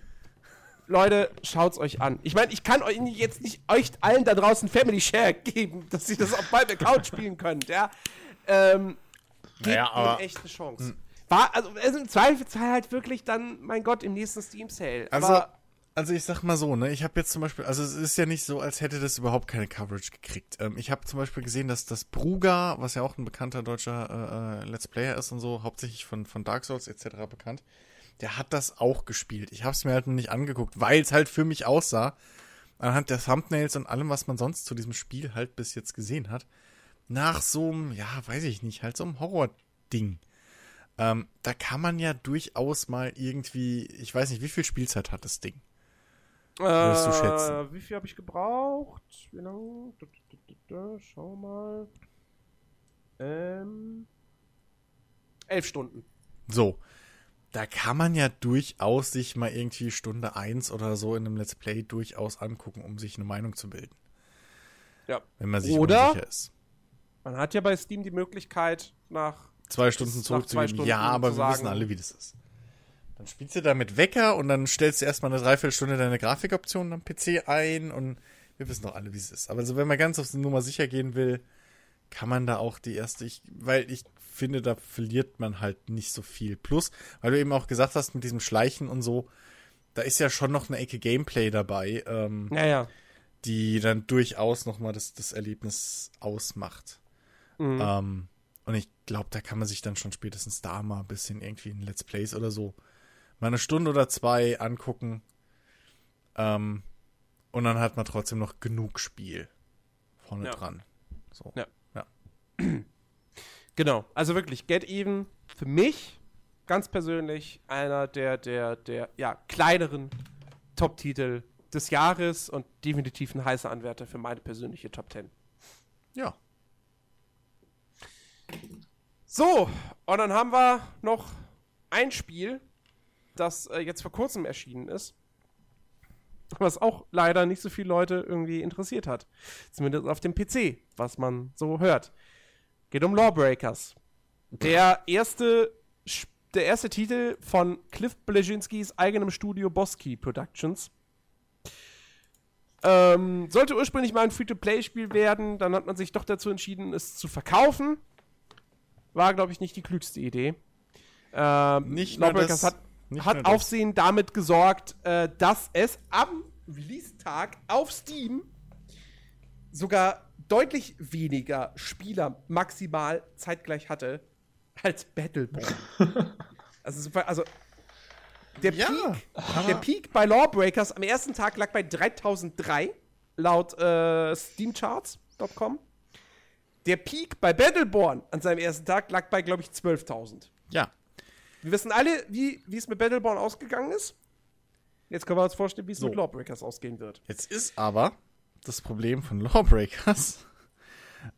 Leute, schaut's euch an. Ich meine, ich kann euch jetzt nicht euch allen da draußen Family Share geben, dass ihr das auf meinem Account spielen könnt, ja. Ähm, gebt naja, aber, echt eine Chance. War, also, also im Zweifelsfall halt wirklich dann, mein Gott, im nächsten Steam-Sale. Also, also ich sag mal so, ne, ich habe jetzt zum Beispiel, also es ist ja nicht so, als hätte das überhaupt keine Coverage gekriegt. Ähm, ich habe zum Beispiel gesehen, dass das Bruga, was ja auch ein bekannter deutscher äh, äh, Let's Player ist und so, hauptsächlich von, von Dark Souls etc. bekannt, der hat das auch gespielt. Ich habe es mir halt noch nicht angeguckt, weil es halt für mich aussah, anhand der Thumbnails und allem, was man sonst zu diesem Spiel halt bis jetzt gesehen hat, nach so einem, ja, weiß ich nicht, halt so einem Horror-Ding. Ähm, da kann man ja durchaus mal irgendwie, ich weiß nicht, wie viel Spielzeit hat das Ding? Würdest du schätzen? Äh, wie viel habe ich gebraucht? Wie lange? Schau mal. Ähm, elf Stunden. So. Da kann man ja durchaus sich mal irgendwie Stunde 1 oder so in einem Let's Play durchaus angucken, um sich eine Meinung zu bilden. Ja. Wenn man sich oder unsicher ist. Man hat ja bei Steam die Möglichkeit, nach zwei Stunden zurückzugeben. Ja, aber wir wissen alle, wie das ist. Dann spielst du da mit Wecker und dann stellst du erstmal eine Dreiviertelstunde deine Grafikoptionen am PC ein und wir wissen doch alle, wie es ist. Aber also, wenn man ganz auf die Nummer sicher gehen will, kann man da auch die erste, ich, weil ich finde, da verliert man halt nicht so viel. Plus, weil du eben auch gesagt hast, mit diesem Schleichen und so, da ist ja schon noch eine Ecke Gameplay dabei, ähm, ja, ja. die dann durchaus nochmal das, das Erlebnis ausmacht. Mhm. Ähm, und ich glaube, da kann man sich dann schon spätestens da mal ein bisschen irgendwie in Let's Plays oder so mal eine Stunde oder zwei angucken. Ähm, und dann hat man trotzdem noch genug Spiel vorne ja. dran. So. Ja. ja. Genau. Also wirklich, Get Even für mich ganz persönlich einer der, der, der ja, kleineren Top-Titel des Jahres und definitiv ein heißer Anwärter für meine persönliche Top 10. Ja, so, und dann haben wir noch ein Spiel, das äh, jetzt vor kurzem erschienen ist, was auch leider nicht so viele Leute irgendwie interessiert hat. Zumindest auf dem PC, was man so hört. Geht um Lawbreakers. Der erste, der erste Titel von Cliff Bleszinskis eigenem Studio Bosky Productions. Ähm, sollte ursprünglich mal ein Free-to-Play-Spiel werden, dann hat man sich doch dazu entschieden, es zu verkaufen war, glaube ich, nicht die klügste Idee. Ähm, nicht das, hat, hat Aufsehen damit gesorgt, äh, dass es am Release-Tag auf Steam sogar deutlich weniger Spieler maximal zeitgleich hatte als Battleborn. also, also der, ja, Peak, der Peak bei Lawbreakers am ersten Tag lag bei 3003 laut äh, steamcharts.com. Der Peak bei Battleborn an seinem ersten Tag lag bei, glaube ich, 12.000. Ja. Wir wissen alle, wie es mit Battleborn ausgegangen ist. Jetzt können wir uns vorstellen, wie es so. mit Lawbreakers ausgehen wird. Jetzt ist aber das Problem von Lawbreakers.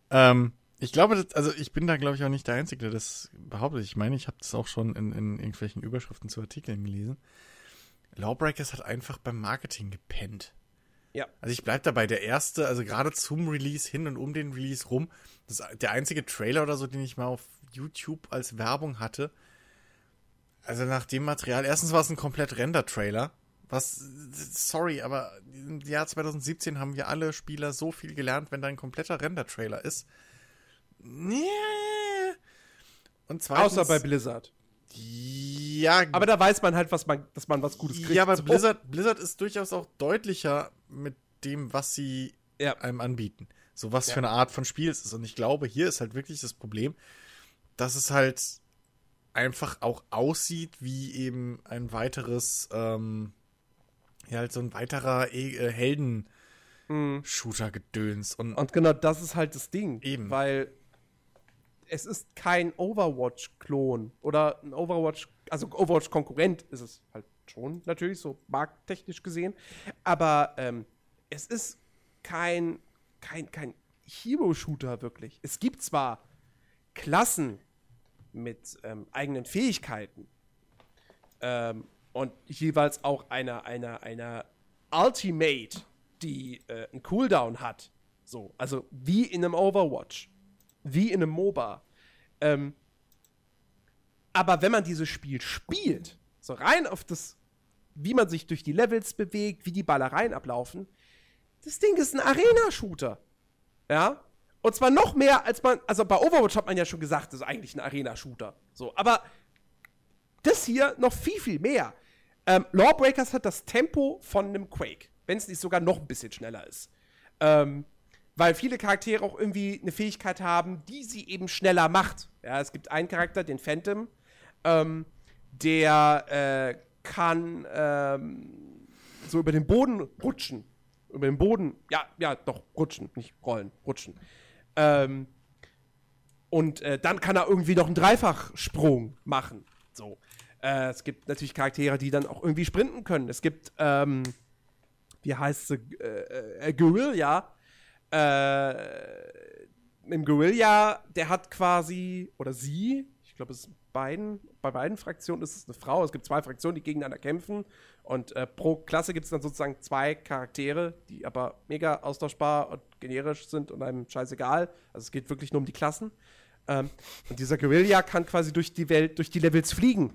ähm, ich glaube, das, also ich bin da, glaube ich, auch nicht der Einzige, der das behauptet. Ich meine, ich habe das auch schon in, in irgendwelchen Überschriften zu Artikeln gelesen. Lawbreakers hat einfach beim Marketing gepennt. Ja. Also ich bleib dabei, der erste, also gerade zum Release hin und um den Release rum, das, der einzige Trailer oder so, den ich mal auf YouTube als Werbung hatte. Also nach dem Material, erstens war es ein komplett Render-Trailer. Was, sorry, aber im Jahr 2017 haben wir alle Spieler so viel gelernt, wenn da ein kompletter Render-Trailer ist. Nee. Und zweitens, Außer bei Blizzard. Ja. Aber da weiß man halt, was man, dass man was Gutes kriegt. Ja, aber Blizzard, Blizzard ist durchaus auch deutlicher mit dem, was sie ja. einem anbieten. So was ja. für eine Art von Spiel es ist. Und ich glaube, hier ist halt wirklich das Problem, dass es halt einfach auch aussieht wie eben ein weiteres, ähm, ja, halt so ein weiterer e äh, Helden. Shooter-Gedöns. Und, Und genau das ist halt das Ding. Eben. Weil es ist kein Overwatch-Klon oder ein Overwatch, also Overwatch-Konkurrent ist es halt schon, natürlich, so markttechnisch gesehen. Aber ähm, es ist kein, kein, kein Hero-Shooter wirklich. Es gibt zwar Klassen mit ähm, eigenen Fähigkeiten ähm, und jeweils auch einer, einer, einer Ultimate, die äh, einen Cooldown hat. So, also wie in einem Overwatch, wie in einem MOBA. Ähm, aber wenn man dieses Spiel spielt, so rein auf das, wie man sich durch die Levels bewegt, wie die Ballereien ablaufen, das Ding ist ein Arena-Shooter. Ja? Und zwar noch mehr, als man, also bei Overwatch hat man ja schon gesagt, das ist eigentlich ein Arena-Shooter. So, aber das hier noch viel, viel mehr. Ähm, Lawbreakers hat das Tempo von einem Quake, wenn es nicht sogar noch ein bisschen schneller ist. Ähm, weil viele Charaktere auch irgendwie eine Fähigkeit haben, die sie eben schneller macht. Ja, es gibt einen Charakter, den Phantom, ähm, der äh, kann ähm, so über den Boden rutschen. Über den Boden, ja, ja, doch, rutschen, nicht rollen, rutschen. Ähm, und äh, dann kann er irgendwie noch einen Dreifachsprung machen. So. Äh, es gibt natürlich Charaktere, die dann auch irgendwie sprinten können. Es gibt, ähm, wie heißt sie, äh, äh, Guerilla. Äh, Im Guerilla, der hat quasi, oder sie, ich glaube, es ist beiden, bei beiden Fraktionen ist es eine Frau. Es gibt zwei Fraktionen, die gegeneinander kämpfen. Und äh, pro Klasse gibt es dann sozusagen zwei Charaktere, die aber mega austauschbar und generisch sind und einem scheißegal. Also es geht wirklich nur um die Klassen. Ähm, und dieser Guerilla kann quasi durch die Welt, durch die Levels fliegen.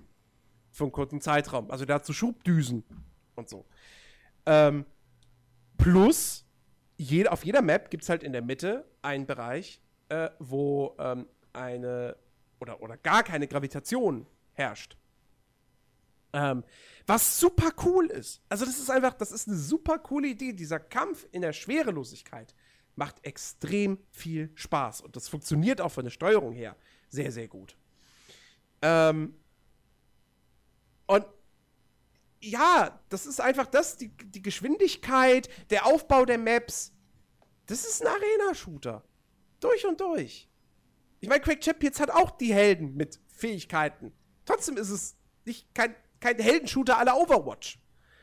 Für einen kurzen Zeitraum. Also der hat so Schubdüsen und so. Ähm, plus, je, auf jeder Map gibt es halt in der Mitte einen Bereich, äh, wo ähm, eine oder, oder gar keine Gravitation herrscht. Ähm, was super cool ist. Also, das ist einfach, das ist eine super coole Idee. Dieser Kampf in der Schwerelosigkeit macht extrem viel Spaß. Und das funktioniert auch von der Steuerung her sehr, sehr gut. Ähm, und ja, das ist einfach das, die, die Geschwindigkeit, der Aufbau der Maps. Das ist ein Arena-Shooter. Durch und durch. Ich meine, Craig Champions hat auch die Helden mit Fähigkeiten. Trotzdem ist es nicht kein, kein Heldenshooter aller Overwatch.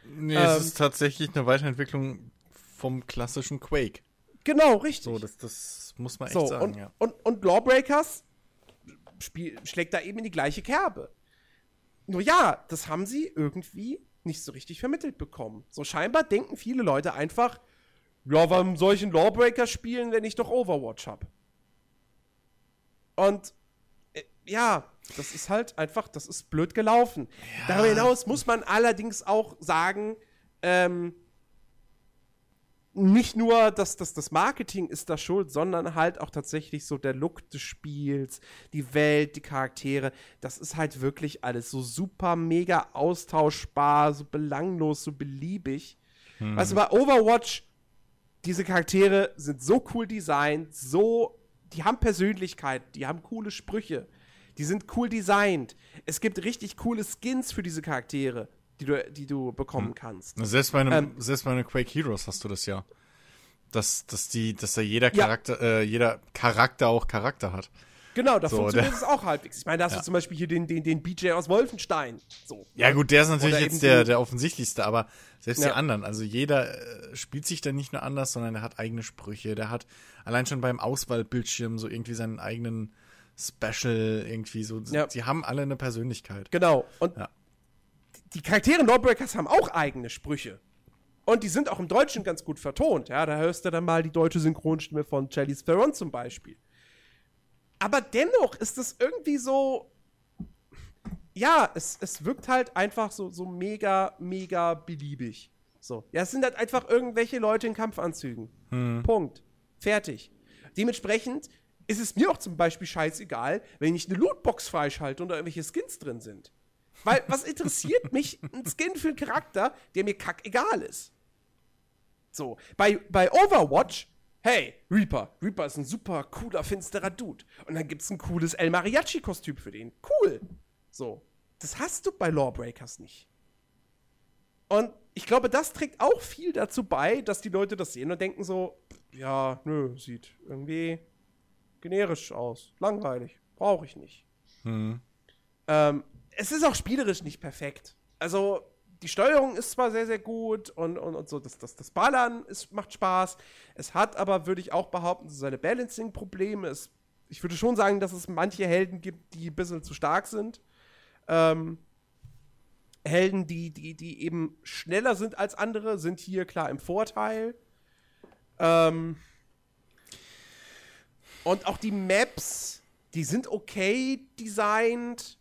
Nee, es ist tatsächlich eine Weiterentwicklung vom klassischen Quake. Genau, richtig. So, das, das muss man echt So, sagen, und, ja. und, und Lawbreakers spiel, schlägt da eben in die gleiche Kerbe. Nur ja, das haben sie irgendwie nicht so richtig vermittelt bekommen. So scheinbar denken viele Leute einfach, ja, warum soll ich einen Lawbreaker spielen, wenn ich doch Overwatch habe? Und äh, ja, das ist halt einfach, das ist blöd gelaufen. Darüber hinaus muss man allerdings auch sagen, ähm, nicht nur dass das, das Marketing ist da schuld, sondern halt auch tatsächlich so der Look des Spiels, die Welt, die Charaktere. Das ist halt wirklich alles so super mega austauschbar, so belanglos, so beliebig. Weißt du, bei Overwatch, diese Charaktere sind so cool designt, so, die haben Persönlichkeit, die haben coole Sprüche, die sind cool designt. Es gibt richtig coole Skins für diese Charaktere, die du, die du bekommen kannst. Selbst bei einem, Ähm, selbst bei einem Quake Heroes hast du das ja. Dass, dass die, dass da jeder Ja. Charakter, äh, jeder Charakter auch Charakter hat. Genau, da So, funktioniert es auch halbwegs. Ich meine, da hast Ja. du zum Beispiel hier den, den, den BJ aus Wolfenstein. So. Ja, gut, der ist natürlich jetzt der, die- der offensichtlichste, aber selbst die Ja. anderen, also jeder äh, spielt sich dann nicht nur anders, sondern er hat eigene Sprüche, der hat allein schon beim Auswahlbildschirm so irgendwie seinen eigenen Special irgendwie so. Ja. Sie haben alle eine Persönlichkeit. Genau. Und Ja. Die Charaktere in Lawbreakers haben auch eigene Sprüche. Und die sind auch im Deutschen ganz gut vertont. Ja, da hörst du dann mal die deutsche Synchronstimme von Charlize Theron zum Beispiel. Aber dennoch ist es irgendwie so. Ja, es, es wirkt halt einfach so, so mega, mega beliebig. So. Ja, es sind halt einfach irgendwelche Leute in Kampfanzügen. Punkt. Fertig. Dementsprechend ist es mir auch zum Beispiel scheißegal, wenn ich eine Lootbox freischalte und da irgendwelche Skins drin sind. Weil, was interessiert mich ein Skin für einen Charakter, der mir kackegal ist? So, bei, bei Overwatch, hey, Reaper. Reaper ist ein super cooler, finsterer Dude. Und dann gibt's ein cooles El Mariachi-Kostüm für den. Cool. So. Das hast du bei Lawbreakers nicht. Und ich glaube, das trägt auch viel dazu bei, dass die Leute das sehen und denken so, ja, nö, sieht irgendwie generisch aus. Langweilig. Brauche ich nicht. Hm. Ähm, es ist auch spielerisch nicht perfekt. Also, die Steuerung ist zwar sehr, sehr gut und, und, und so, das, das, das Ballern ist, macht Spaß. Es hat aber, würde ich auch behaupten, so seine Balancing-Probleme. Ich würde schon sagen, dass es manche Helden gibt, die ein bisschen zu stark sind. Ähm, Helden, die, die, die eben schneller sind als andere, sind hier klar im Vorteil. Ähm, und auch die Maps, die sind okay designt,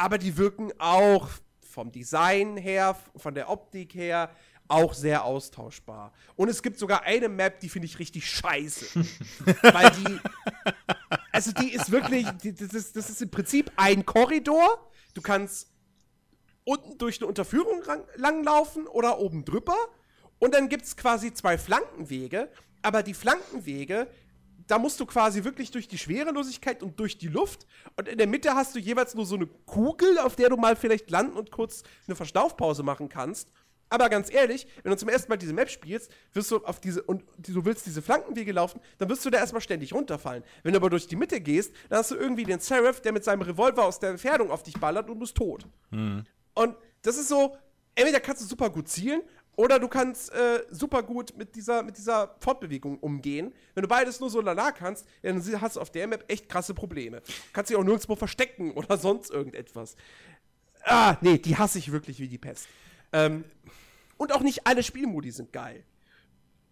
aber die wirken auch vom Design her, von der Optik her, auch sehr austauschbar. Und es gibt sogar eine Map, die finde ich richtig scheiße. Weil die. Also, die ist wirklich. Die, das, ist, das ist im Prinzip ein Korridor. Du kannst unten durch eine Unterführung langlaufen oder oben drüber. Und dann gibt es quasi zwei Flankenwege. Aber die Flankenwege da musst du quasi wirklich durch die Schwerelosigkeit und durch die Luft. Und in der Mitte hast du jeweils nur so eine Kugel, auf der du mal vielleicht landen und kurz eine Verschnaufpause machen kannst. Aber ganz ehrlich, wenn du zum ersten Mal diese Map spielst, wirst du auf diese und du willst diese Flankenwege laufen, dann wirst du da erstmal ständig runterfallen. Wenn du aber durch die Mitte gehst, dann hast du irgendwie den Seraph, der mit seinem Revolver aus der Entfernung auf dich ballert und du bist tot. Hm. Und das ist so, entweder kannst du super gut zielen oder du kannst äh, super gut mit dieser, mit dieser Fortbewegung umgehen. Wenn du beides nur so lala kannst, dann hast du auf der Map echt krasse Probleme. Du kannst dich auch nirgendwo verstecken oder sonst irgendetwas. Ah, nee, die hasse ich wirklich wie die Pest. Ähm, und auch nicht alle Spielmodi sind geil.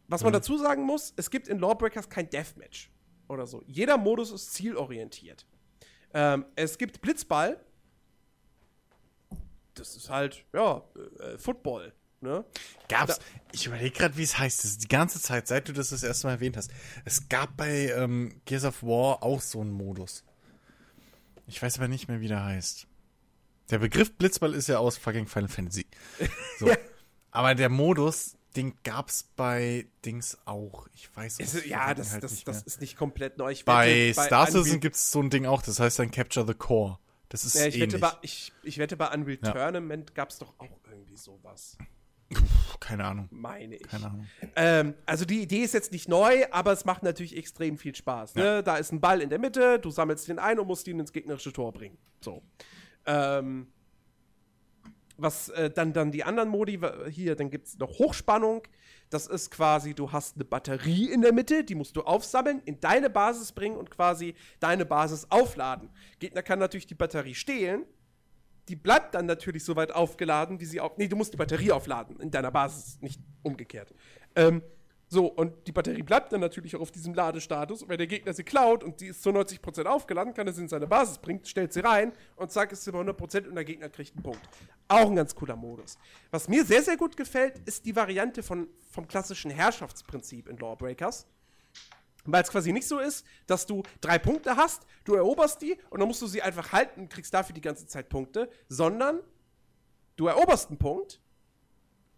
Was man mhm. dazu sagen muss, es gibt in Lawbreakers kein Deathmatch oder so. Jeder Modus ist zielorientiert. Ähm, es gibt Blitzball. Das ist halt, ja, äh, Football. Ne? Gab's, da, ich überlege gerade, wie es heißt. Das ist die ganze Zeit, seit du das das erste Mal erwähnt hast. Es gab bei ähm, Gears of War auch so einen Modus. Ich weiß aber nicht mehr, wie der heißt. Der Begriff Blitzball ist ja aus fucking Final Fantasy. So. Aber der Modus, den gab's bei Dings auch. Ich weiß es, Ja, das, halt das, das ist nicht komplett neu. Ich bei Star Citizen gibt es so ein Ding auch, das heißt dann Capture the Core. Das ist ja, ich, ähnlich. wette bei, ich, ich wette, bei Unreal ja. Tournament gab es doch auch irgendwie sowas. Keine Ahnung. Meine ich. Keine Ahnung. Ähm, also die Idee ist jetzt nicht neu, aber es macht natürlich extrem viel Spaß. Ne? Ja. Da ist ein Ball in der Mitte, du sammelst den ein und musst ihn ins gegnerische Tor bringen. So. Ähm, was äh, dann, dann die anderen Modi, hier, dann gibt es noch Hochspannung. Das ist quasi, du hast eine Batterie in der Mitte, die musst du aufsammeln, in deine Basis bringen und quasi deine Basis aufladen. Gegner kann natürlich die Batterie stehlen die bleibt dann natürlich so weit aufgeladen, wie sie auf. Nee, du musst die Batterie aufladen in deiner Basis, nicht umgekehrt. Ähm, so, und die Batterie bleibt dann natürlich auch auf diesem Ladestatus. Und wenn der Gegner sie klaut und die ist zu 90% aufgeladen, kann er sie in seine Basis bringen, stellt sie rein und zack, ist sie bei 100% und der Gegner kriegt einen Punkt. Auch ein ganz cooler Modus. Was mir sehr, sehr gut gefällt, ist die Variante von, vom klassischen Herrschaftsprinzip in Lawbreakers. Weil es quasi nicht so ist, dass du drei Punkte hast, du eroberst die und dann musst du sie einfach halten und kriegst dafür die ganze Zeit Punkte, sondern du eroberst einen Punkt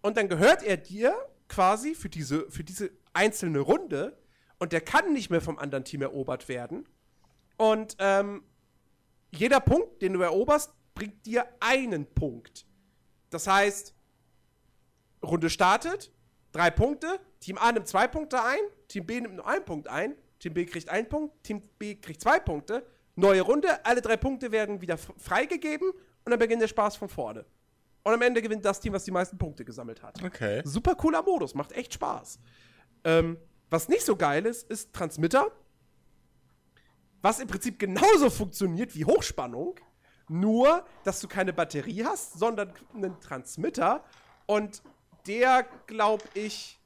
und dann gehört er dir quasi für diese, für diese einzelne Runde und der kann nicht mehr vom anderen Team erobert werden. Und ähm, jeder Punkt, den du eroberst, bringt dir einen Punkt. Das heißt, Runde startet, drei Punkte, Team A nimmt zwei Punkte ein, Team B nimmt nur einen Punkt ein, Team B kriegt einen Punkt, Team B kriegt zwei Punkte. Neue Runde, alle drei Punkte werden wieder freigegeben und dann beginnt der Spaß von vorne. Und am Ende gewinnt das Team, was die meisten Punkte gesammelt hat. Okay. Super cooler Modus, macht echt Spaß. Ähm, was nicht so geil ist, ist Transmitter. Was im Prinzip genauso funktioniert wie Hochspannung. Nur, dass du keine Batterie hast, sondern einen Transmitter. Und der, glaube ich,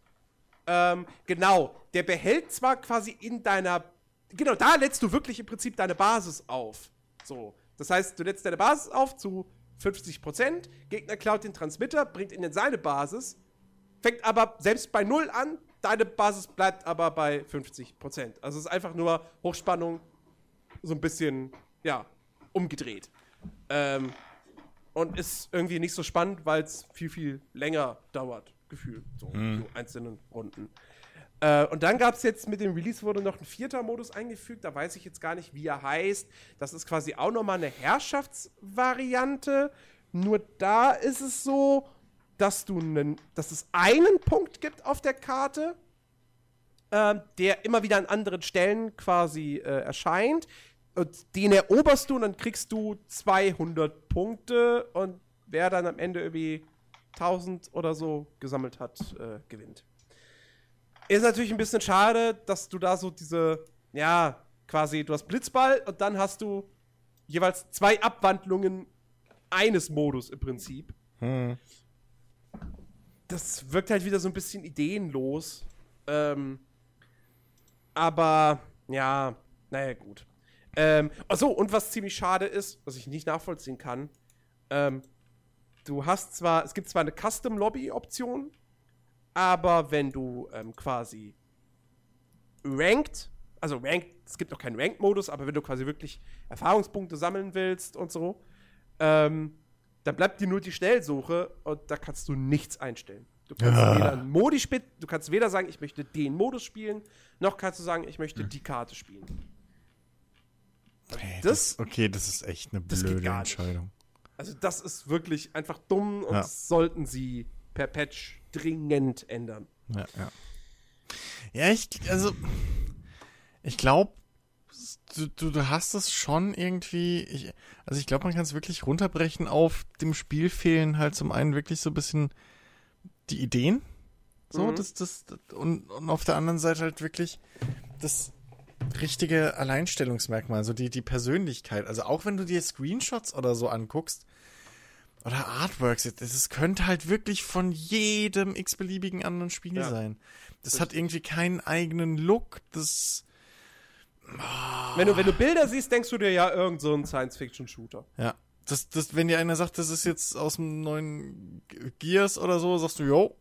ähm, genau, der behält zwar quasi in deiner. Genau, da lädst du wirklich im Prinzip deine Basis auf. So. Das heißt, du lädst deine Basis auf zu 50%, Gegner klaut den Transmitter, bringt ihn in seine Basis, fängt aber selbst bei 0 an, deine Basis bleibt aber bei 50%. Also es ist einfach nur Hochspannung so ein bisschen, ja, umgedreht. Ähm, und ist irgendwie nicht so spannend, weil es viel, viel länger dauert gefühlt. So, hm. so einzelnen Runden. Äh, und dann gab es jetzt mit dem Release wurde noch ein vierter Modus eingefügt. Da weiß ich jetzt gar nicht, wie er heißt. Das ist quasi auch nochmal eine Herrschaftsvariante. Nur da ist es so, dass du einen, dass es einen Punkt gibt auf der Karte, ähm, der immer wieder an anderen Stellen quasi äh, erscheint. Und den eroberst du und dann kriegst du 200 Punkte und wer dann am Ende irgendwie 1000 oder so gesammelt hat, äh, gewinnt. Ist natürlich ein bisschen schade, dass du da so diese, ja, quasi, du hast Blitzball und dann hast du jeweils zwei Abwandlungen eines Modus im Prinzip. Hm. Das wirkt halt wieder so ein bisschen ideenlos. Ähm, aber, ja, naja, gut. Ähm, achso, und was ziemlich schade ist, was ich nicht nachvollziehen kann, ähm, du hast zwar, es gibt zwar eine Custom-Lobby-Option, aber wenn du ähm, quasi ranked, also ranked, es gibt noch keinen Ranked-Modus, aber wenn du quasi wirklich Erfahrungspunkte sammeln willst und so, ähm, dann bleibt dir nur die Schnellsuche und da kannst du nichts einstellen. Du kannst Ah. weder einen Modi du kannst weder sagen, ich möchte den Modus spielen, noch kannst du sagen, ich möchte Hm. die Karte spielen. Hey, Das- das, okay, das ist echt eine blöde. Entscheidung. Also das ist wirklich einfach dumm und Ja. sollten sie per Patch dringend ändern. Ja, ja. Ja, ich, also, ich glaube, du, du, du hast es schon irgendwie, ich, also ich glaube, man kann es wirklich runterbrechen auf dem Spiel fehlen halt zum einen wirklich so ein bisschen die Ideen. So, Mhm. das, das, das und, und auf der anderen Seite halt wirklich das richtige Alleinstellungsmerkmal, also die, die Persönlichkeit. Also auch wenn du dir Screenshots oder so anguckst, oder Artworks, das, es könnte halt wirklich von jedem x-beliebigen anderen Spiel Ja. sein. Das hat irgendwie keinen eigenen Look, das, Wenn du, wenn du Bilder siehst, denkst du dir ja irgend so ein Science-Fiction-Shooter. ja. Das, das, wenn dir einer sagt, das ist jetzt aus dem neuen Gears oder so, sagst du, yo.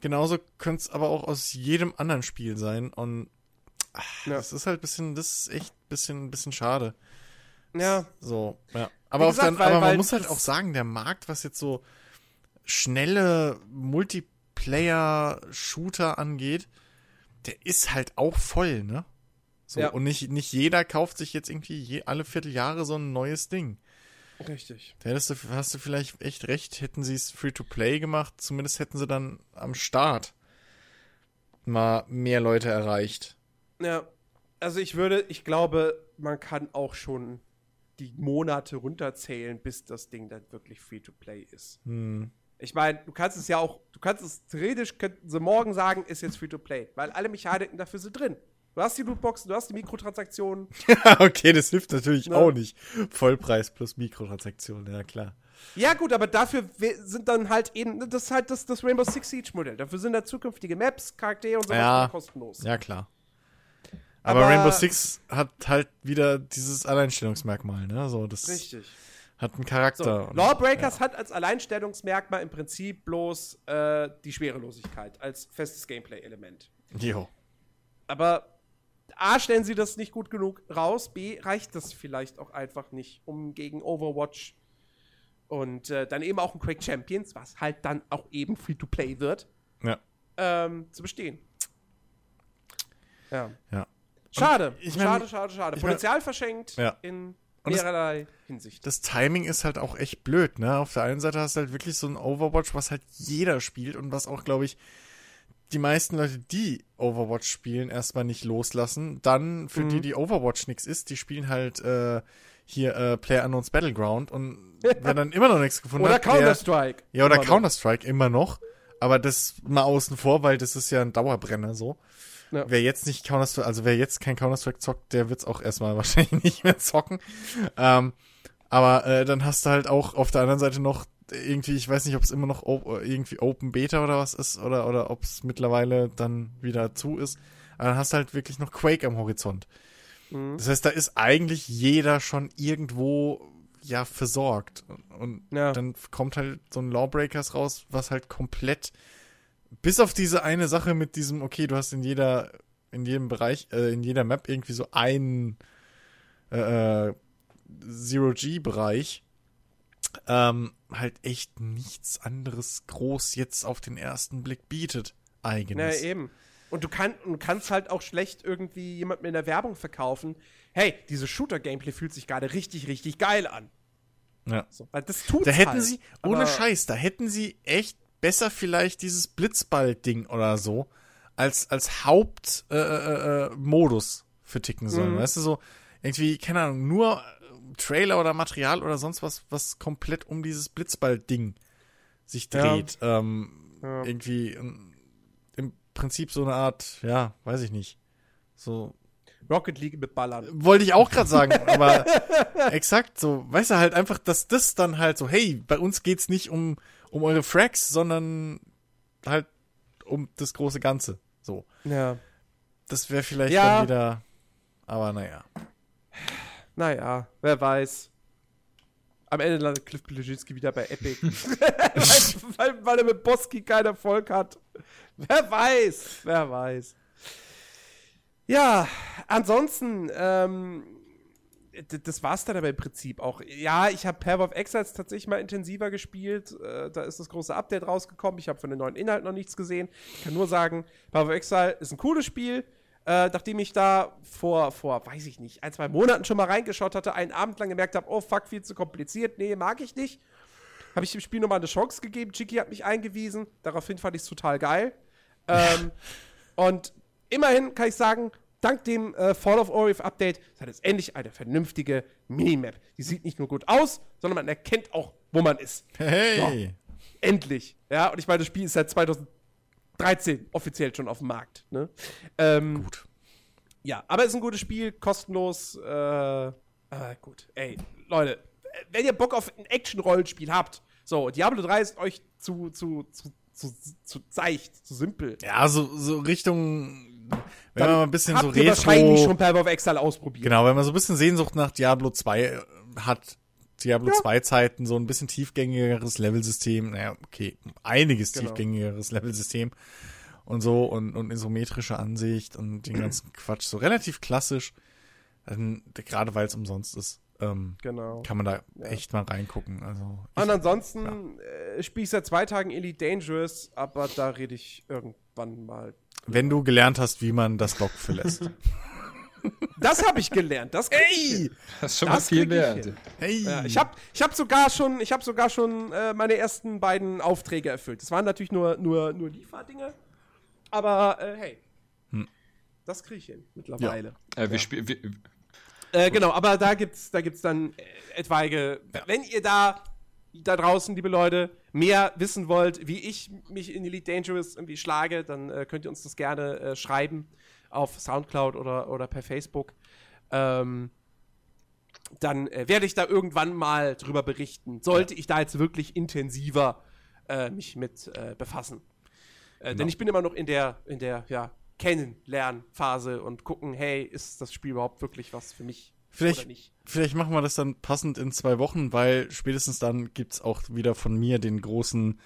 Genauso könnte es aber auch aus jedem anderen Spiel sein. Und ach, Ja. das ist halt ein bisschen, das ist echt ein bisschen, ein bisschen schade. Ja, So, ja. Aber, auf gesagt, der, weil- aber man weil muss halt auch sagen, der Markt, was jetzt so schnelle Multiplayer-Shooter angeht, der ist halt auch voll, ne? So, Ja. und nicht, nicht jeder kauft sich jetzt irgendwie je, alle Vierteljahre so ein neues Ding. richtig. Da hättest du, hast du vielleicht echt recht, hätten sie es Free-to-Play gemacht, zumindest hätten sie dann am Start mal mehr Leute erreicht. Ja, also ich würde, ich glaube, man kann auch schon die Monate runterzählen, bis das Ding dann wirklich Free-to-Play ist. Hm. Ich meine, du kannst es ja auch, du kannst es theoretisch, könnten sie morgen sagen, ist jetzt Free-to-Play, weil alle Mechaniken dafür sind drin. Du hast die Lootboxen, du hast die Mikrotransaktionen. okay, das hilft natürlich Ne? auch nicht. Vollpreis plus Mikrotransaktion, ja klar. Ja, gut, aber dafür sind dann halt eben, das ist halt das, das Rainbow Six Siege Modell. Dafür sind da zukünftige Maps, Charaktere und sowas Ja. immer kostenlos. Ja, klar. Aber, Aber- Rainbow Six hat halt wieder dieses Alleinstellungsmerkmal, ne? So, das Richtig. hat einen So, Charakter. Und- Lawbreakers hat als Alleinstellungsmerkmal im Prinzip bloß äh, die Schwerelosigkeit als festes Gameplay-Element. Jo. Aber A, stellen sie das nicht gut genug raus, B, reicht das vielleicht auch einfach nicht, um gegen Overwatch und äh, dann eben auch ein Quake Champions, was halt dann auch eben Free-to-Play wird, Ja. ähm, zu bestehen. Ja. Ja. Schade, ich mein- schade, schade, schade. ich mein- Potenzial verschenkt Ja. in mehrerlei Hinsicht. Das Timing ist halt auch echt blöd, ne? Auf der einen Seite hast du halt wirklich so ein Overwatch, was halt jeder spielt und was auch, glaube ich, die meisten Leute, die Overwatch spielen, erstmal nicht loslassen. Dann, für Mhm. die, die Overwatch nix ist, die spielen halt äh, hier äh, Player Unknowns Battleground und wer dann immer noch nichts gefunden Oder hat, der, Counter-Strike. Ja, oder. Counter-Strike immer noch. Aber das mal außen vor, weil das ist ja ein Dauerbrenner so. Ja. Wer jetzt nicht Counter-Strike, also wer jetzt kein Counter-Strike zockt, der wird's auch erstmal wahrscheinlich nicht mehr zocken. Ähm, aber äh, dann hast du halt auch auf der anderen Seite noch irgendwie, ich weiß nicht, ob es immer noch irgendwie Open Beta oder was ist oder, oder ob es mittlerweile dann wieder zu ist. Aber dann hast du halt wirklich noch Quake am Horizont. Mhm. Das heißt, da ist eigentlich jeder schon irgendwo ja versorgt. Und Ja. dann kommt halt so ein Lawbreakers raus, was halt komplett bis auf diese eine Sache mit diesem, okay, du hast in jeder, in jedem Bereich, äh, in jeder Map irgendwie so einen äh, äh, Zero-G-Bereich, ähm, halt echt nichts anderes groß jetzt auf den ersten Blick bietet. Na, Eigenes. eben. Und du, kann, du kannst halt auch schlecht irgendwie jemandem in der Werbung verkaufen. Hey, dieses Shooter-Gameplay fühlt sich gerade richtig, richtig geil an. Ja. So, weil das tut Da hätten halt. sie, ohne Scheiß, da hätten sie echt besser vielleicht dieses Blitzball-Ding oder so als, als Hauptmodus äh, äh, äh, Modus verticken sollen. Mhm. Weißt du, so irgendwie, keine Ahnung, nur Trailer oder Material oder sonst was, was komplett um dieses Blitzball-Ding sich Ja. dreht. Ähm, Ja. Irgendwie im Prinzip so eine Art, ja, weiß ich nicht. So Rocket League mit Ballern. wollte ich auch gerade sagen, aber exakt so, weißt du halt einfach, dass das dann halt so, hey, bei uns geht's nicht um um eure Frags, sondern halt um das große Ganze. So, Ja. das wäre vielleicht Ja. dann wieder, aber naja. Naja, wer weiß. Am Ende landet Cliff Bleszinski wieder bei Epic. weil, weil, weil er mit Boski keinen Erfolg hat. Wer weiß, wer weiß. Ja, ansonsten, ähm, das war's dann aber im Prinzip auch. Ja, ich habe Path of Exiles tatsächlich mal intensiver gespielt. Äh, da ist das große Update rausgekommen. Ich habe von den neuen Inhalten noch nichts gesehen. Ich kann nur sagen, Path of Exile ist ein cooles Spiel. Äh, nachdem ich da vor, vor, weiß ich nicht, ein, zwei Monaten schon mal reingeschaut hatte, einen Abend lang gemerkt habe, oh fuck, viel zu kompliziert, nee, mag ich nicht. Habe ich dem Spiel nochmal eine Chance gegeben. Chicky hat mich eingewiesen. Daraufhin fand ich es total geil. Ähm, und immerhin kann ich sagen, dank dem äh, Fall of Orif Update hat es endlich eine vernünftige Minimap. Die sieht nicht nur gut aus, sondern man erkennt auch, wo man ist. Hey, Endlich. Ja, und ich meine, das Spiel ist seit 2013 offiziell schon auf dem Markt. Ne? Ähm, gut. ja, aber es ist ein gutes Spiel, kostenlos. Äh, äh, gut, ey, Leute, äh, wenn ihr Bock auf ein Action-Rollenspiel habt, so, Diablo 3 ist euch zu, zu, zu, zu, zu seicht, zu simpel. Ja, so so Richtung, wenn man mal ein bisschen so ihr wahrscheinlich Retro, schon Path of Exile ausprobiert. genau, wenn man so ein bisschen Sehnsucht nach Diablo 2 äh, hat, Diablo Ja. 2 Zeiten, so ein bisschen tiefgängigeres Levelsystem, naja, okay, einiges Genau. tiefgängigeres Levelsystem und so und, und isometrische Ansicht und den ganzen Quatsch, so relativ klassisch, gerade weil es umsonst ist, ähm, Genau. kann man da echt mal reingucken. Also ich, Und ansonsten äh, spiele ich seit zwei Tagen Elite Dangerous, aber da rede ich irgendwann mal. Wenn du gelernt hast, wie man das Log verlässt. Das habe ich gelernt. Das krieg ich hin. Das ist schon mal Das viel hin. hey, Ja, ich habe ich hab sogar schon, ich hab sogar schon äh, meine ersten beiden Aufträge erfüllt. Das waren natürlich nur, nur, nur Lieferdinge. Aber äh, hey, Hm. das kriege ich hin mittlerweile. Äh, wir spiel, wir, Äh, genau, aber da gibt's, da gibt's dann äh, etwaige. Wenn ihr da da draußen, liebe Leute, mehr wissen wollt, wie ich mich in Elite Dangerous irgendwie schlage, dann äh, könnt ihr uns das gerne äh, schreiben auf Soundcloud oder, oder per Facebook. Ähm, dann äh, werde ich da irgendwann mal drüber berichten. Sollte ich da jetzt wirklich intensiver äh, mich mit äh, befassen. Äh, Denn ich bin immer noch in der, in der, ja, Kennenlernphase und gucken, hey, ist das Spiel überhaupt wirklich was für mich Vielleicht-? Vielleicht machen wir das dann passend in zwei Wochen, weil spätestens dann gibt's auch wieder von mir den großen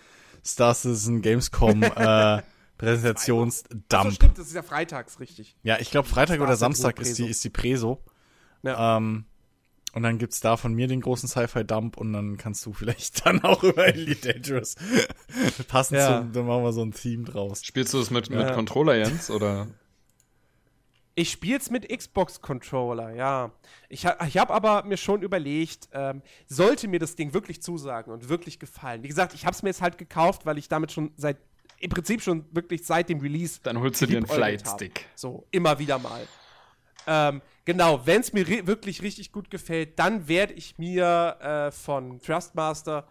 Star Citizen Gamescom äh, Präsentationsdump. stimmt, das ist ja freitags, richtig. ja, ich glaube Freitag Star oder Samstag ist die, Preso. ist die Preso. Ja. Ähm, und dann gibt's da von mir den großen Sci-Fi-Dump und dann kannst du vielleicht dann auch über Elite Dangerous passend Ja. zum, dann machen wir so ein Theme draus. spielst du es mit, mit Ja. Controller, Jens? Oder? Ich spiel's mit Xbox-Controller, ja. Ich, ha ich habe aber mir schon überlegt, ähm, sollte mir das Ding wirklich zusagen und wirklich gefallen. Wie gesagt, ich habe es mir jetzt halt gekauft, weil ich damit schon seit, im Prinzip schon wirklich seit dem Release Dann holst du dir einen Flightstick. So, immer wieder mal. Ähm, genau, wenn es mir wirklich richtig gut gefällt, dann werde ich mir äh, von Thrustmaster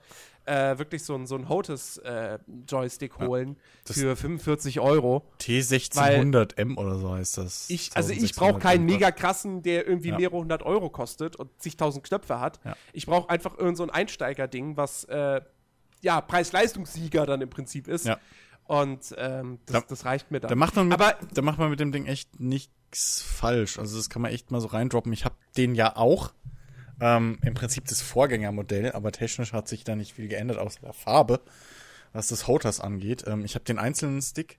äh, wirklich so, ein- so ein Hotus-Joystick holen das- für 45 Euro. T1600M oder so heißt das. Ich, also ich brauche keinen 1600M. mega krassen, der irgendwie Ja. mehrere hundert Euro kostet und zigtausend Knöpfe hat. Ja. Ich brauche einfach irgend so ein Einsteiger-Ding, was äh, ja Preis-Leistungssieger dann im Prinzip ist. Ja. Und ähm, das, Da- das reicht mir dann. Da macht man mit, Aber da macht man mit dem Ding echt nichts falsch. Also das kann man echt mal so reindroppen. Ich habe den ja auch. Ähm, Im Prinzip das Vorgängermodell, aber technisch hat sich da nicht viel geändert, außer der Farbe, was das Hotas angeht. Ähm, ich habe den einzelnen Stick.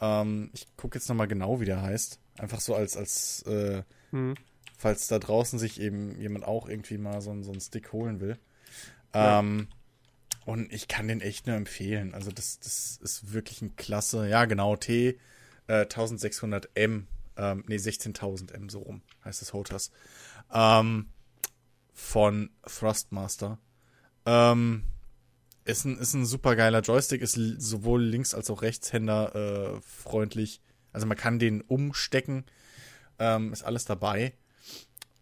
Ähm, ich gucke jetzt nochmal genau, wie der heißt. Einfach so als, als äh, Hm. falls da draußen sich eben jemand auch irgendwie mal so, einen- so einen Stick holen will. Ja. Ähm, und ich kann den echt nur empfehlen. Also das, das ist wirklich ein klasse, ja genau, T äh, 1600M, ähm, nee 16.000M so rum heißt das Hotas. Ähm, von Thrustmaster. Ähm, ist ein, ist ein super geiler Joystick, ist sowohl links- als auch rechtshänder äh, freundlich. Also man kann den umstecken, ähm, ist alles dabei.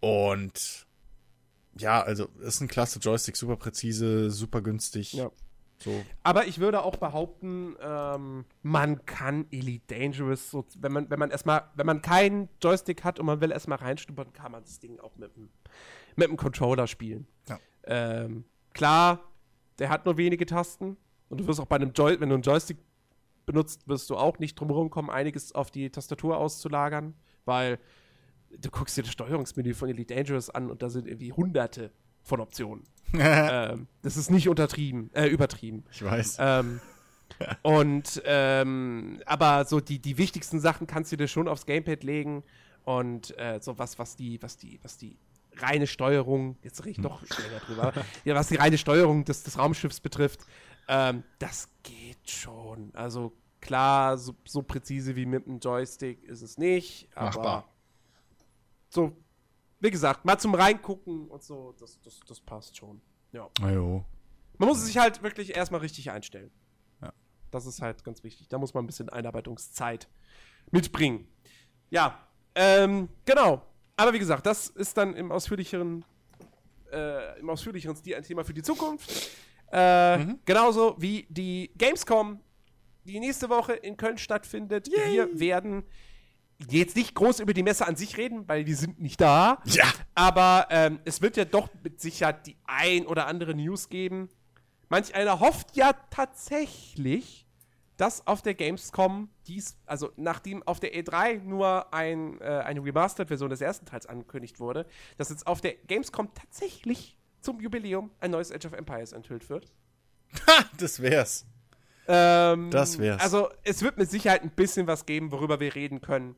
Und ja, also ist ein klasse Joystick, super präzise, super günstig. Ja. So. Aber ich würde auch behaupten, ähm, man kann Elite Dangerous, so, wenn man, wenn man erstmal, wenn man keinen Joystick hat und man will erstmal reinstuppern, kann man das Ding auch mit dem, mit dem Controller spielen. Ja. Ähm, klar, der hat nur wenige Tasten und du wirst auch bei einem Joy wenn du einen Joystick benutzt, wirst du auch nicht drum herum kommen, einiges auf die Tastatur auszulagern, weil du guckst dir das Steuerungsmenü von Elite Dangerous an und da sind irgendwie hunderte von Optionen. ähm, das ist nicht untertrieben, äh, übertrieben. Ich weiß. Ähm, und ähm, aber so die, die wichtigsten Sachen kannst du dir schon aufs Gamepad legen und äh, so was, was die, was die, was die reine Steuerung, jetzt rede ich doch länger drüber, ja, was die reine Steuerung des, des Raumschiffs betrifft, ähm, das geht schon. Also klar, so, so präzise wie mit einem Joystick ist es nicht, aber Machbar. so, wie gesagt, mal zum Reingucken und so, das, das, das passt schon. Ja. Ajo. Man muss sich halt wirklich erstmal richtig einstellen. Ja. Das ist halt ganz wichtig. Da muss man ein bisschen Einarbeitungszeit mitbringen. Ja, ähm, genau. Aber wie gesagt, das ist dann im ausführlicheren, äh, im ausführlicheren Stil ein Thema für die Zukunft. Äh, Mhm. Genauso wie die Gamescom, die nächste Woche in Köln stattfindet. Wir werden jetzt nicht groß über die Messe an sich reden, weil wir sind nicht da. Ja. Aber ähm, es wird ja doch mit Sicherheit die ein oder andere News geben. Manch einer hofft ja tatsächlich, dass auf der Gamescom dies, also nachdem auf der E3 nur ein, äh, eine Remastered-Version des ersten Teils angekündigt wurde, dass jetzt auf der Gamescom tatsächlich zum Jubiläum ein neues Age of Empires enthüllt wird. Ha, das wär's. Ähm, Das wär's. Also es wird mit Sicherheit ein bisschen was geben, worüber wir reden können.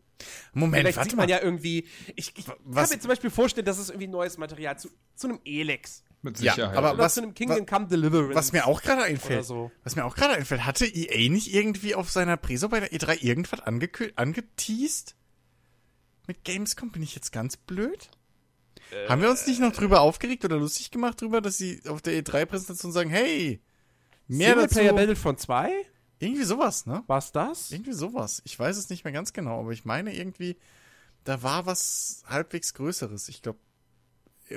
Moment, Vielleicht warte sieht mal. man ja irgendwie. Ich, ich kann mir zum Beispiel vorstellen, dass es irgendwie neues Material zu, zu einem Elex Mit Ja, Sicherheit. aber- oder was- zu einem Kingdom wa- Come Deliverance. was mir auch gerade einfällt, so. was mir auch gerade einfällt, hatte EA nicht irgendwie auf seiner Preso bei der E3 irgendwas angeteased? Mit Gamescom bin ich jetzt ganz blöd? Haben wir uns nicht noch drüber aufgeregt oder lustig gemacht drüber, dass sie auf der E3-Präsentation sagen, hey, mehr dazu? Singleplayer Battlefront 2? Irgendwie sowas, ne? War's das? Irgendwie sowas. Ich weiß es nicht mehr ganz genau, aber ich meine irgendwie, da war was halbwegs Größeres. Ich glaube,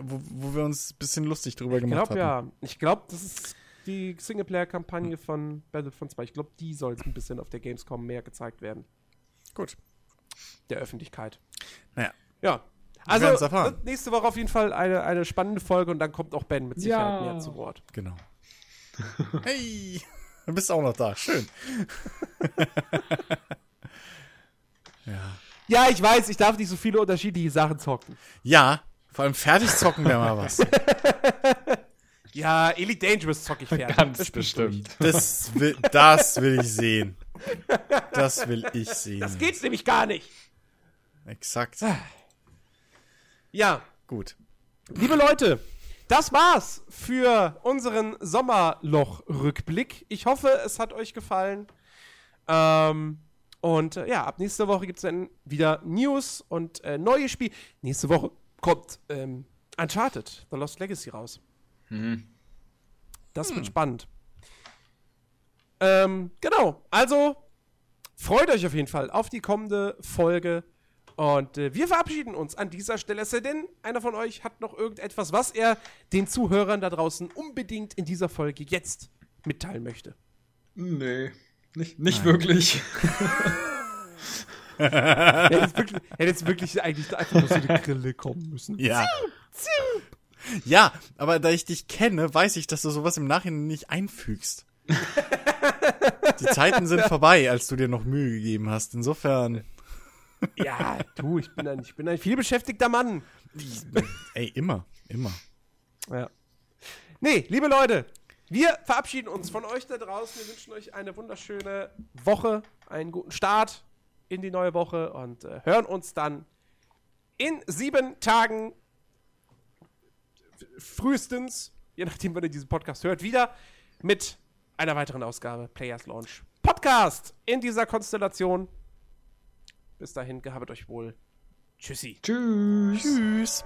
wo, wo wir uns ein bisschen lustig drüber Ich gemacht glaube hatten. ja. Ich glaube, das ist die Singleplayer-Kampagne von Battlefront 2. Ich glaube, die soll ein bisschen auf der Gamescom mehr gezeigt werden. Gut. Der Öffentlichkeit. Naja. Ja. Also, erfahren. nächste Woche auf jeden Fall eine, eine spannende Folge und dann kommt auch Ben mit Sicherheit Ja. mehr zu Wort. Genau. Hey, du bist auch noch da. Schön. ja. Ja, ich weiß, ich darf nicht so viele unterschiedliche Sachen zocken. Ja, vor allem fertig zocken wäre mal was. Ja, Elite Dangerous zocke ich fertig. Ganz Das bestimmt. Das will, das will ich sehen. Das will ich sehen. Das geht nämlich gar nicht. Exakt. Ja, Gut. liebe Leute, das war's für unseren Sommerloch-Rückblick. Ich hoffe, es hat euch gefallen. Ähm, und äh, ja, ab nächster Woche gibt es dann wieder News und äh, neue Spiele. Nächste Woche kommt ähm, Uncharted, The Lost Legacy raus. Das wird spannend. Ähm, genau, also freut euch auf jeden Fall auf die kommende Folge. Und äh, wir verabschieden uns an dieser Stelle. Es sei denn, einer von euch hat noch irgendetwas, was er den Zuhörern da draußen unbedingt in dieser Folge jetzt mitteilen möchte. Nee, nicht, nicht wirklich. Hätte jetzt wirklich, hätte jetzt wirklich eigentlich einfach nur so eine Grille kommen müssen. Ja. Ja, aber da ich dich kenne, weiß ich, dass du sowas im Nachhinein nicht einfügst. Die Zeiten sind vorbei, als du dir noch Mühe gegeben hast. Insofern, Ja, du, ich bin ein, ich bin ein vielbeschäftigter Mann. ey, immer, immer. Ja. Nee, liebe Leute, wir verabschieden uns von euch da draußen. Wir wünschen euch eine wunderschöne Woche, einen guten Start in die neue Woche und äh, hören uns dann in sieben Tagen frühestens, je nachdem, wann ihr diesen Podcast hört, wieder mit einer weiteren Ausgabe Players Launch Podcast in dieser Konstellation. Bis dahin, gehabet euch wohl. Tschüssi. Tschüss. Tschüss.